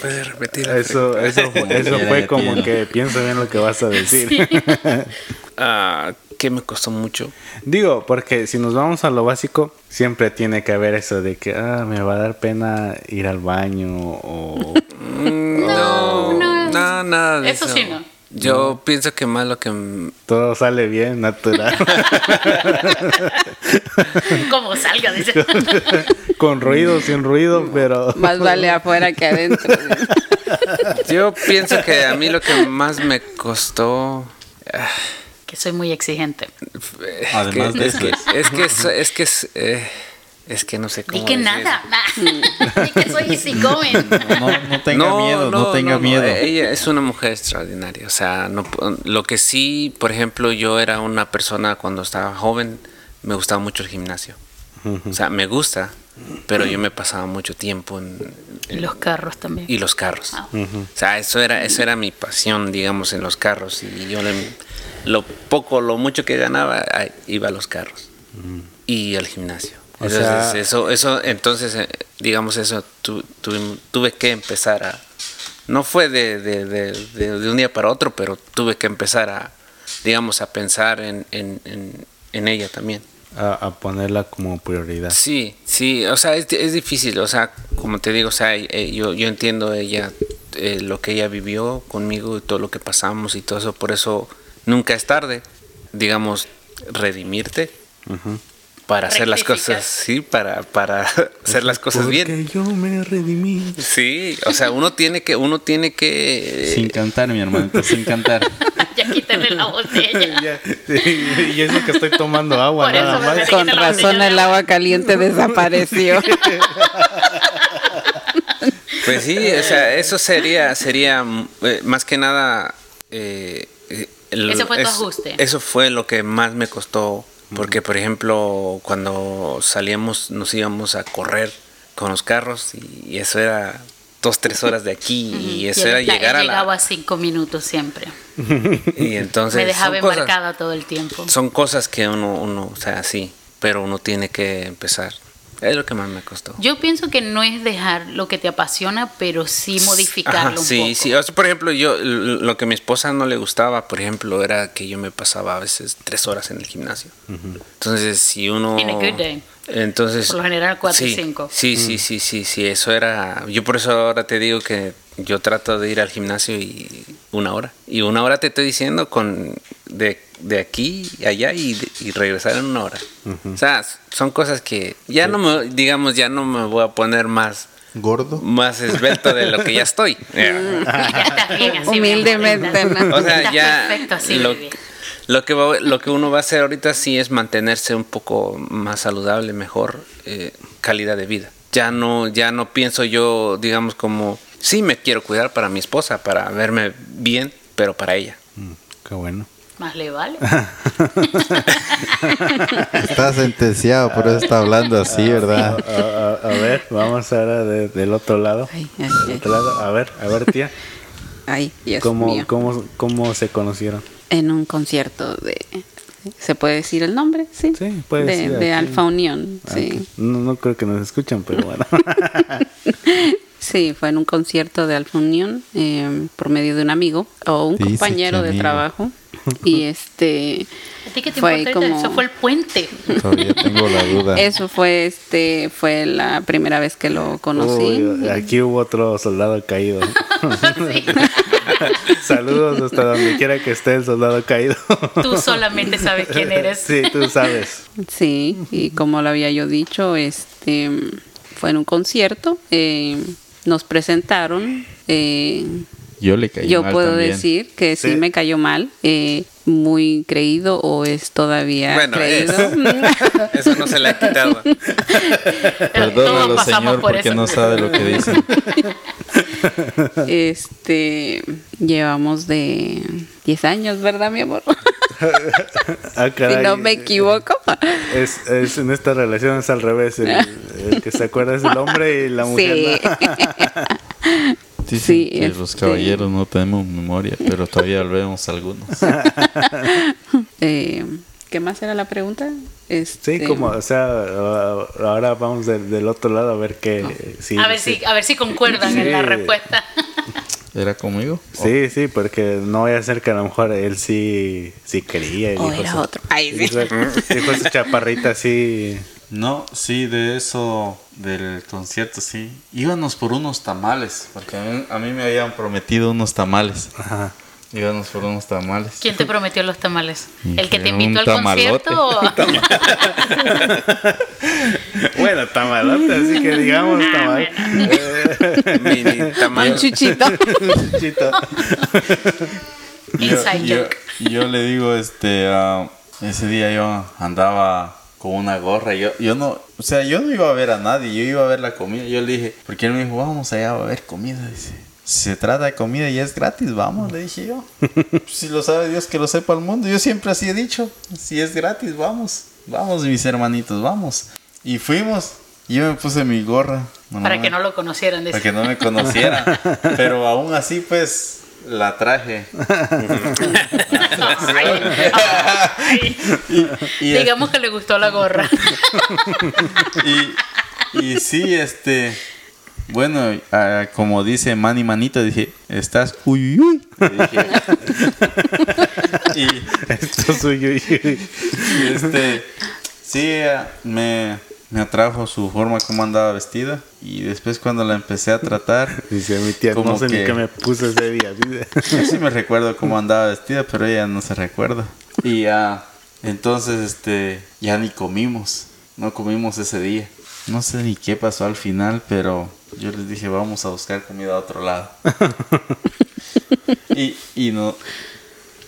¿Puedes repetir? Eso, eso, fue- [LAUGHS] eso fue como que piensa bien lo que vas a decir. [LAUGHS] Ah, que me costó mucho. Digo, porque si nos vamos a lo básico, siempre tiene que haber eso de que ah, me va a dar pena ir al baño o... Mm, No, no. no, nada de Eso eso. sí no. Yo pienso que más lo que todo sale bien, natural. [LAUGHS] como salga, dice. [LAUGHS] Con ruido, sin ruido, pero... Más vale afuera que adentro. [LAUGHS] yo pienso que a mí lo que más me costó ah, que soy muy exigente. es Además que, de es eso. que es que es, es que es, eh, es que no sé cómo que decir. nada. [LAUGHS] Di que soy [LAUGHS] easy going. No, no tenga miedo, no, tenga no, miedo. Ella es una mujer extraordinaria. O sea, lo que sí, por ejemplo, yo era una persona cuando estaba joven, me gustaba mucho el gimnasio. O sea, me gusta, pero yo me pasaba mucho tiempo en, Y los carros también. y los carros. Ah. O sea, eso era, eso era mi pasión, digamos, en los carros. Y yo le- lo poco, lo mucho que ganaba, iba a los carros. Y al gimnasio. O Entonces, sea- eso, eso, entonces, eh, digamos, eso tu- tuve, tuve que empezar a... No fue de, de- de- de- un día para otro, pero tuve que empezar a, digamos, a pensar en, en- en- en ella también. A, a ponerla como prioridad. Sí, sí, o sea, es, es difícil, o sea, como te digo, o sea, eh, yo, yo entiendo ella, eh, lo que ella vivió conmigo y todo lo que pasamos y todo eso, por eso nunca es tarde, digamos, redimirte Ujú. Para hacer las cosas, sí, para, para [LAUGHS] hacer las cosas bien. Porque yo me redimí. Sí, o sea, uno tiene que, uno tiene que... Sin cantar, mi hermanito, sin cantar. [LAUGHS] ya quítenle la botella. [LAUGHS] Ya, sí, y eso que estoy tomando agua Por eso nada más. Con razón el agua caliente desapareció. Pues sí, o sea, eso sería, sería eh, más que nada. eh, eh, el- Ese fue tu es- ajuste. Eso fue lo que más me costó. Porque, por ejemplo, cuando salíamos, nos íbamos a correr con los carros y, y eso era dos, tres horas de aquí [LAUGHS] y eso era llegar a llegaba la. a cinco minutos siempre. [LAUGHS] Y entonces. Me dejaba embarcada todo el tiempo. son cosas que uno, uno, o sea, sí, pero uno tiene que empezar. Es lo que más me costó. Yo pienso que no es dejar lo que te apasiona, pero sí modificarlo Ajá, un sí, poco. sí. O sea, por ejemplo, yo lo que a mi esposa no le gustaba, por ejemplo, era que yo me pasaba a veces tres horas en el gimnasio. Entonces, si uno... In a good day. Entonces... Por lo general, cuatro y sí, cinco. Sí, sí, sí, sí, sí, eso era... Yo por eso ahora te digo que yo trato de ir al gimnasio y una hora. Y una hora te estoy diciendo con de, de aquí a allá y, de- y regresar en una hora. O sea, son cosas que ya no me, digamos, ya no me voy a poner más Gordo. más esbelto de lo que ya estoy. [LAUGHS] Ya bien así. Humildemente. O sea, ya perfecto así, lo. Lo que, va- lo que uno va a hacer ahorita sí es mantenerse un poco más saludable, mejor eh, calidad de vida. Ya no, ya no pienso yo, digamos, como, sí me quiero cuidar para mi esposa, para verme bien, pero para ella. Mm, Qué bueno. Más le vale. [LAUGHS] Está sentenciado, por eso está hablando así, ¿verdad? A, a- a ver, vamos ahora de- del otro lado. Ay, ay, Del otro lado. A ver, a ver, tía. Ay, Dios ¿Cómo, mío. cómo, ¿Cómo se conocieron? En un concierto de... ¿Se puede decir el nombre? Sí. Sí, puede de, decir de. Alfa Unión, sí. Ah, No, no creo que nos escuchan, pero bueno. [LAUGHS] Sí, fue en un concierto de Alfa Unión eh, por medio de un amigo o un Dice compañero de amigo. trabajo. [LAUGHS] Y este... ¿A ti qué te Fue como- Eso fue el puente. Todavía tengo la duda. [LAUGHS] Eso fue este fue la primera vez que lo conocí. Uy, aquí hubo otro soldado caído. [LAUGHS] Saludos hasta donde quiera que esté el soldado caído. Tú solamente sabes quién eres. Sí, tú sabes. Sí, y como lo había yo dicho, este fue en un concierto. eh, nos presentaron. eh, Yo le caí yo mal puedo también. decir que sí, Sí. me cayó mal. eh, muy creído o es todavía Bueno, creído. [LAUGHS] Eso no se le ha quitado. Perdónalo, Todos pasamos señor, por porque eso. no sabe lo que dice. [LAUGHS] este llevamos de 10 años, ¿verdad, mi amor? Ah, [LAUGHS] si no me equivoco. Es, es en esta relación es al revés. El, el que se acuerda es el hombre y la mujer. Sí. ¿no? [LAUGHS] Dicen Sí, que los este- caballeros no tenemos memoria, pero todavía vemos algunos. [LAUGHS] Eh, ¿Qué más era la pregunta? Este, Sí, como, o sea, ah, ahora vamos del, del otro lado a ver qué. sí, A ver sí. si, a ver si concuerdan Sí. en la respuesta. [LAUGHS] ¿Era conmigo? Sí, sí, porque no vaya a ser que a lo mejor él sí, sí quería. y O dijo era su- otro. Ay, sí. Dijo, dijo su chaparrita así. No, sí, de eso, del concierto, sí. Íbamos por unos tamales, porque a mí, a mí me habían prometido unos tamales. Ajá. Íbamos por unos tamales. ¿Quién te prometió los tamales? ¿El que te invitó un al tamalote. concierto? o- [LAUGHS] Bueno, tamalote, así que digamos Ah, tamal. [LAUGHS] Mini Un tamaño. chuchito. [LAUGHS] Chito. Inside yo, joke. yo le digo, este, ah, ese día yo andaba con una gorra. Yo, yo no, o sea, yo no iba a ver a nadie, yo iba a ver la comida. Yo le dije, porque él me dijo, vamos allá a ver comida. Dice, se trata de comida y es gratis, vamos, le dije yo. [LAUGHS] si lo sabe Dios, que lo sepa el mundo. Yo siempre así he dicho, si es gratis, vamos, vamos, mis hermanitos, vamos. Y fuimos. Yo me puse mi gorra. Para que no lo conocieran. Para dice. que no me conocieran. [LAUGHS] Pero aún así, pues, la traje. [LAUGHS] Ay. Y, Digamos que le gustó la gorra. y, y sí, este. Bueno, ah, como dice Manny Manito, dije, estás uy, uy, uy. Le dije. [LAUGHS] y, Esto es suyo. y, este. Sí, ah, me, me atrajo su forma como andaba vestida. Y después, cuando la empecé a tratar, Dice mi tía, Como no sé que- ni qué me puse ese día. Yo sí me recuerdo cómo andaba vestida, pero ella no se recuerda. Y ya, entonces, este, ya ni comimos. No comimos ese día. No sé ni qué pasó al final, pero yo les dije, vamos a buscar comida a otro lado. [LAUGHS] y, y no,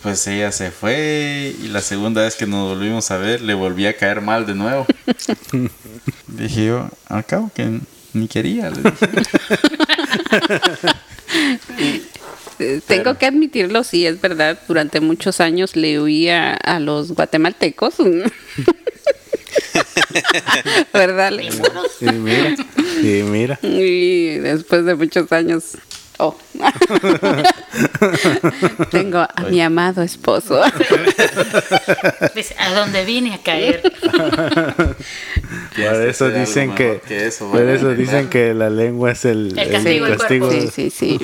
pues ella se fue y la segunda vez que nos volvimos a ver le volví a caer mal de nuevo. [LAUGHS] dije yo, al cabo que ni quería. le dije. [LAUGHS] Eh, Tengo que admitirlo, sí, es verdad. Durante muchos años le huía a los guatemaltecos. [LAUGHS] ¿Verdad? Alex? Y mira, y mira. Y después de muchos años. Oh. [LAUGHS] Tengo a mi amado esposo. [LAUGHS] Dice, a dónde vine a caer. Por eso dicen que, que eso, por eso dicen que la lengua es el, El castigo del cuerpo. Sí, sí, sí.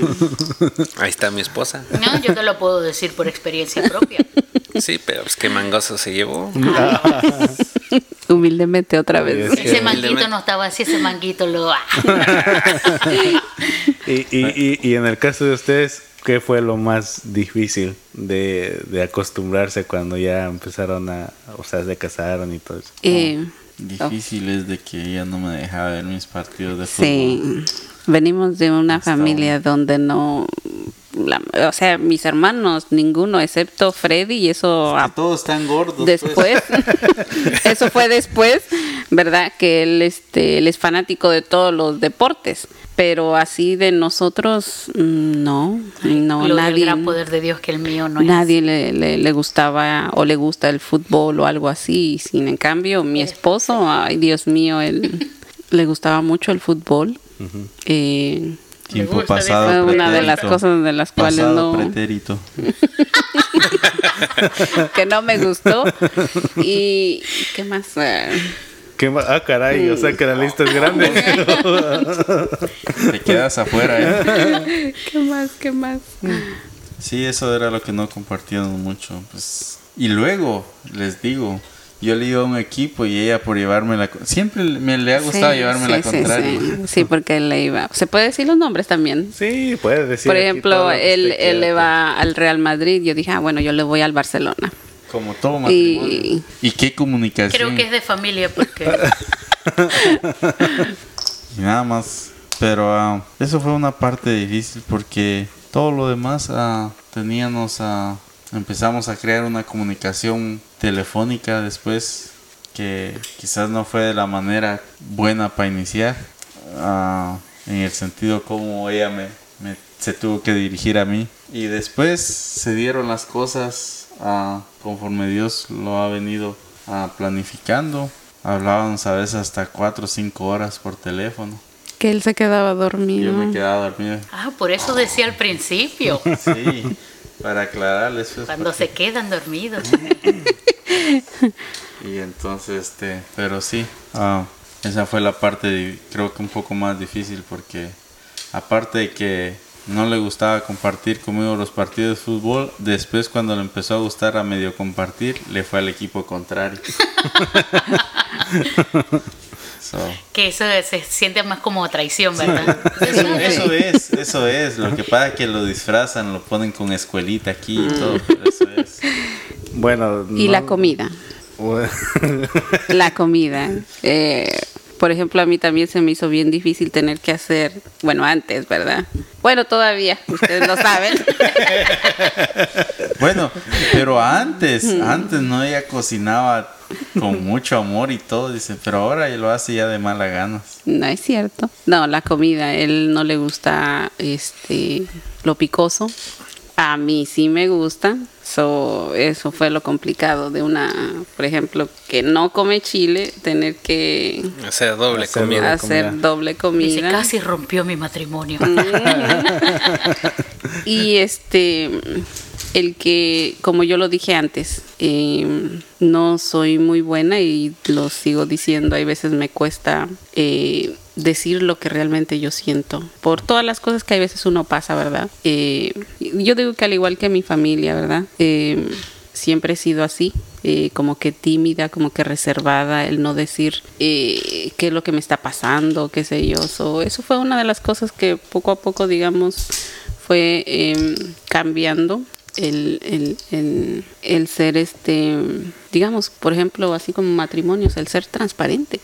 Ahí está mi esposa. No, yo te lo puedo decir por experiencia propia. Sí, pero es que mangoso se llevó. [LAUGHS] Humildemente otra vez. Es que- Ese manguito no estaba así, ese manguito lo... [LAUGHS] Y, y, y, y en el caso de ustedes, ¿qué fue lo más difícil de, de acostumbrarse cuando ya empezaron a, o sea, se casaron y todo eso? Eh, Difícil es de que ella no me dejaba ver mis partidos de fútbol. sí. Venimos de una Hasta familia donde no la- o sea, mis hermanos, ninguno, excepto Freddy, y eso Que a- todos están gordos. pues. después, [LAUGHS] eso fue después, ¿verdad? Que él, este, él es fanático de todos los deportes, pero así de nosotros, no, no, nadie. gran poder de Dios que el mío no es. Nadie le, le, le gustaba o le gusta el fútbol o algo así. Sin en cambio, mi esposo, ay Dios mío, él le gustaba mucho el fútbol. Eh, Tiempo gusta, pasado. fue una de las cosas de las cuales Pasado no, pretérito. [LAUGHS] que no me gustó. Y ¿qué más? Eh, ¿Qué ah, caray, o sea que la lista es grande. Te quedas afuera, ¿eh? [LAUGHS] ¿Qué más? ¿Qué más? Sí, eso era lo que no compartíamos mucho. Pues. Y luego, les digo, yo le iba a un equipo y ella por llevarme la... Siempre me le ha gustado Sí, llevarme sí, la contraria. Sí, Sí, porque él le iba. ¿Se puede decir los nombres también? Sí, puedes decir. Por ejemplo, él, él le va al Real Madrid. Yo dije, ah, bueno, yo le voy al Barcelona. Como todo matrimonio. Y- Y, qué comunicación. Creo que es de familia porque [LAUGHS] Y nada más. Pero ah, eso fue una parte difícil porque todo lo demás ah, teníamos a... empezamos a crear una comunicación telefónica después que quizás no fue de la manera buena para iniciar. ah, en el sentido como ella me, me- se tuvo que dirigir a mí. Y después se dieron las cosas ah, conforme Dios lo ha venido ah, planificando. Hablábamos a veces hasta 4 o 5 horas por teléfono. Que él se quedaba dormido. Yo me quedaba dormido. Ah, por eso decía al principio, Sí, para aclararles. cuando se quedan dormidos. [LAUGHS] Y entonces, este, pero sí, ah, esa fue la parte, di- creo que un poco más difícil porque aparte de que no le gustaba compartir conmigo los partidos de fútbol, después cuando le empezó a gustar a medio compartir, le fue al equipo contrario. [LAUGHS] So, Que eso se siente más como traición, ¿verdad? eso, [LAUGHS] eso es, eso es. Lo que pasa es que lo disfrazan, lo ponen con escuelita aquí y todo, pero eso es. Bueno. Y no- la comida. [LAUGHS] La comida. Eh, por ejemplo, a mí también se me hizo bien difícil tener que hacer, bueno, antes, ¿verdad? Bueno, todavía, ustedes lo saben. [LAUGHS] Bueno, pero antes, antes no ella cocinaba con mucho amor y todo, dice, pero ahora ella lo hace ya de mala ganas. No es cierto. No, la comida, él no le gusta este lo picoso. A mí sí me gusta. So, eso fue lo complicado de una, por ejemplo, que no come chile, tener que Hacer doble Hacer comida. doble hacer comida. doble Dice, comida. casi rompió mi matrimonio. [LAUGHS] Y este, el que, como yo lo dije antes, eh, no soy muy buena y lo sigo diciendo, hay veces me cuesta eh, decir lo que realmente yo siento, por todas las cosas que a veces uno pasa, ¿verdad? Eh, yo digo que al igual que mi familia, ¿verdad? Eh, siempre he sido así, eh, como que tímida, como que reservada, el no decir eh, qué es lo que me está pasando, qué sé yo. So, eso fue una de las cosas que poco a poco, digamos, fue em, cambiando el, el, el, el ser, este, digamos, por ejemplo, así como matrimonios, el ser transparente,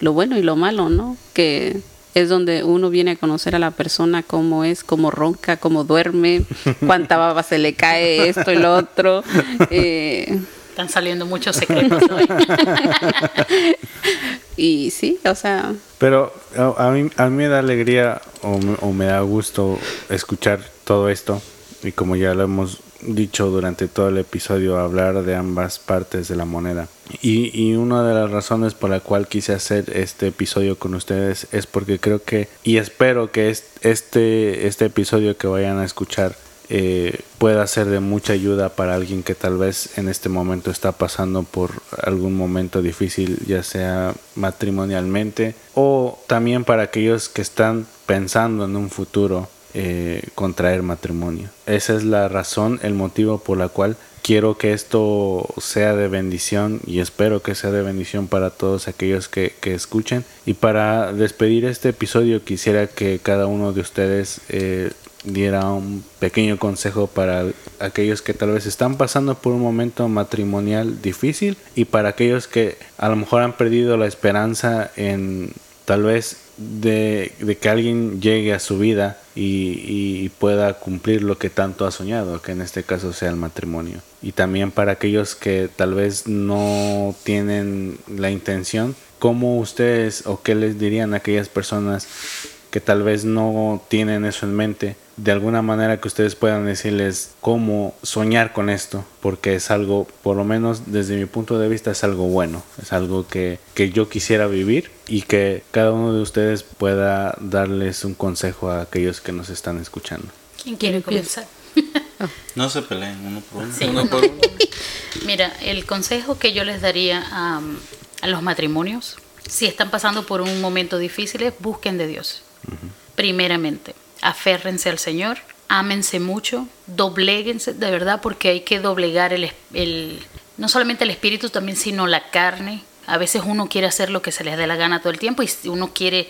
lo bueno y lo malo, ¿no? Que es donde uno viene a conocer a la persona cómo es, cómo ronca, cómo duerme, [LAUGHS] cuánta baba se le cae, esto y lo otro. Eh, Están saliendo muchos secretos hoy. [LAUGHS] y sí, o sea, Pero a, a mí, a mí me da alegría o me, o me da gusto escuchar todo esto. Y como ya lo hemos dicho durante todo el episodio, hablar de ambas partes de la moneda. Y, y una de las razones por la cual quise hacer este episodio con ustedes es porque creo que, y espero que es- este, este episodio que vayan a escuchar eh, pueda ser de mucha ayuda para alguien que tal vez en este momento está pasando por algún momento difícil, ya sea matrimonialmente o también para aquellos que están pensando en un futuro eh, contraer matrimonio. Esa es la razón, el motivo por la cual quiero que esto sea de bendición y espero que sea de bendición para todos aquellos que, que escuchen. Y para despedir este episodio quisiera que cada uno de ustedes eh, diera un pequeño consejo para aquellos que tal vez están pasando por un momento matrimonial difícil y para aquellos que a lo mejor han perdido la esperanza en tal vez de, que alguien llegue a su vida y, y pueda cumplir lo que tanto ha soñado, que en este caso sea el matrimonio. Y también para aquellos que tal vez no tienen la intención, ¿cómo ustedes o qué les dirían a aquellas personas que tal vez no tienen eso en mente? De alguna manera que ustedes puedan decirles cómo soñar con esto, porque es algo, por lo menos desde mi punto de vista, es algo bueno, es algo que, que yo quisiera vivir y que cada uno de ustedes pueda darles un consejo a aquellos que nos están escuchando. ¿Quién quiere comenzar? [LAUGHS] No se peleen uno por uno. Sí. Uno por uno. [LAUGHS] Mira, el consejo que yo les daría a, a los matrimonios, si están pasando por un momento difícil, es busquen de Dios. Primeramente, aférrense al Señor, ámense mucho, dobléguense de verdad, porque hay que doblegar el, el- no solamente el espíritu también, sino la carne. A veces uno quiere hacer lo que se les dé la gana todo el tiempo y uno quiere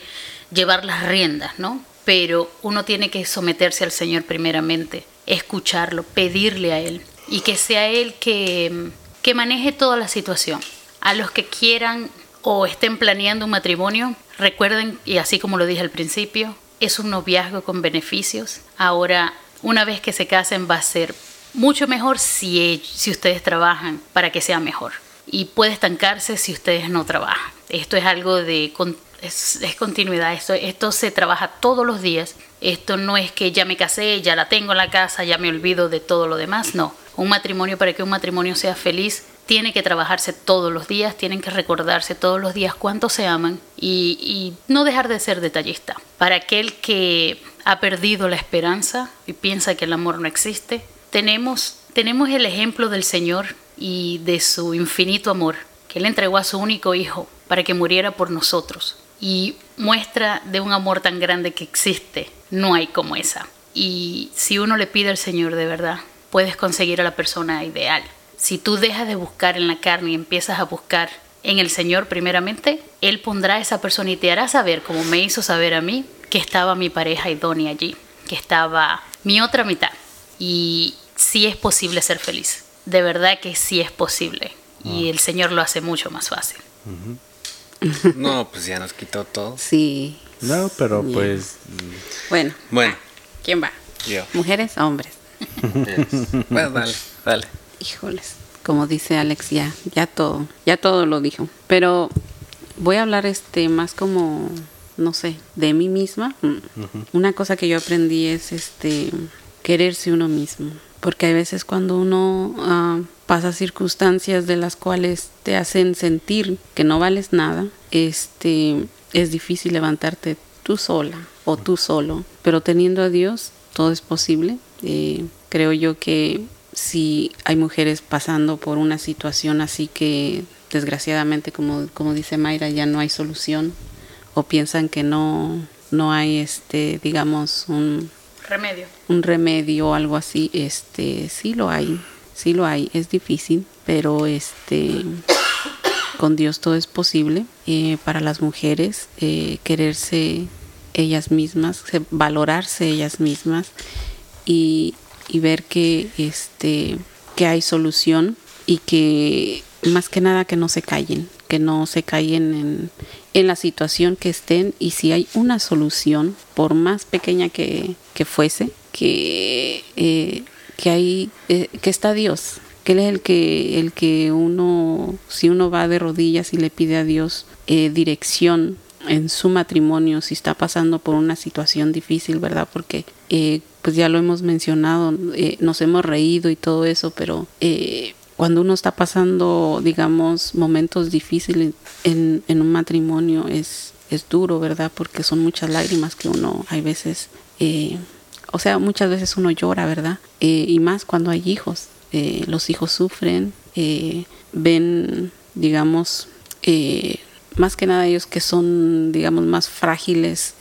llevar las riendas, ¿no? Pero uno tiene que someterse al Señor primeramente, escucharlo, pedirle a Él y que sea Él que, que maneje toda la situación. A los que quieran o estén planeando un matrimonio, recuerden, y así como lo dije al principio, es un noviazgo con beneficios. Ahora, una vez que se casen va a ser mucho mejor si, ustedes trabajan para que sea mejor. Y puede estancarse si ustedes no trabajan. Esto es algo de... es continuidad, esto, esto se trabaja todos los días. Esto no es que ya me casé, ya la tengo en la casa, ya me olvido de todo lo demás. No, un matrimonio, para que un matrimonio sea feliz, tiene que trabajarse todos los días, tienen que recordarse todos los días cuánto se aman y, no dejar de ser detallista. Para aquel que ha perdido la esperanza y piensa que el amor no existe, tenemos, tenemos el ejemplo del Señor y de su infinito amor, que Él entregó a su único Hijo para que muriera por nosotros. Y muestra de un amor tan grande que existe, no hay como esa. Y si uno le pide al Señor de verdad, puedes conseguir a la persona ideal. Si tú dejas de buscar en la carne y empiezas a buscar en el Señor primeramente, Él pondrá a esa persona y te hará saber, como me hizo saber a mí, que estaba mi pareja idónea allí, que estaba mi otra mitad. Y sí es posible ser feliz. De verdad que sí es posible. Y el Señor lo hace mucho más fácil. No, pues ya nos quitó todo. Sí. No, pero pues Bueno, Bueno, ¿quién va? yo. ¿Mujeres o hombres? Bueno, dale, dale. Híjoles, como dice Alex, ya, ya todo, ya todo lo dijo. Pero voy a hablar este más como, no sé, de mí misma. Una cosa que yo aprendí es este quererse uno mismo. Porque hay veces cuando uno ah, pasa circunstancias de las cuales te hacen sentir que no vales nada, este es difícil levantarte tú sola o tú solo. Pero teniendo a Dios, todo es posible. Eh, creo yo que si hay mujeres pasando por una situación así que desgraciadamente, como, como dice Mayra, ya no hay solución o piensan que no, no hay, este, digamos, un, Remedio. un remedio o algo así, este, sí lo hay, sí lo hay, es difícil, pero este, con Dios todo es posible. Eh, para las mujeres, eh, quererse ellas mismas, se- valorarse ellas mismas y, y ver que, este, que hay solución y que más que nada que no se callen, que no se callen en, en la situación que estén y si hay una solución, por más pequeña que, que fuese, que, eh, que, hay, eh, que está Dios, que Él es el que, el que uno, si uno va de rodillas y le pide a Dios eh, dirección en su matrimonio, si está pasando por una situación difícil, ¿verdad? Porque eh, pues ya lo hemos mencionado, eh, nos hemos reído y todo eso, pero eh, cuando uno está pasando, digamos, momentos difíciles en, un matrimonio es, es duro, ¿verdad? Porque son muchas lágrimas que uno hay veces, eh, o sea, muchas veces uno llora, ¿verdad? Eh, y más cuando hay hijos. Los hijos sufren, ven, digamos, más que nada ellos que son, digamos, más frágiles,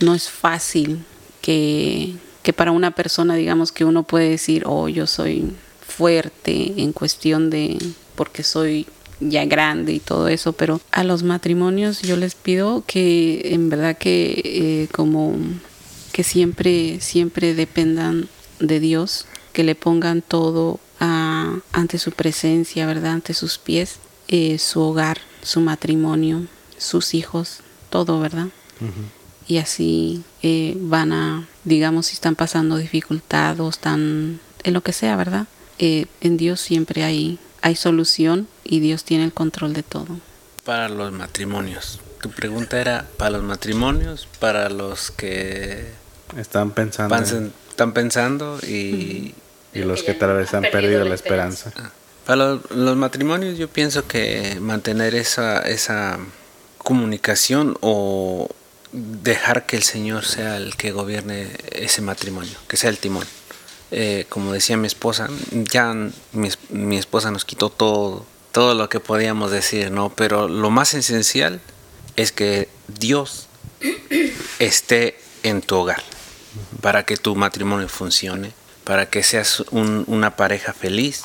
no es fácil que, que para una persona, digamos, que uno puede decir, oh, yo soy fuerte en cuestión de, porque soy ya grande y todo eso, pero a los matrimonios yo les pido que en verdad que eh, como que siempre, siempre dependan de Dios, que le pongan todo a- ante su presencia, ¿verdad? Ante sus pies, eh, su hogar, su matrimonio, sus hijos, todo, ¿verdad? Y así eh, van a, digamos, si están pasando dificultad o están en lo que sea, ¿verdad? Eh, en Dios siempre hay, hay solución y Dios tiene el control de todo. Para los matrimonios. Tu pregunta era para los matrimonios, para los que Están pensando. pansen- están pensando y Y los que tal vez han perdido la esperanza. para los, los matrimonios yo pienso que mantener esa, esa comunicación o dejar que el Señor sea el que gobierne ese matrimonio, que sea el timón. Eh, como decía mi esposa, ya mi, es- mi esposa nos quitó todo, todo lo que podíamos decir, ¿no? Pero lo más esencial es que Dios esté en tu hogar para que tu matrimonio funcione, para que seas un- una pareja feliz.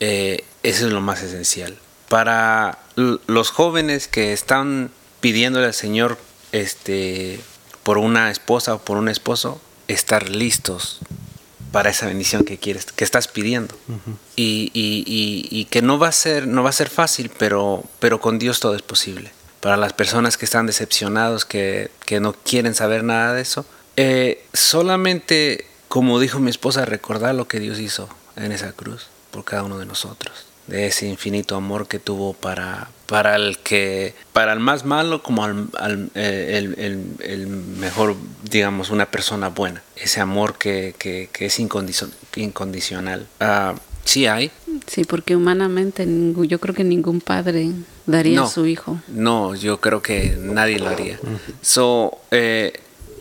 eh, eso es lo más esencial. Para los jóvenes que están pidiéndole al Señor este, por una esposa o por un esposo, estar listos para esa bendición que quieres, que estás pidiendo. y, y- y- y que no va a ser, no va a ser fácil, pero, pero con Dios todo es posible. Para las personas que están decepcionados, que, que no quieren saber nada de eso, eh, solamente, como dijo mi esposa, recordar lo que Dios hizo en esa cruz por cada uno de nosotros, de ese infinito amor que tuvo para, para el que, para el más malo como al, al- eh, el, el- el mejor, digamos, una persona buena, ese amor que, que- que es incondicio- incondicional. Ah, sí hay, Sí, porque humanamente yo creo que ningún padre daría No. a su hijo. No, yo creo que nadie lo haría. So, eh,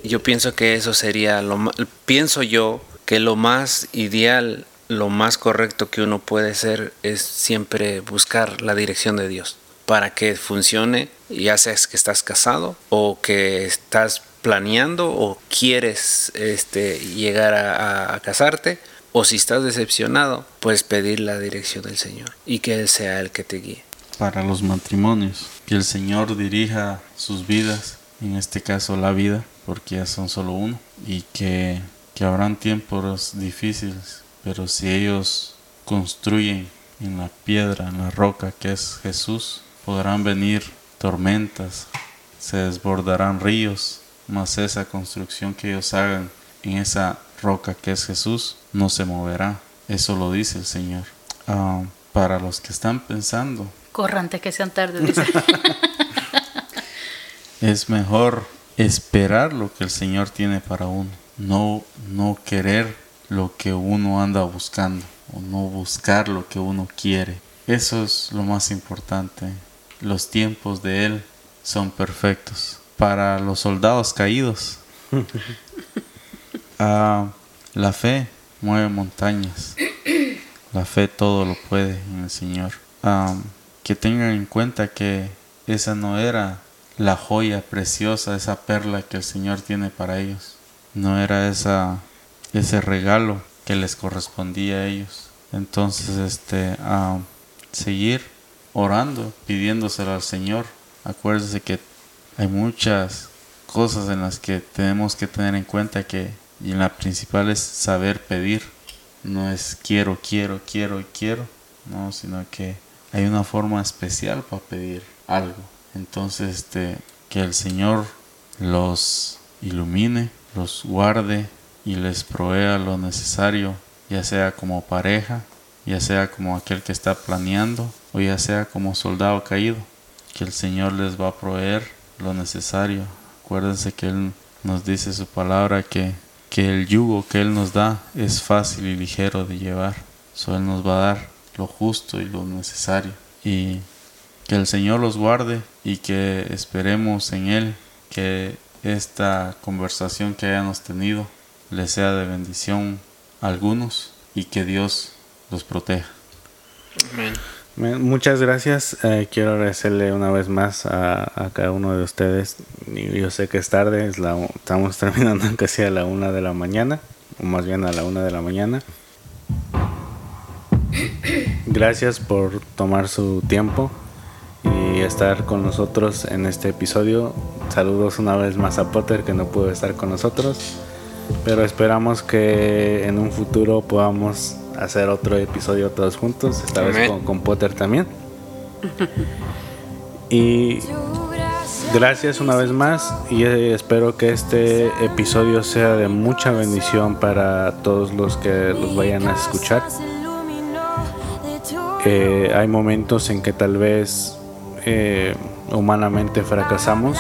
yo pienso que eso sería lo ma- pienso yo que lo más ideal, lo más correcto que uno puede hacer es siempre buscar la dirección de Dios para que funcione, ya seas que estás casado o que estás planeando o quieres este, llegar a, a- casarte o si estás decepcionado, puedes pedir la dirección del Señor y que Él sea el que te guíe. para los matrimonios. Que el Señor dirija sus vidas, en este caso la vida, porque ya son solo uno. Y que, que habrán tiempos difíciles, pero si ellos construyen en la piedra, en la roca que es Jesús, podrán venir tormentas, se desbordarán ríos, mas esa construcción que ellos hagan en esa roca que es Jesús no se moverá. Eso lo dice el Señor. Ah, para los que están pensando Corra antes que sean tarde, dice. [LAUGHS] Es mejor esperar lo que el Señor tiene para uno, no, no querer lo que uno anda buscando o no buscar lo que uno quiere. Eso es lo más importante. Los tiempos de Él son perfectos. Para los soldados caídos, [LAUGHS] ah, la fe mueve montañas. La fe todo lo puede en el Señor. Ah, que tengan en cuenta que esa no era la joya preciosa, esa perla que el Señor tiene para ellos. No era esa, ese regalo que les correspondía a ellos. Entonces, este, ah, seguir orando, pidiéndoselo al Señor. Acuérdense que hay muchas cosas en las que tenemos que tener en cuenta que y la principal es saber pedir. No es quiero, quiero, quiero y quiero, no, sino que hay una forma especial para pedir algo. Entonces, este, que el Señor los ilumine, los guarde y les provea lo necesario, ya sea como pareja, ya sea como aquel que está planeando o ya sea como soldado caído, que el Señor les va a proveer lo necesario. Acuérdense que Él nos dice su palabra que, que el yugo que Él nos da es fácil y ligero de llevar. So, Él nos va a dar lo justo y lo necesario. Y que el Señor los guarde y que esperemos en Él que esta conversación que hayamos tenido les sea de bendición a algunos y que Dios los proteja. Amén. Muchas gracias. Eh, quiero agradecerle una vez más a, a cada uno de ustedes. Yo sé que es tarde, es la, estamos [LAUGHS] terminando casi a la una de la mañana, o más bien a la una de la mañana. Gracias por tomar su tiempo y estar con nosotros en este episodio. Saludos una vez más a Potter que no pudo estar con nosotros, pero esperamos que en un futuro podamos hacer otro episodio todos juntos, esta vez con Potter también. Y gracias una vez más y eh, espero que este episodio sea de mucha bendición para todos los que los vayan a escuchar. Eh, hay momentos en que tal vez eh, humanamente fracasamos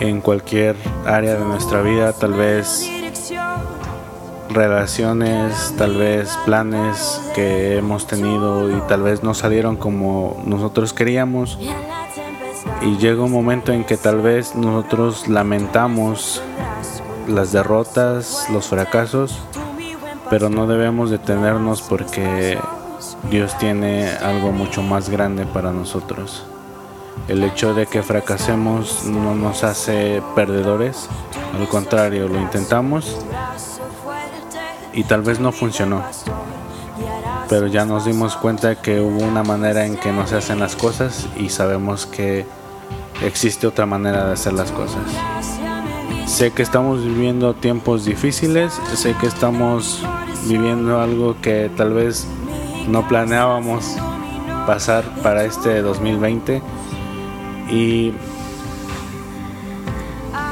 en cualquier área de nuestra vida, tal vez relaciones, tal vez planes que hemos tenido y tal vez no salieron como nosotros queríamos. Y llega un momento en que tal vez nosotros lamentamos las derrotas, los fracasos, pero no debemos detenernos porque Dios tiene algo mucho más grande para nosotros. El hecho de que fracasemos no nos hace perdedores, al contrario, lo intentamos y tal vez no funcionó. Pero ya nos dimos cuenta que hubo una manera en que no se hacen las cosas y sabemos que existe otra manera de hacer las cosas. Sé que estamos viviendo tiempos difíciles, sé que estamos viviendo algo que tal vez no planeábamos pasar para este 2020 y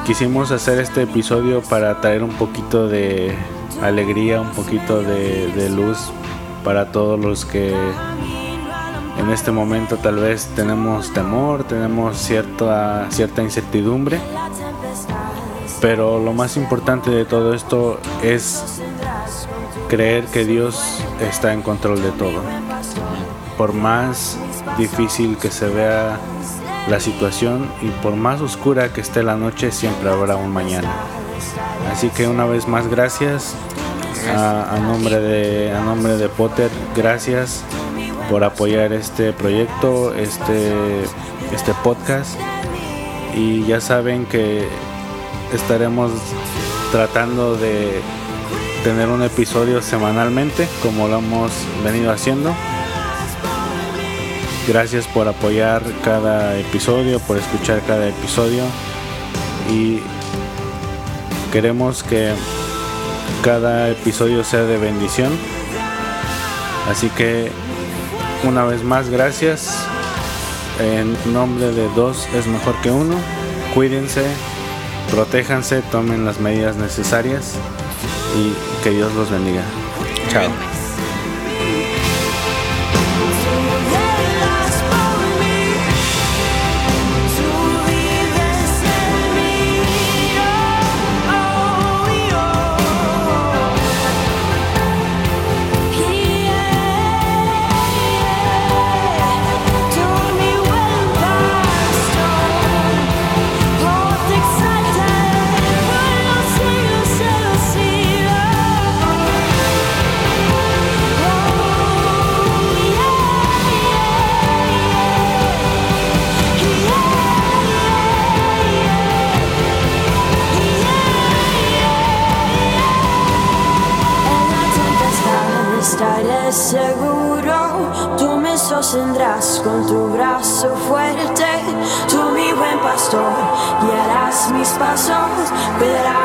quisimos hacer este episodio para traer un poquito de alegría, un poquito de, luz para todos los que en este momento tal vez tenemos temor, tenemos cierta, cierta incertidumbre. Pero lo más importante de todo esto es creer que Dios está en control de todo. Por más difícil que se vea la situación y por más oscura que esté la noche, siempre habrá un mañana. Así que una vez más gracias a, nombre de a nombre de Potter, gracias por apoyar este proyecto, este este podcast y ya saben que estaremos tratando de tener un episodio semanalmente como lo hemos venido haciendo. Gracias por apoyar cada episodio, por escuchar cada episodio y queremos que cada episodio sea de bendición. Así que una vez más gracias. En nombre de dos es mejor que uno. Cuídense, protéjanse, tomen las medidas necesarias y que Dios los bendiga. Chao. Buen pastor, guiarás mis pasos, mí.